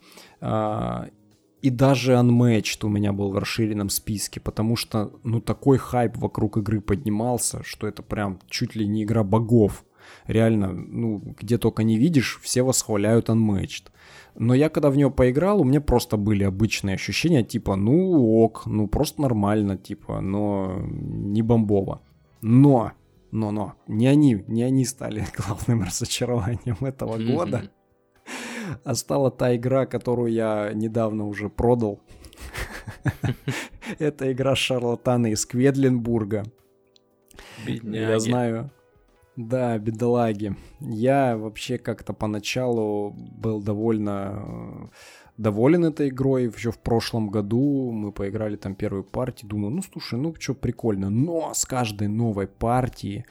и даже Unmatched у меня был в расширенном списке, потому что, ну, такой хайп вокруг игры поднимался, что это прям чуть ли не игра богов. Реально, ну, где только не видишь, все восхваляют Unmatched. Но я когда в нее поиграл, у меня просто были обычные ощущения, типа, ну ок, ну просто нормально, типа, но не бомбово. Но, но, но, не они, не они стали главным разочарованием этого года а стала та игра, которую я недавно уже продал. Это игра шарлатаны из Кведлинбурга.
Бедняги.
Я знаю. Да, бедолаги. Я вообще как-то поначалу был довольно э, доволен этой игрой. Еще в прошлом году мы поиграли там первую партию. Думаю, ну слушай, ну что, прикольно. Но с каждой новой партии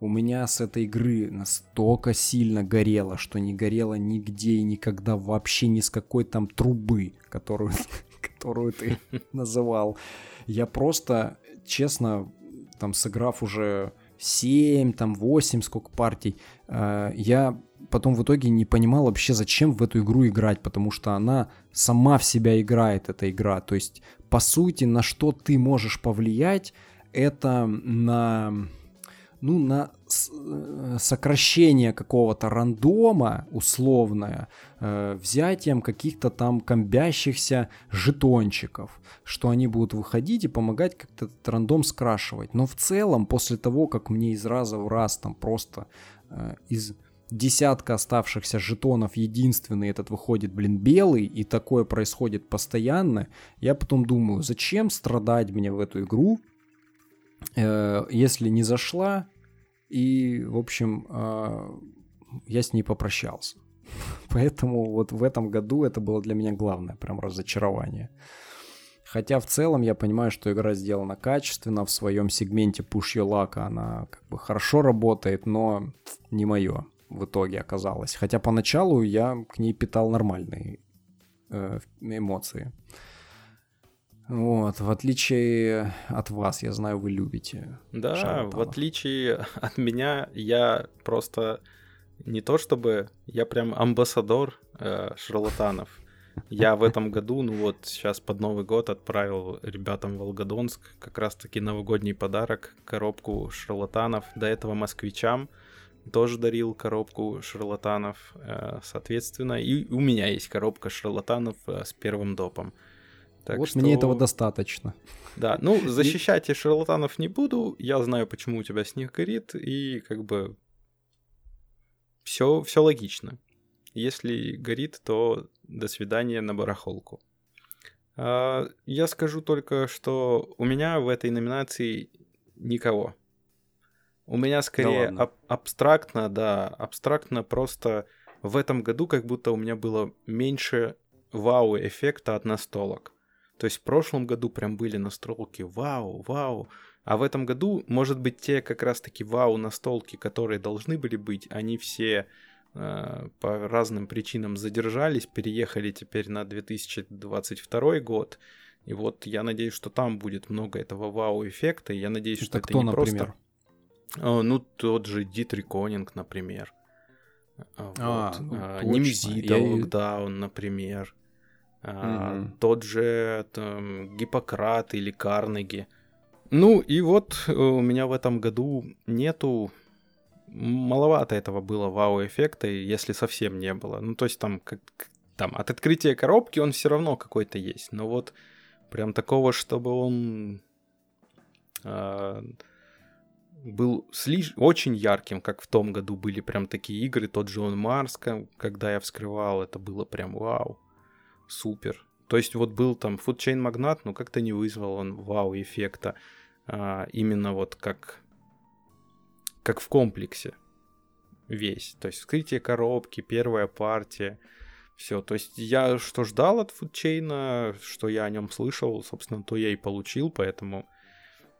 у меня с этой игры настолько сильно горело, что не горело нигде и никогда вообще ни с какой там трубы, которую, которую ты называл. Я просто, честно, там сыграв уже 7, там 8, сколько партий, э, я потом в итоге не понимал вообще, зачем в эту игру играть, потому что она сама в себя играет, эта игра. То есть, по сути, на что ты можешь повлиять, это на ну, на э, сокращение какого-то рандома условное, э, взятием каких-то там комбящихся жетончиков, что они будут выходить и помогать как-то этот рандом скрашивать. Но в целом, после того, как мне из раза в раз там просто э, из десятка оставшихся жетонов единственный этот выходит, блин, белый, и такое происходит постоянно, я потом думаю, зачем страдать мне в эту игру, если не зашла, и, в общем, а, я с ней попрощался. Поэтому вот в этом году это было для меня главное, прям разочарование. Хотя в целом я понимаю, что игра сделана качественно, в своем сегменте Push Your Luck она как бы хорошо работает, но не мое в итоге оказалось. Хотя поначалу я к ней питал нормальные э, эмоции. Вот, в отличие от вас, я знаю, вы любите.
Да, шарлатанов. в отличие от меня, я просто не то чтобы, я прям амбассадор э, шарлатанов. Я в этом году, ну вот сейчас под Новый год отправил ребятам в Волгодонск как раз-таки новогодний подарок, коробку шарлатанов. До этого москвичам тоже дарил коробку шарлатанов, э, соответственно. И у меня есть коробка шарлатанов э, с первым допом.
Так вот что... мне этого достаточно.
Да, ну защищать я шарлатанов не буду. Я знаю, почему у тебя снег горит, и как бы все, все логично. Если горит, то до свидания на барахолку. А, я скажу только, что у меня в этой номинации никого. У меня скорее да аб- абстрактно, да, абстрактно просто в этом году как будто у меня было меньше вау-эффекта от настолок. То есть в прошлом году прям были настолки вау, вау. А в этом году, может быть, те как раз-таки вау настолки, которые должны были быть, они все э, по разным причинам задержались, переехали теперь на 2022 год. И вот я надеюсь, что там будет много этого вау-эффекта. И я надеюсь, это что это не например? просто а, ну, тот же Дитри Конинг, например. А, а вот. ну, а, Немезида Я... Локдаун, например. Угу. Тот же там, Гиппократ или Карнеги. Ну и вот э, у меня в этом году нету маловато этого было вау-эффекта, если совсем не было. Ну, то есть там, как, там от открытия коробки он все равно какой-то есть. Но вот прям такого, чтобы он э, был слиш... очень ярким, как в том году были прям такие игры, тот же он Марс, когда я вскрывал, это было прям вау, супер. То есть вот был там Chain Magnat, но как-то не вызвал он вау-эффекта, а, именно вот как, как в комплексе весь. То есть вскрытие коробки, первая партия, все. То есть я что ждал от Foodchain, что я о нем слышал, собственно, то я и получил, поэтому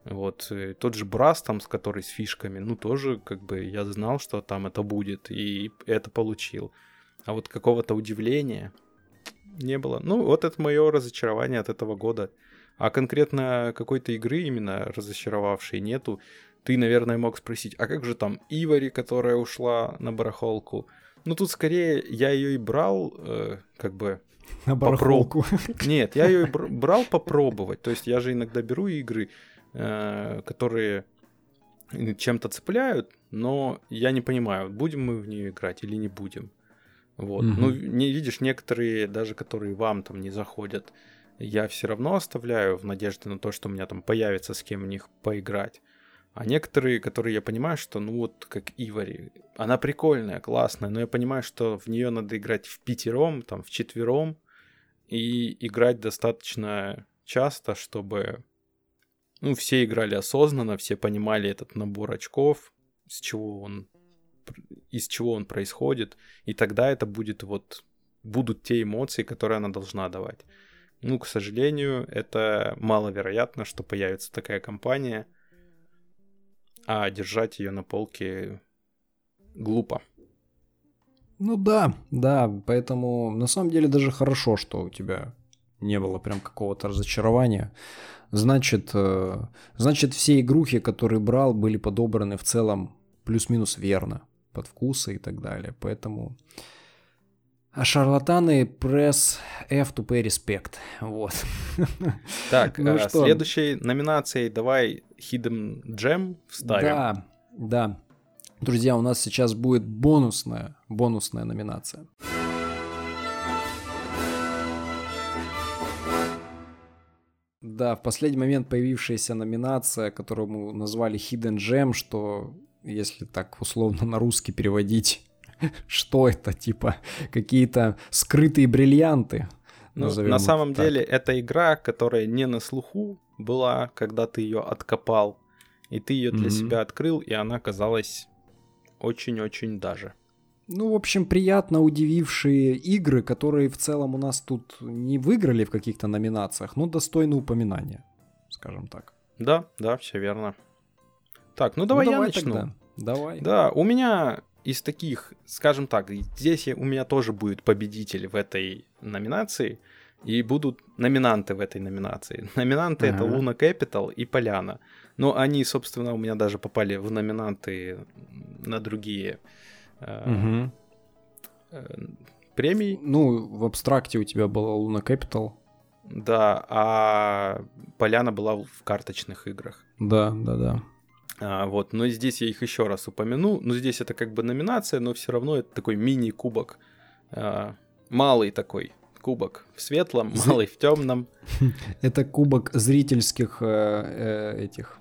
вот, э, тот же Брас там, с который с фишками, ну, тоже, как бы, я знал, что там это будет, и это получил. А вот какого-то удивления не было. Ну, вот это мое разочарование от этого года. А конкретно какой-то игры именно разочаровавшей нету. Ты, наверное, мог спросить, а как же там Ивари, которая ушла на барахолку? Ну, тут скорее я ее и брал, э, как бы...
На барахолку.
Попроб... Нет, я ее брал попробовать. То есть я же иногда беру игры, Э, которые чем-то цепляют, но я не понимаю, будем мы в нее играть или не будем. Вот. Угу. Ну, не видишь, некоторые, даже которые вам там не заходят, я все равно оставляю в надежде на то, что у меня там появится с кем в них поиграть. А некоторые, которые я понимаю, что, ну вот, как Ивари, она прикольная, классная, но я понимаю, что в нее надо играть в пятером, там, в четвером, и играть достаточно часто, чтобы ну, все играли осознанно, все понимали этот набор очков, с чего он, из чего он происходит, и тогда это будет вот, будут те эмоции, которые она должна давать. Ну, к сожалению, это маловероятно, что появится такая компания, а держать ее на полке глупо.
Ну да, да, поэтому на самом деле даже хорошо, что у тебя не было прям какого-то разочарования. Значит, э, значит, все игрухи, которые брал, были подобраны в целом плюс-минус верно, под вкусы и так далее. Поэтому... А шарлатаны пресс F to pay respect. Вот.
Так, ну, а что? следующей номинацией давай Hidden Gem вставим.
Да, да. Друзья, у нас сейчас будет бонусная, бонусная номинация. Да, в последний момент появившаяся номинация, которую мы назвали Hidden Gem, что, если так условно на русский переводить, что это, типа, какие-то скрытые бриллианты.
Ну, на самом так. деле, это игра, которая не на слуху была, когда ты ее откопал, и ты ее для mm-hmm. себя открыл, и она казалась очень-очень даже.
Ну, в общем, приятно удивившие игры, которые в целом у нас тут не выиграли в каких-то номинациях, но достойны упоминания, скажем так.
Да, да, все верно. Так, ну давай, ну, давай я начну. Тогда.
Давай.
Да, у меня из таких, скажем так, здесь у меня тоже будет победитель в этой номинации. И будут номинанты в этой номинации. Номинанты ага. это Луна Capital и Поляна. Но они, собственно, у меня даже попали в номинанты на другие угу. премии.
Ну, в абстракте у тебя была Луна Capital.
Да, а Поляна была в карточных играх.
Да, да, да.
А, вот, но здесь я их еще раз упомяну. Но здесь это как бы номинация, но все равно это такой мини-кубок. А, малый такой кубок в светлом, малый в темном.
Это кубок зрительских э, э, этих.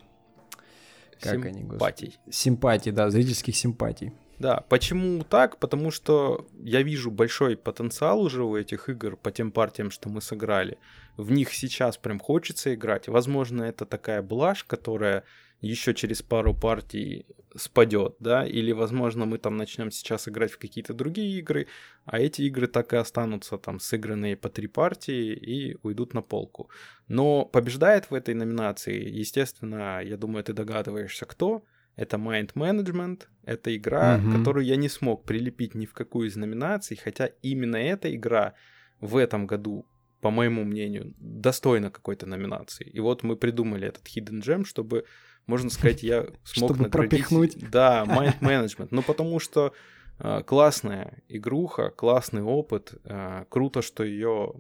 Как симпатий. они, господи?
Симпатий, да, зрительских симпатий.
Да, почему так? Потому что я вижу большой потенциал уже у этих игр по тем партиям, что мы сыграли. В них сейчас прям хочется играть. Возможно, это такая блажь, которая еще через пару партий спадет, да, или, возможно, мы там начнем сейчас играть в какие-то другие игры, а эти игры так и останутся там сыгранные по три партии и уйдут на полку. Но побеждает в этой номинации, естественно, я думаю, ты догадываешься, кто. Это Mind Management, это игра, угу. которую я не смог прилепить ни в какую из номинаций, хотя именно эта игра в этом году по моему мнению, достойна какой-то номинации. И вот мы придумали этот Hidden Gem, чтобы можно сказать, я смог
Чтобы наградить... пропихнуть.
Да, mind management. Ну, потому что э, классная игруха, классный опыт. Э, круто, что ее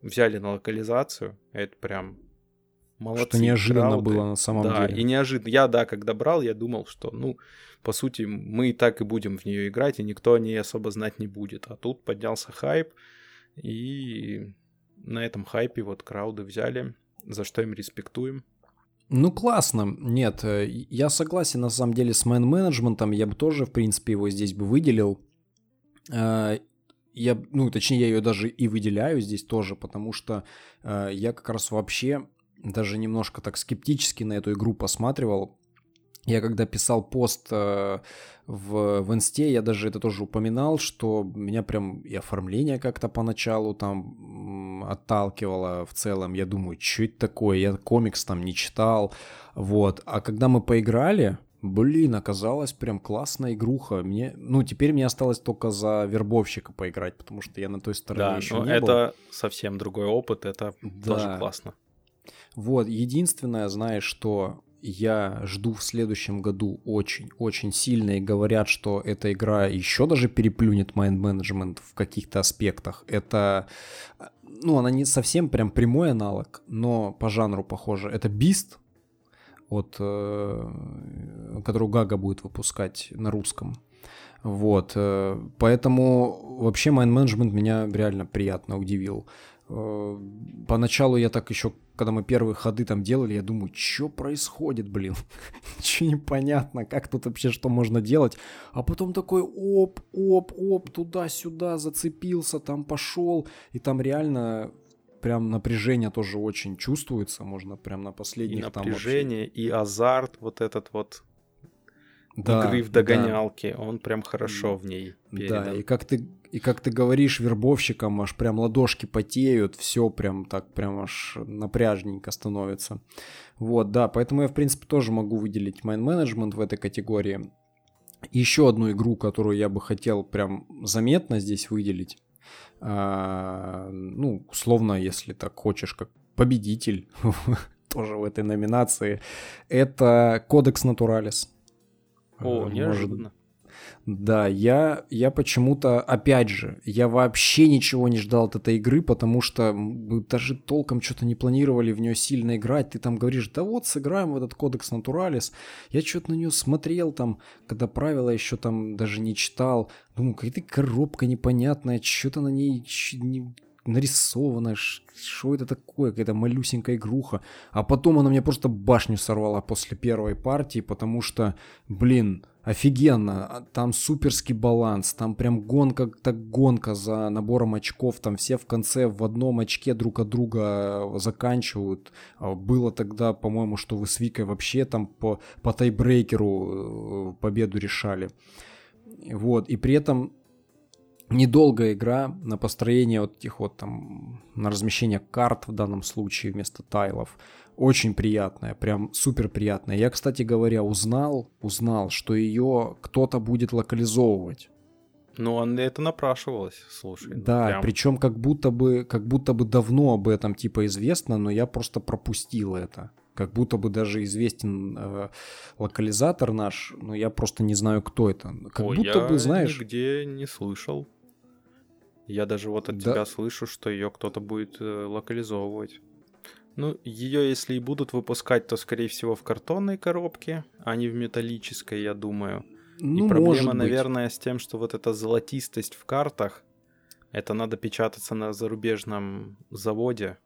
взяли на локализацию. Это прям молодцы.
Что неожиданно крауды. было на самом
да,
деле.
и неожиданно. Я, да, когда брал, я думал, что, ну, по сути, мы и так и будем в нее играть, и никто о ней особо знать не будет. А тут поднялся хайп, и на этом хайпе вот крауды взяли, за что им респектуем.
Ну, классно. Нет, э, я согласен, на самом деле, с мэн-менеджментом. Я бы тоже, в принципе, его здесь бы выделил. Э, я, ну, точнее, я ее даже и выделяю здесь тоже, потому что э, я как раз вообще даже немножко так скептически на эту игру посматривал. Я когда писал пост э, в, в инсте, я даже это тоже упоминал, что меня прям и оформление как-то поначалу там отталкивало в целом. Я думаю, что это такое? Я комикс там не читал. Вот. А когда мы поиграли, Блин, оказалось прям классная игруха. Мне, ну, теперь мне осталось только за вербовщика поиграть, потому что я на той стороне
да,
еще
но
не
это
был.
совсем другой опыт, это да. тоже классно.
Вот, единственное, знаешь, что я жду в следующем году очень-очень сильно и говорят, что эта игра еще даже переплюнет Mind Management в каких-то аспектах. Это, ну, она не совсем прям прямой аналог, но по жанру похоже. Это Beast, от, э, которую Гага будет выпускать на русском. Вот, э, поэтому вообще Mind Management меня реально приятно удивил. Э, поначалу я так еще, когда мы первые ходы там делали, я думаю, что происходит, блин? Ничего непонятно, как тут вообще что можно делать. А потом такой оп, оп, оп, туда-сюда зацепился, там пошел. И там реально прям напряжение тоже очень чувствуется. Можно прям на последних и
там напряжение, вообще... и азарт вот этот вот да, игры в догонялке, да. он прям хорошо в ней
передан. Да, и как ты и как ты говоришь вербовщикам, аж прям ладошки потеют, все прям так прям аж напряжненько становится. Вот, да, поэтому я, в принципе, тоже могу выделить Mind Management в этой категории. Еще одну игру, которую я бы хотел прям заметно здесь выделить, а, ну, условно, если так хочешь, как победитель тоже в этой номинации, это Кодекс Натуралис.
О, неожиданно.
Да, я, я почему-то, опять же, я вообще ничего не ждал от этой игры, потому что мы даже толком что-то не планировали в нее сильно играть. Ты там говоришь, да вот, сыграем в этот кодекс Натуралис. Я что-то на нее смотрел там, когда правила еще там даже не читал. Думаю, какая-то коробка непонятная, что-то на ней нарисовано, что это такое, какая-то малюсенькая игруха. А потом она мне просто башню сорвала после первой партии, потому что, блин, офигенно, а там суперский баланс, там прям гонка, так гонка за набором очков, там все в конце в одном очке друг от друга заканчивают. А было тогда, по-моему, что вы с Викой вообще там по, по тайбрейкеру э, победу решали. Вот, и при этом недолгая игра на построение вот этих вот там, на размещение карт в данном случае вместо тайлов. Очень приятная, прям супер приятная. Я, кстати говоря, узнал, узнал, что ее кто-то будет локализовывать.
Ну, он это напрашивалось, слушай. ну,
Да,
прям.
причем как будто бы, как будто бы давно об этом типа известно, но я просто пропустил это. Как будто бы даже известен э, локализатор наш, но я просто не знаю, кто это. Как
Ой,
будто
я
бы, знаешь,
нигде не слышал. Я даже вот от
Да.
тебя слышу, что ее кто-то будет э, локализовывать. Ну, ее, если и будут выпускать, то, скорее всего, в картонной коробке, а не в металлической, я думаю.
ну,
и проблема, наверное, с тем, что вот эта золотистость в картах, это надо печататься на зарубежном заводе,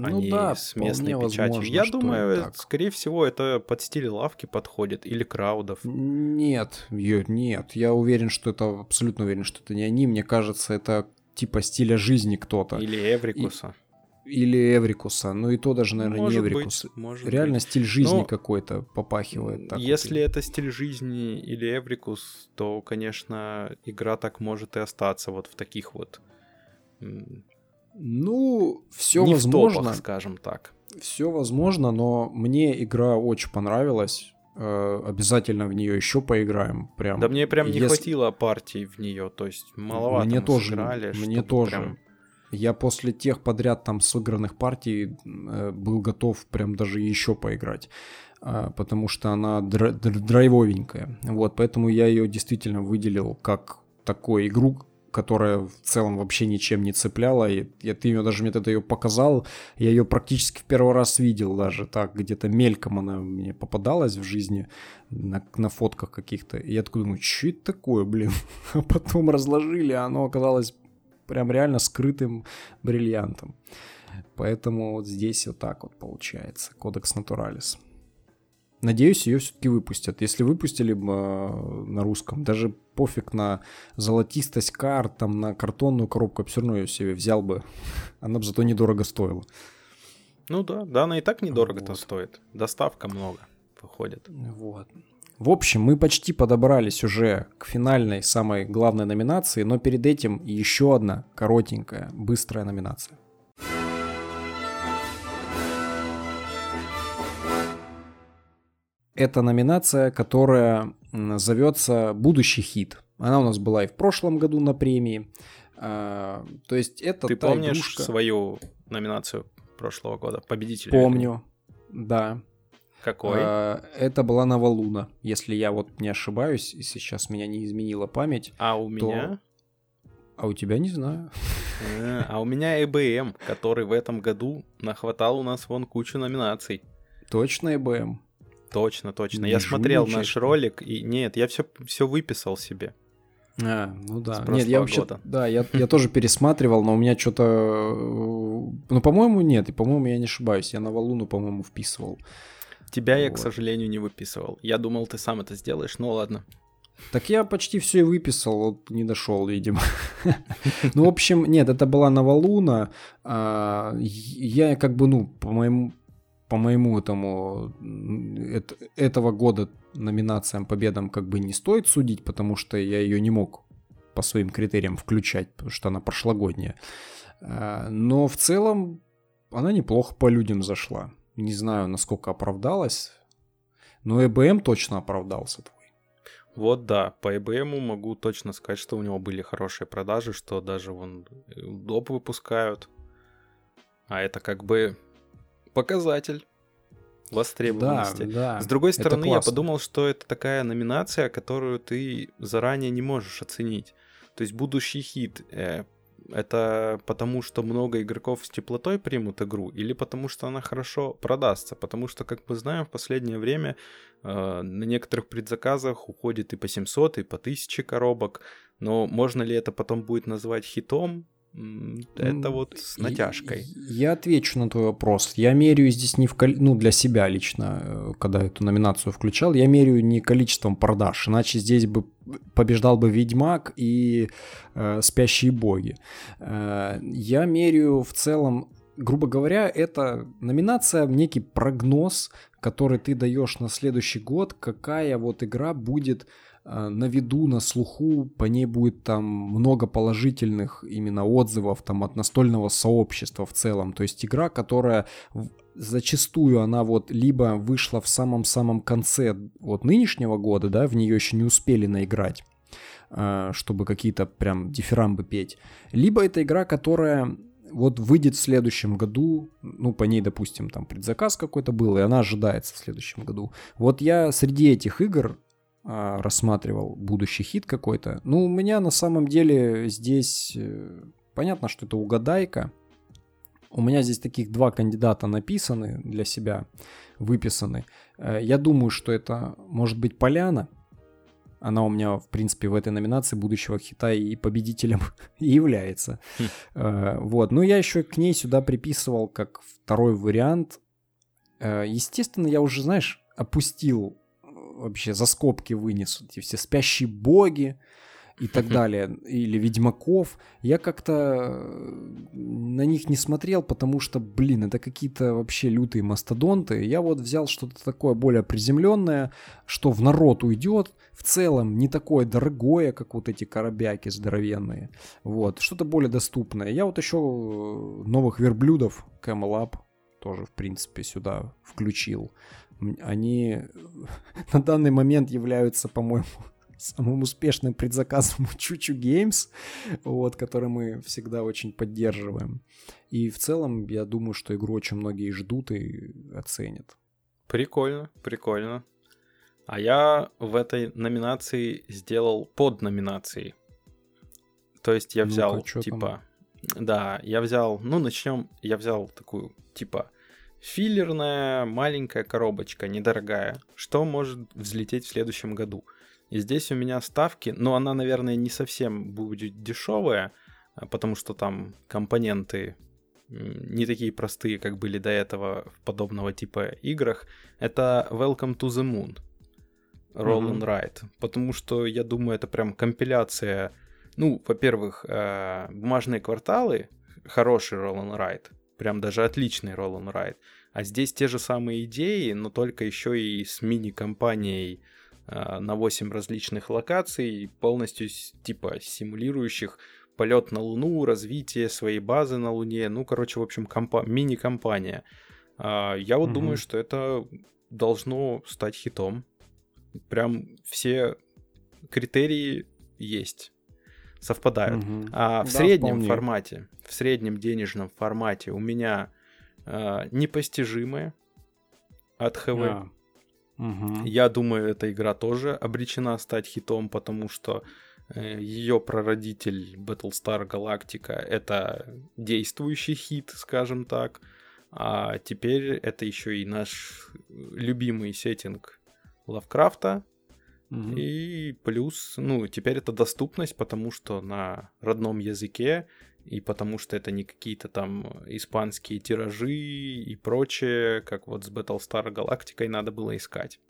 а
ну
не
да,
с местной печатью.
возможно,
Я думаю,
и так.
скорее всего, это под стиль лавки подходит или краудов.
Нет, ё- нет, я уверен, что это, абсолютно уверен, что это не они. Мне кажется, это типа стиля жизни кто-то.
Или Эврикуса.
Или Эврикуса. Ну и то даже, наверное,
Может
не
быть,
Эврикус.
может
Реально
быть.
стиль жизни
Ну,
какой-то попахивает. так вот.
Если это стиль жизни или Эврикус, то, конечно, игра так может и остаться вот в таких вот...
Ну, все
не в
возможно.
топах, скажем так.
Все возможно, но мне игра очень понравилась. Э, обязательно в нее еще поиграем. Прям.
Да мне прям не
Если-
хватило партий в нее, то есть маловато
Мне тоже,
сыграли,
мне тоже.
прям-
Я после тех подряд там сыгранных партий э, был готов прям даже еще поиграть. А, потому что она дра- др- драйвовенькая. Вот, поэтому я ее действительно выделил как такую игру, которая в целом вообще ничем не цепляла. И, и ты ее даже мне тогда ее показал. Я ее практически в первый раз видел даже так, где-то мельком она мне попадалась в жизни на, на фотках каких-то. И я такой думаю, что это такое, блин? А потом разложили, а оно оказалось прям реально скрытым бриллиантом. Поэтому вот здесь вот так вот получается. Кодекс Натуралис. Надеюсь, ее все-таки выпустят. Если выпустили бы э, на русском, даже пофиг на золотистость карт, там, на картонную коробку, я все равно ее себе взял бы. Она бы зато недорого стоила.
Ну да, да, она и так недорого-то
Вот.
стоит. Доставка много выходит.
Вот. В общем, мы почти подобрались уже к финальной, самой главной номинации, но перед этим еще одна коротенькая, быстрая номинация. Это номинация, которая зовется «Будущий хит». Она у нас была и в прошлом году на премии. А, то есть это
Ты
та
помнишь
игрушка-
свою номинацию прошлого года? Победителя?
Помню, да.
Какой?
А, Это была Навалуна, если я вот не ошибаюсь, и сейчас меня не изменила память.
А у меня?
А у тебя не знаю.
Э, А у меня EBM, который в этом году нахватал у нас вон кучу номинаций.
Точно ЭБМ.
Точно, точно.
Не
Я смотрел
жульничай,
наш ролик, и нет, я все, все выписал себе.
А, ну да. Нет, я вообще,
года.
да, я, я тоже пересматривал, но у меня что-то, ну, по-моему, нет, и, по-моему, я не ошибаюсь, я Навалуну, по-моему, вписывал.
Тебя я, к
Вот.
сожалению, не выписывал. Я думал, ты сам это сделаешь, ну ладно.
Так я почти все и выписал, вот не дошел, видимо. Ну, в общем, нет, это была Навалуна. А, Я как бы, ну, по моему по моему этому этого года номинациям победам как бы не стоит судить, потому что я ее не мог по своим критериям включать, потому что она прошлогодняя. А, Но в целом она неплохо по людям зашла. Не знаю, насколько оправдалась, но ЭБМ точно оправдался.
Вот да, по EBM могу точно сказать, что у него были хорошие продажи, что даже вон э, доп выпускают. А это как бы показатель
Да,
востребованности.
да.
С другой стороны, я подумал, что это такая номинация, которую ты заранее не можешь оценить. То есть будущий хит э, это потому, что много игроков с теплотой примут игру, или потому что она хорошо продастся? Потому что, как мы знаем, в последнее время э, на некоторых предзаказах уходит и по 700, и по 1000 коробок. Но можно ли это потом будет назвать хитом? М, Это вот с натяжкой.
Я отвечу на твой вопрос. Я меряю здесь не в кол- ну для себя лично, э, когда эту номинацию включал, я меряю не количеством продаж, иначе здесь бы побеждал бы Ведьмак и э, Спящие боги. Э, я меряю в целом, грубо говоря, это номинация некий прогноз, который ты даешь на следующий год, какая вот игра будет на виду, на слуху, по ней будет там много положительных именно отзывов там от настольного сообщества в целом. То есть игра, которая зачастую она вот либо вышла в самом-самом конце вот нынешнего года, да, в нее еще не успели наиграть, э, чтобы какие-то прям дифирамбы петь. Либо это игра, которая вот выйдет в следующем году, ну, по ней, допустим, там предзаказ какой-то был, и она ожидается в следующем году. Вот я среди этих игр рассматривал будущий хит какой-то. Ну, у меня на самом деле здесь э, понятно, что это угадайка. У меня здесь таких два кандидата написаны для себя, выписаны. Э, я думаю, что это может быть Поляна, она у меня, в принципе, в этой номинации будущего хита и победителем является. Хм. Э, вот. Но я еще к ней сюда приписывал как второй вариант. Естественно, я уже, знаешь, опустил вообще за скобки вынес эти все спящие боги, и так далее, или Ведьмаков, я как-то э, на них не смотрел, потому что, блин, это какие-то вообще лютые мастодонты. Я вот взял что-то такое более приземленное, что в народ уйдет, в целом не такое дорогое, как вот эти коробяки здоровенные. Вот, что-то более доступное. Я вот еще э, новых верблюдов Camel Up тоже, в принципе, сюда включил. Они на данный момент являются, по-моему, самым успешным предзаказом Чучу Games, вот, который мы всегда очень поддерживаем. И в целом, я думаю, что игру очень многие ждут и оценят.
Прикольно, прикольно. А я в этой номинации сделал под номинации. То есть я взял, ну типа... Там? Да, я взял... Ну, начнем. Я взял такую, типа, филлерная маленькая коробочка, недорогая. Что может взлететь в следующем году? И здесь у меня ставки, но она, наверное, не совсем будет дешевая, а, потому что там компоненты не такие простые, как были до этого в подобного типа играх. Это Welcome to the Moon. Roll mm-hmm. and Ride. Потому что, я думаю, это прям компиляция. Ну, во-первых, э, бумажные кварталы, хороший Roll and Ride. Прям даже отличный Roll and Ride. А здесь те же самые идеи, но только еще и с мини-компанией а, на 8 различных локаций, полностью типа симулирующих полет на Луну, развитие своей базы на Луне. Ну, короче, в общем, компа- мини-компания. А, я вот угу. думаю, что это должно стать хитом. Прям все критерии есть, совпадают. Угу. А в да, среднем вполне. формате, в среднем денежном формате у меня э, непостижимые от ХВ. А. Угу. Я думаю, эта игра тоже обречена стать хитом, потому что э, ее прародитель Battlestar Galactica это действующий хит, скажем так. А теперь это еще и наш любимый сеттинг Лавкрафта. Угу. И плюс, ну, теперь это доступность, потому что на родном языке и потому что это не какие-то там испанские тиражи и прочее, как вот с Battlestar Galactica надо было искать.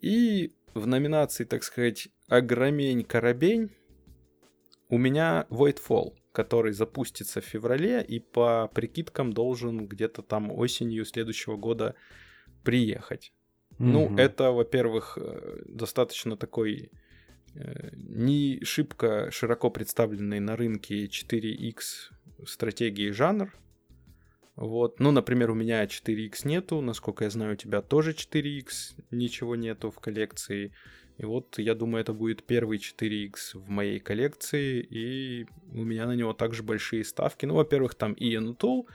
И в номинации, так сказать, «Огромень-коробень» у меня Voidfall, который запустится в феврале и по прикидкам должен где-то там осенью следующего года приехать. Mm-hmm. Ну, это, во-первых, э, достаточно такой Э, не шибко широко представленный на рынке 4X стратегии жанр. Вот. Ну, например, у меня 4X нету, насколько я знаю, у тебя тоже 4X, ничего нету в коллекции. И вот я думаю, это будет первый 4X в моей коллекции, и у меня на него также большие ставки. Ну, во-первых, там Иэн Тул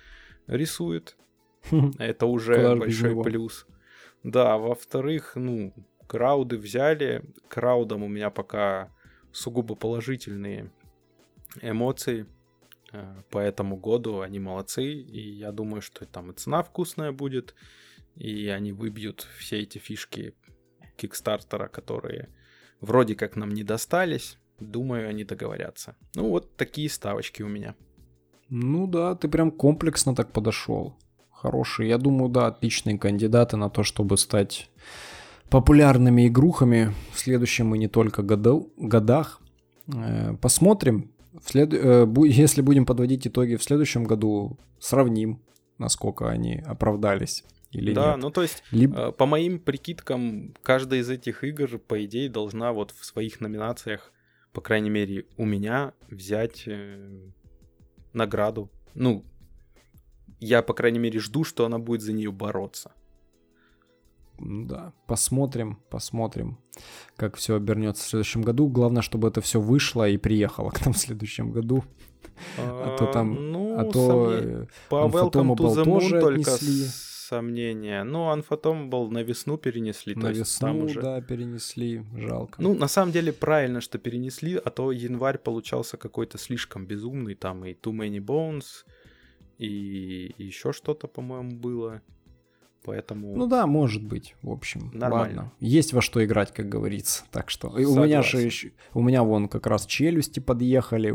рисует, это уже большой плюс. Да, во-вторых, ну, Крауды взяли. Краудом у меня пока сугубо положительные эмоции э, по этому году. Они молодцы. И я думаю, что там и цена вкусная будет. И они выбьют все эти фишки Кикстартера, которые вроде как нам не достались. Думаю, они договорятся. Ну вот такие ставочки у меня.
Ну да, ты прям комплексно так подошел. Хороший. Я думаю, да, отличные кандидаты на то, чтобы стать популярными игрухами в следующем и не только году, годах. Э, посмотрим. След... Э, если будем подводить итоги в следующем году, сравним, насколько они оправдались или
да,
нет.
ну то есть, Либо... Э, по моим прикидкам, каждая из этих игр, по идее, должна вот в своих номинациях, по крайней мере, у меня взять награду. Ну, я, по крайней мере, жду, что она будет за нее бороться.
да, посмотрим, посмотрим, как все обернется в следующем году. Главное, чтобы это все вышло и приехало к нам в следующем году. А, то там,
ну, а то э, по Welcome to the Moon только сомнения. Ну, Unfathomable на весну перенесли.
На весну, там уже... да, перенесли. Жалко.
Ну, на самом деле, правильно, что перенесли, а то январь получался какой-то слишком безумный. Там и Too Many Bones, и еще что-то, по-моему, было. Поэтому...
Ну да, может быть, в общем. Нормально. Ладно. Есть во что играть, как говорится. Так что и у меня же у меня вон как раз челюсти подъехали.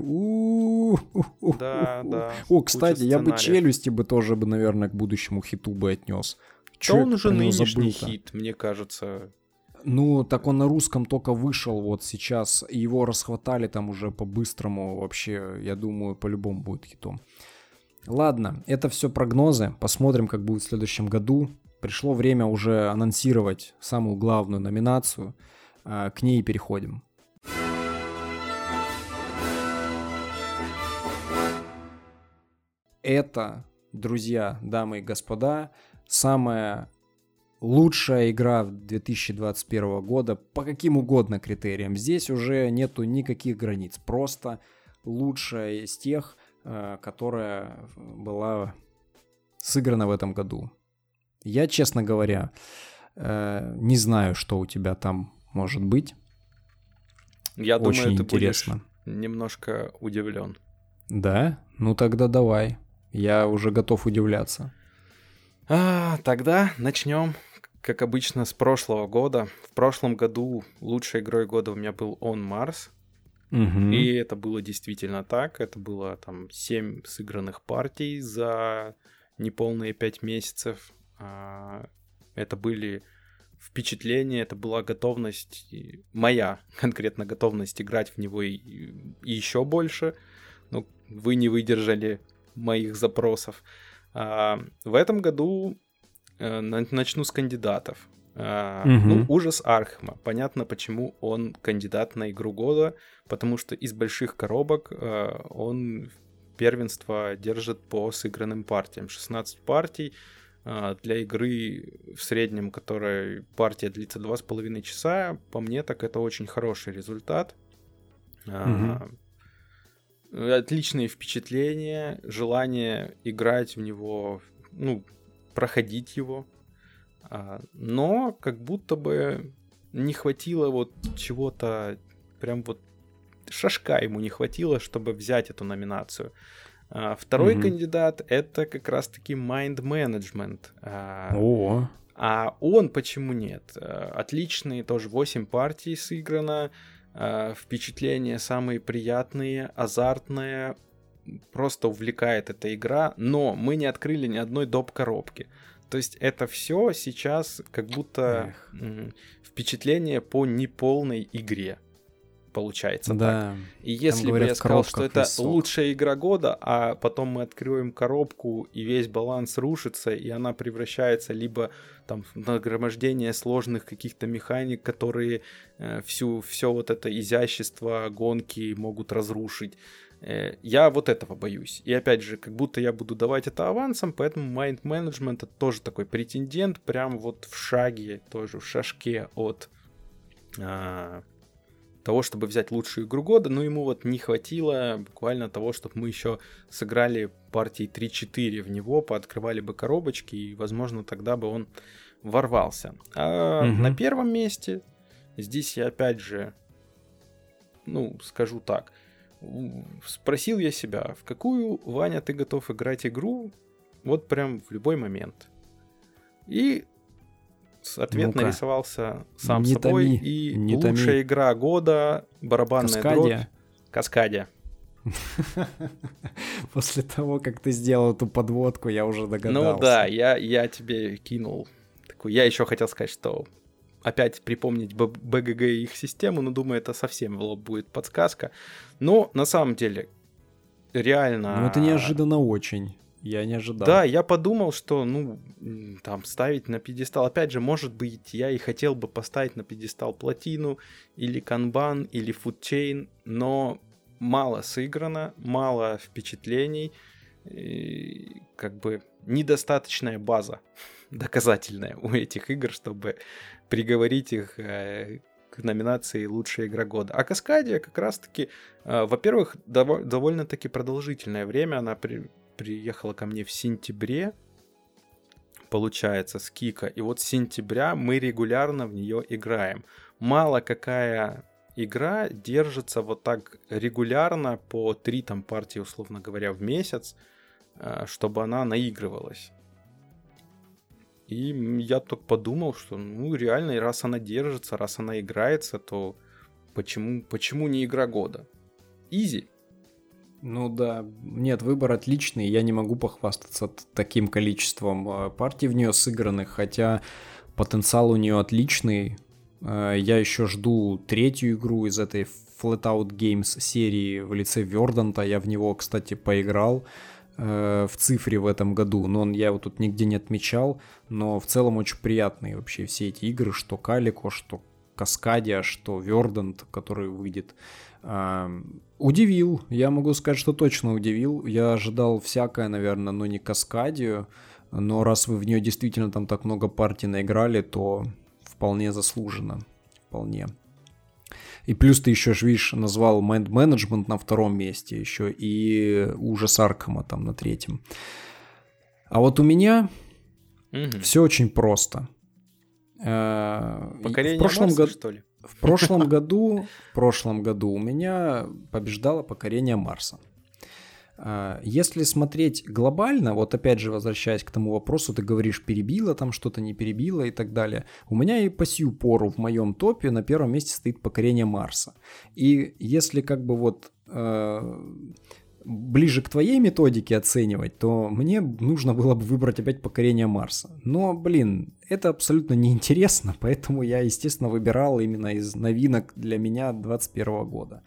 Да, да.
О, кстати, я бы челюсти бы тоже бы, наверное, к будущему хиту бы отнес.
Че он уже нынешний хит, мне кажется.
Ну, так он на русском только вышел вот сейчас, его расхватали там уже по-быстрому вообще, я думаю, по-любому будет хитом. Ладно, это все прогнозы. Посмотрим, как будет в следующем году. Пришло время уже анонсировать самую главную номинацию. А, к ней переходим. Это, друзья, дамы и господа, самая лучшая игра 2021 года по каким угодно критериям. Здесь уже нету никаких границ. Просто лучшая из тех, которая была сыграна в этом году. Я, честно говоря, э, не знаю, что у тебя там может быть.
Я Очень думаю, ты интересно. будешь немножко удивлен.
Да? Ну тогда давай. Я уже готов удивляться.
А, тогда начнем, как обычно, с прошлого года. В прошлом году лучшей игрой года у меня был On Mars.
Угу.
И это было действительно так. Это было там 7 сыгранных партий за неполные 5 месяцев. А, это были впечатления, это была готовность, моя конкретно готовность играть в него и, и еще больше. Но вы не выдержали моих запросов. А, в этом году э, начну с кандидатов. Uh, угу. Ну, ужас Архема. Понятно, почему он кандидат на игру года, потому что из больших коробок uh, он первенство держит по сыгранным партиям. 16 партий uh, для игры в среднем, которая партия длится 2,5 часа, по мне так это очень хороший результат. Угу. Отличные впечатления, желание играть в него, ну, проходить его. А, но как будто бы не хватило вот чего-то, прям вот шашка ему не хватило, чтобы взять эту номинацию. А, второй mm-hmm. кандидат это как раз-таки Mind Management.
А, О.
А он почему нет? Отличные, тоже 8 партий сыграно, впечатления самые приятные, азартные, просто увлекает эта игра, но мы не открыли ни одной доп. коробки. То есть это все сейчас как будто Эх. впечатление по неполной игре получается
да.
так. И если бы я сказал, что это висок. лучшая игра года, а потом мы откроем коробку и весь баланс рушится, и она превращается либо там в нагромождение сложных каких-то механик, которые э, всю все вот это изящество гонки могут разрушить, я вот этого боюсь. И опять же, как будто я буду давать это авансом, поэтому Mind Management это тоже такой претендент, прям вот в шаге, тоже в шашке от а, того, чтобы взять лучшую игру года, но ему вот не хватило буквально того, чтобы мы еще сыграли партии 3-4 в него, пооткрывали бы коробочки, и, возможно, тогда бы он ворвался. А угу. на первом месте здесь я опять же, ну, скажу так – спросил я себя, в какую, Ваня, ты готов играть игру, вот прям в любой момент. И ответ ну нарисовался сам не собой. Томи, и не лучшая томи. игра года, барабанная Каскадия. дробь. Каскадия.
После того, как ты сделал эту подводку, я уже догадался.
Ну да, я, я тебе кинул. Такую. Я еще хотел сказать, что опять припомнить БГГ и их систему, но думаю, это совсем в лоб будет подсказка. Но на самом деле, реально...
Ну это неожиданно очень. Я не ожидал.
Да, я подумал, что, ну, там, ставить на пьедестал. Опять же, может быть, я и хотел бы поставить на пьедестал платину, или канбан, или фудчейн, но мало сыграно, мало впечатлений, и, как бы недостаточная база доказательное у этих игр, чтобы приговорить их э, к номинации «Лучшая игра года». А Каскадия как раз-таки, э, во-первых, дов- довольно-таки продолжительное время. Она при- приехала ко мне в сентябре, получается, с Кика. И вот с сентября мы регулярно в нее играем. Мало какая игра держится вот так регулярно по три там партии, условно говоря, в месяц, э, чтобы она наигрывалась. И я только подумал, что, ну, реально, раз она держится, раз она играется, то почему, почему не игра года? Изи.
Ну да, нет, выбор отличный, я не могу похвастаться таким количеством э, партий в нее сыгранных, хотя потенциал у нее отличный. Э, я еще жду третью игру из этой Flatout Games серии в лице Верданта, я в него, кстати, поиграл в цифре в этом году, но он, я его тут нигде не отмечал, но в целом очень приятные вообще все эти игры, что Калико, что Каскадия, что Вердант, который выйдет. Удивил, я могу сказать, что точно удивил. Я ожидал всякое, наверное, но не Каскадию. Но раз вы в нее действительно там так много партий наиграли, то вполне заслуженно. Вполне. И плюс ты еще, видишь, назвал Mind Management на втором месте еще и Ужас Аркама там на третьем. А вот у меня угу. все очень просто.
Э, Покорение в прошлом году, что ли?
В прошлом году, в прошлом году у меня побеждало покорение Марса. А, если смотреть глобально, вот опять же возвращаясь к тому вопросу, ты говоришь, перебило там что-то, не перебило и так далее. У меня и по сию пору в моем топе на первом месте стоит покорение Марса. И если как бы вот э, ближе к твоей методике оценивать, то мне нужно было бы выбрать опять покорение Марса. Но, блин, это абсолютно неинтересно, поэтому я, естественно, выбирал именно из новинок для меня 2021 года.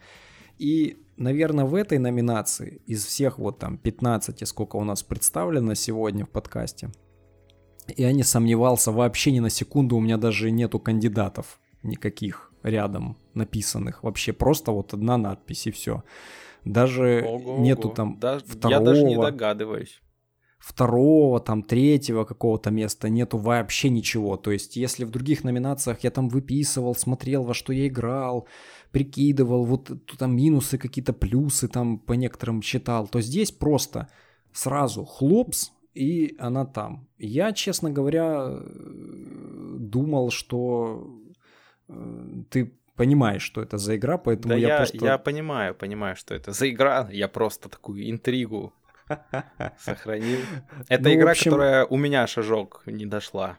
И, наверное, в этой номинации из всех вот там 15, сколько у нас представлено сегодня в подкасте, я не сомневался вообще ни на секунду, у меня даже нету кандидатов никаких рядом написанных. Вообще просто вот одна надпись и все. Даже ого, нету там
да, второго... Я даже не догадываюсь.
Второго, там, третьего какого-то места нету вообще ничего. То есть, если в других номинациях я там выписывал, смотрел, во что я играл, прикидывал, вот там минусы какие-то, плюсы там по некоторым считал, то здесь просто сразу хлопс, и она там. Я, честно говоря, думал, что э, ты понимаешь, что это за игра, поэтому
да
я,
я
просто...
я понимаю, понимаю, что это за игра. Я просто такую интригу сохранил. Это ну, игра, общем... которая у меня шажок не дошла.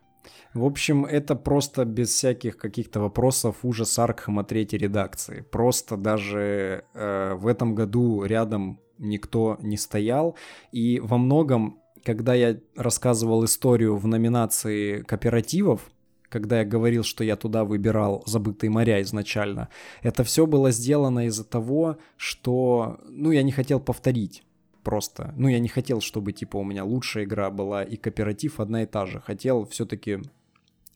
В общем, это просто без всяких каких-то вопросов ужас Аркхема третьей редакции. Просто даже э, в этом году рядом никто не стоял. И во многом, когда я рассказывал историю в номинации кооперативов, когда я говорил, что я туда выбирал «Забытые моря» изначально, это все было сделано из-за того, что, ну, я не хотел повторить просто. Ну, я не хотел, чтобы, типа, у меня лучшая игра была и кооператив одна и та же. Хотел все-таки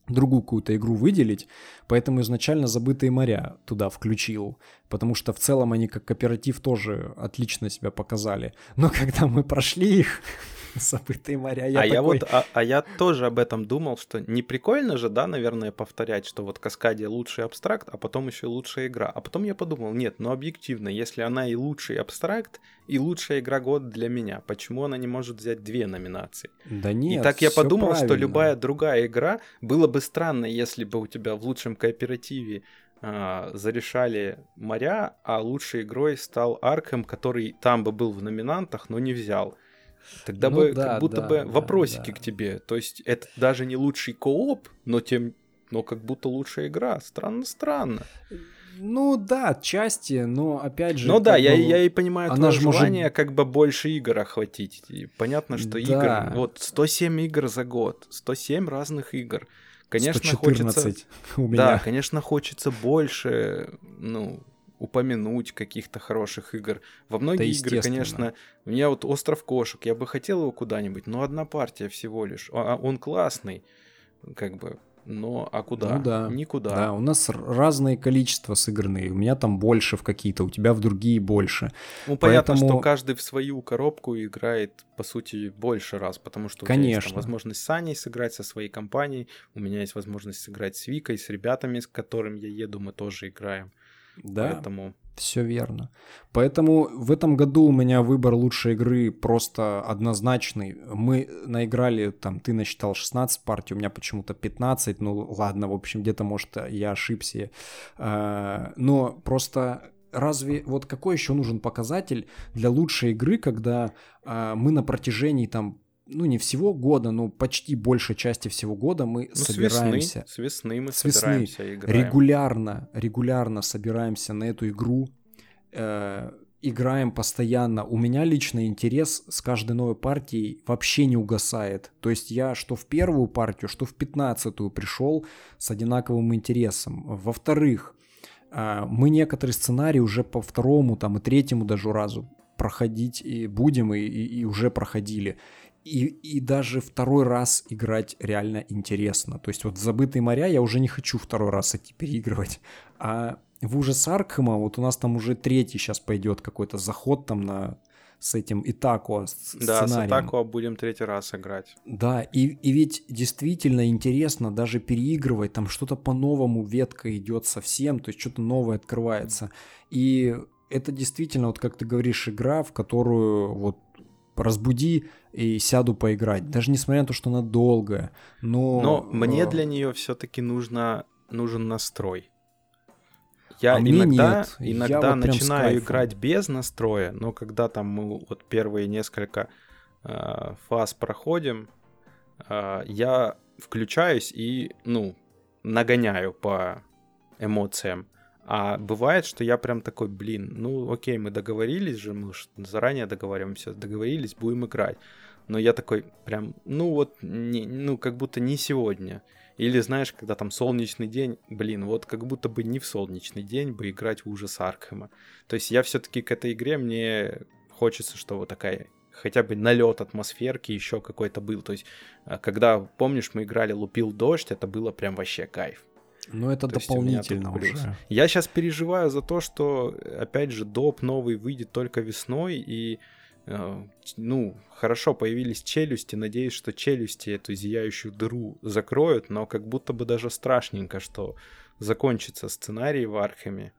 другую какую-то игру выделить, поэтому изначально «Забытые моря» туда включил, потому что в целом они как кооператив тоже отлично себя показали. Но когда мы прошли их, забытые моря.
Я а, такой... я вот, а, а я тоже об этом думал, что не прикольно же, да, наверное, повторять, что вот Каскадия лучший абстракт, а потом еще лучшая игра. А потом я подумал, нет, ну объективно, если она и лучший абстракт, и лучшая игра года для меня, почему она не может взять две номинации?
Да нет,
И так я подумал, правильно. что любая другая игра, было бы странно, если бы у тебя в лучшем кооперативе а, зарешали моря, а лучшей игрой стал Аркем, который там бы был в номинантах, но не взял. Тогда ну, бы да, как будто да, бы да, вопросики да. к тебе. То есть это даже не лучший кооп, но тем, но как будто лучшая игра. Странно-странно.
Ну да, отчасти, но опять же...
Ну да, я, я и понимаю она твое желание может... как бы больше игр охватить. И понятно, что да. игр... Вот 107 игр за год, 107 разных игр. Конечно, 114 хочется... у меня. Да, конечно, хочется больше, ну, упомянуть каких-то хороших игр. Во многие да, игры, конечно, у меня вот Остров кошек, я бы хотел его куда-нибудь, но одна партия всего лишь. А, а он классный, как бы. но а куда?
Ну да.
Никуда.
Да, у нас разное количество сыгранные. У меня там больше в какие-то, у тебя в другие больше.
Ну, понятно, Поэтому... что каждый в свою коробку играет, по сути, больше раз, потому что у
Конечно.
тебя есть там, возможность с Аней сыграть со своей компанией, у меня есть возможность сыграть с Викой, с ребятами, с которыми я еду, мы тоже играем.
Да.
Поэтому...
Все верно. Поэтому в этом году у меня выбор лучшей игры просто однозначный. Мы наиграли, там, ты насчитал 16 партий, у меня почему-то 15, ну ладно, в общем, где-то, может, я ошибся. А, но просто разве вот какой еще нужен показатель для лучшей игры, когда а, мы на протяжении там ну не всего года, но почти большей части всего года мы ну, собираемся.
С весны, с весны мы с собираемся
весны, играем. Регулярно, регулярно собираемся на эту игру, э, играем постоянно. У меня лично интерес с каждой новой партией вообще не угасает. То есть я что в первую партию, что в пятнадцатую пришел с одинаковым интересом. Во-вторых, э, мы некоторые сценарии уже по второму там и третьему даже разу проходить и будем и, и, и уже проходили и, и даже второй раз играть реально интересно. То есть вот «Забытые моря» я уже не хочу второй раз идти переигрывать. А в «Ужас Аркхема» вот у нас там уже третий сейчас пойдет какой-то заход там на с этим Итакуа
Да, с Итакуа будем третий раз играть.
Да, и, и ведь действительно интересно даже переигрывать, там что-то по-новому ветка идет совсем, то есть что-то новое открывается. И это действительно, вот как ты говоришь, игра, в которую вот разбуди и сяду поиграть. Даже несмотря на то, что она долгая. Но,
но мне э, для нее все-таки нужно, нужен настрой. Я
а
иногда,
нет.
иногда
я вот
начинаю играть без настроя, но когда там мы вот первые несколько э, фаз проходим, э, я включаюсь и, ну, нагоняю по эмоциям. А бывает, что я прям такой, блин, ну окей, мы договорились же, мы заранее договариваемся, договорились, будем играть. Но я такой прям, ну вот, не, ну как будто не сегодня. Или знаешь, когда там солнечный день, блин, вот как будто бы не в солнечный день бы играть в ужас Аркхема. То есть я все-таки к этой игре мне хочется, что вот такая хотя бы налет атмосферки еще какой-то был. То есть, а, когда, помнишь, мы играли «Лупил дождь», это было прям вообще кайф.
Ну, это то дополнительно уже.
Я сейчас переживаю за то, что, опять же, доп новый выйдет только весной, и, э, ну, хорошо, появились челюсти, надеюсь, что челюсти эту зияющую дыру закроют, но как будто бы даже страшненько, что закончится сценарий в Археме.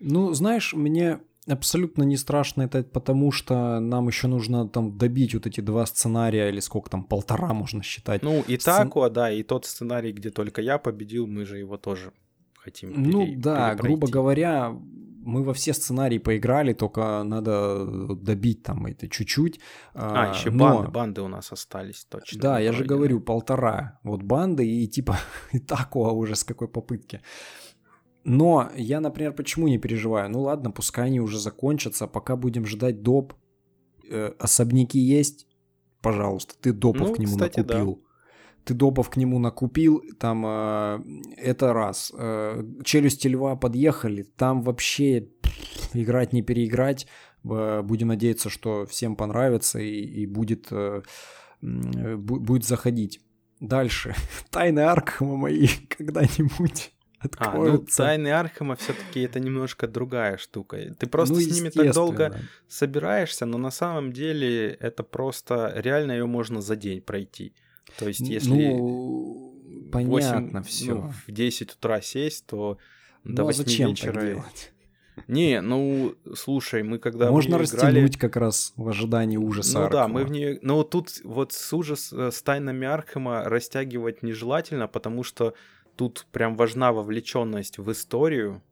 Ну, знаешь, мне абсолютно не страшно это потому, что нам еще нужно там добить вот эти два сценария, или сколько там, полтора можно считать.
Ну, и Сцен... Такуа, да, и тот сценарий, где только я победил, мы же его тоже хотим
Ну пере... да, грубо говоря, мы во все сценарии поиграли, только надо добить там это чуть-чуть.
А, а еще но... банды, банды у нас остались точно.
Да, я же говорю, полтора. Вот банды и типа и Такуа уже с какой попытки. Но я, например, почему не переживаю? Ну ладно, пускай они уже закончатся, пока будем ждать доп. Э, особняки есть? Пожалуйста, ты допов ну, к нему кстати, накупил. Да. Ты допов к нему накупил, там э, это раз. Э, челюсти льва подъехали, там вообще пff, играть не переиграть. Э, будем надеяться, что всем понравится и, и будет, э, э, будет заходить. Дальше. Тайны Аркхема мои когда-нибудь откроются.
А, ну, тайны Архема все-таки это немножко другая штука. Ты просто ну, с ними так долго собираешься, но на самом деле это просто реально ее можно за день пройти. То есть, если
ну, понятно 8, все. Ну,
в 10 утра сесть, то ну, до 8 а зачем вечера. Так делать? Не, ну, слушай, мы когда
Можно
растянуть
играли... как раз в ожидании ужаса
Ну
Аркема.
да, мы в нее... Но тут вот с ужас э, с тайнами Архема растягивать нежелательно, потому что тут прям важна вовлеченность в историю,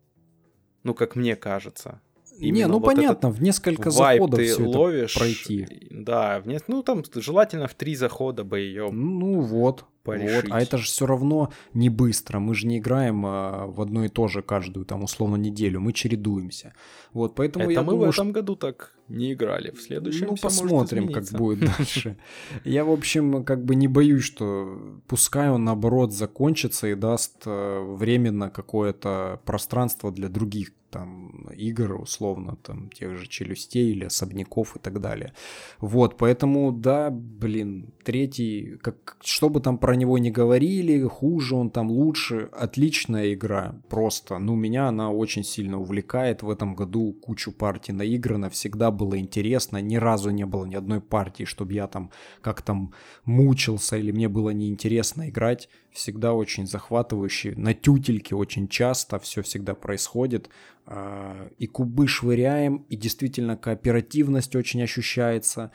ну, как мне кажется.
Именно не, ну вот понятно, в несколько заходов ты все ловишь, пройти.
Да, в не... ну там желательно в три захода бы ее.
Ну вот, порешить. вот. А это же все равно не быстро. Мы же не играем а, в одно и то же каждую там условно неделю. Мы чередуемся. Вот, поэтому
это
я
мы
думаю,
в этом что... году так не играли. В следующем
Ну посмотрим, как будет дальше. Я в общем как бы не боюсь, что пускай он наоборот закончится и даст э, временно какое-то пространство для других там игр, условно, там, тех же челюстей или особняков и так далее. Вот, поэтому, да, блин, третий, как, что бы там про него ни говорили, хуже он там, лучше, отличная игра, просто, ну, меня она очень сильно увлекает. В этом году, кучу партий наиграно, всегда было интересно, ни разу не было ни одной партии, чтобы я там как там мучился или мне было неинтересно играть, всегда очень захватывающий, на тютельке очень часто все всегда происходит, а, и кубы швыряем, и действительно кооперативность очень ощущается,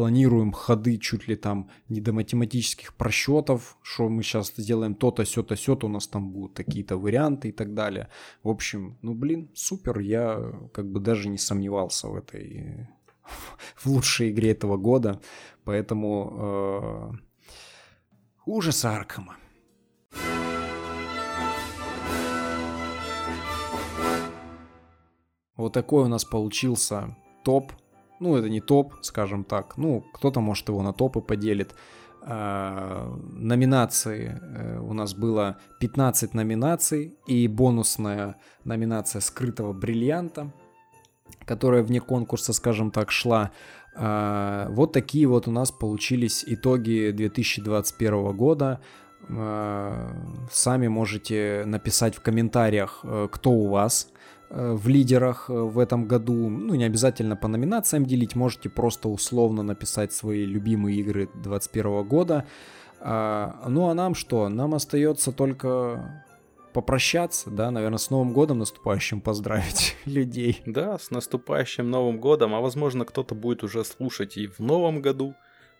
планируем ходы чуть ли там не до математических просчетов, что мы сейчас сделаем то-то, сё-то, сё-то, у нас там будут какие-то варианты и так далее. В общем, ну блин, супер, я как бы даже не сомневался в этой в лучшей игре этого года, поэтому э, ужас Аркама. Вот такой у нас получился топ. Ну, это не топ, скажем так. Ну, кто-то, может, его на топы поделит. Э, номинации э, у нас было 15 номинаций и бонусная номинация скрытого бриллианта, которая вне конкурса, скажем так, шла. Э, вот такие вот у нас получились итоги 2021 года. Сами можете написать в комментариях, кто у вас Э, в лидерах э, в этом году. Ну, не обязательно по номинациям делить, можете просто условно написать свои любимые игры 2021 года. А, ну а нам что? Нам остается только попрощаться, да, наверное, с Новым годом наступающим поздравить людей.
Да, с наступающим Новым годом, а возможно кто-то будет уже слушать и в Новом году.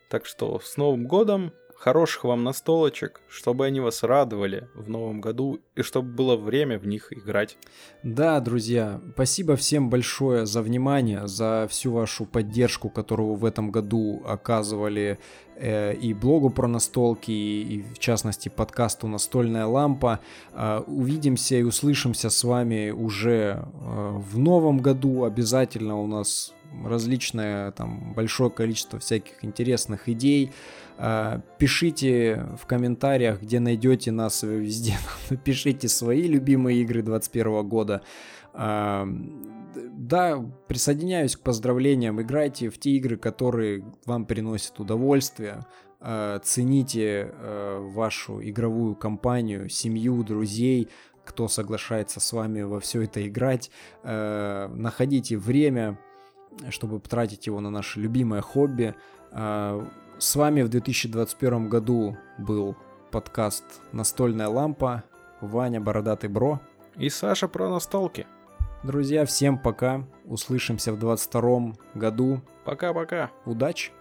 Так что с Новым годом, хороших вам настолочек, чтобы они вас радовали в новом году и чтобы было время в них играть.
Да, друзья, спасибо всем большое за внимание, за всю вашу поддержку, которую в этом году оказывали э, и блогу про настолки, и, и в частности подкасту «Настольная лампа». Э, увидимся и услышимся с вами уже э, в новом году. Обязательно у нас различное там большое количество всяких интересных идей. А, пишите в комментариях, где найдете нас везде. Напишите свои любимые игры 2021 года. А, да, присоединяюсь к поздравлениям. Играйте в те игры, которые вам приносят удовольствие. А, цените вашу игровую компанию, семью, друзей, кто соглашается с вами во все это играть. Находите время, чтобы потратить его на наше любимое хобби. С вами в 2021 году был подкаст «Настольная лампа», Ваня Бородатый Бро
и Саша про настолки.
Друзья, всем пока. Услышимся в 2022 году.
Пока-пока.
Удачи!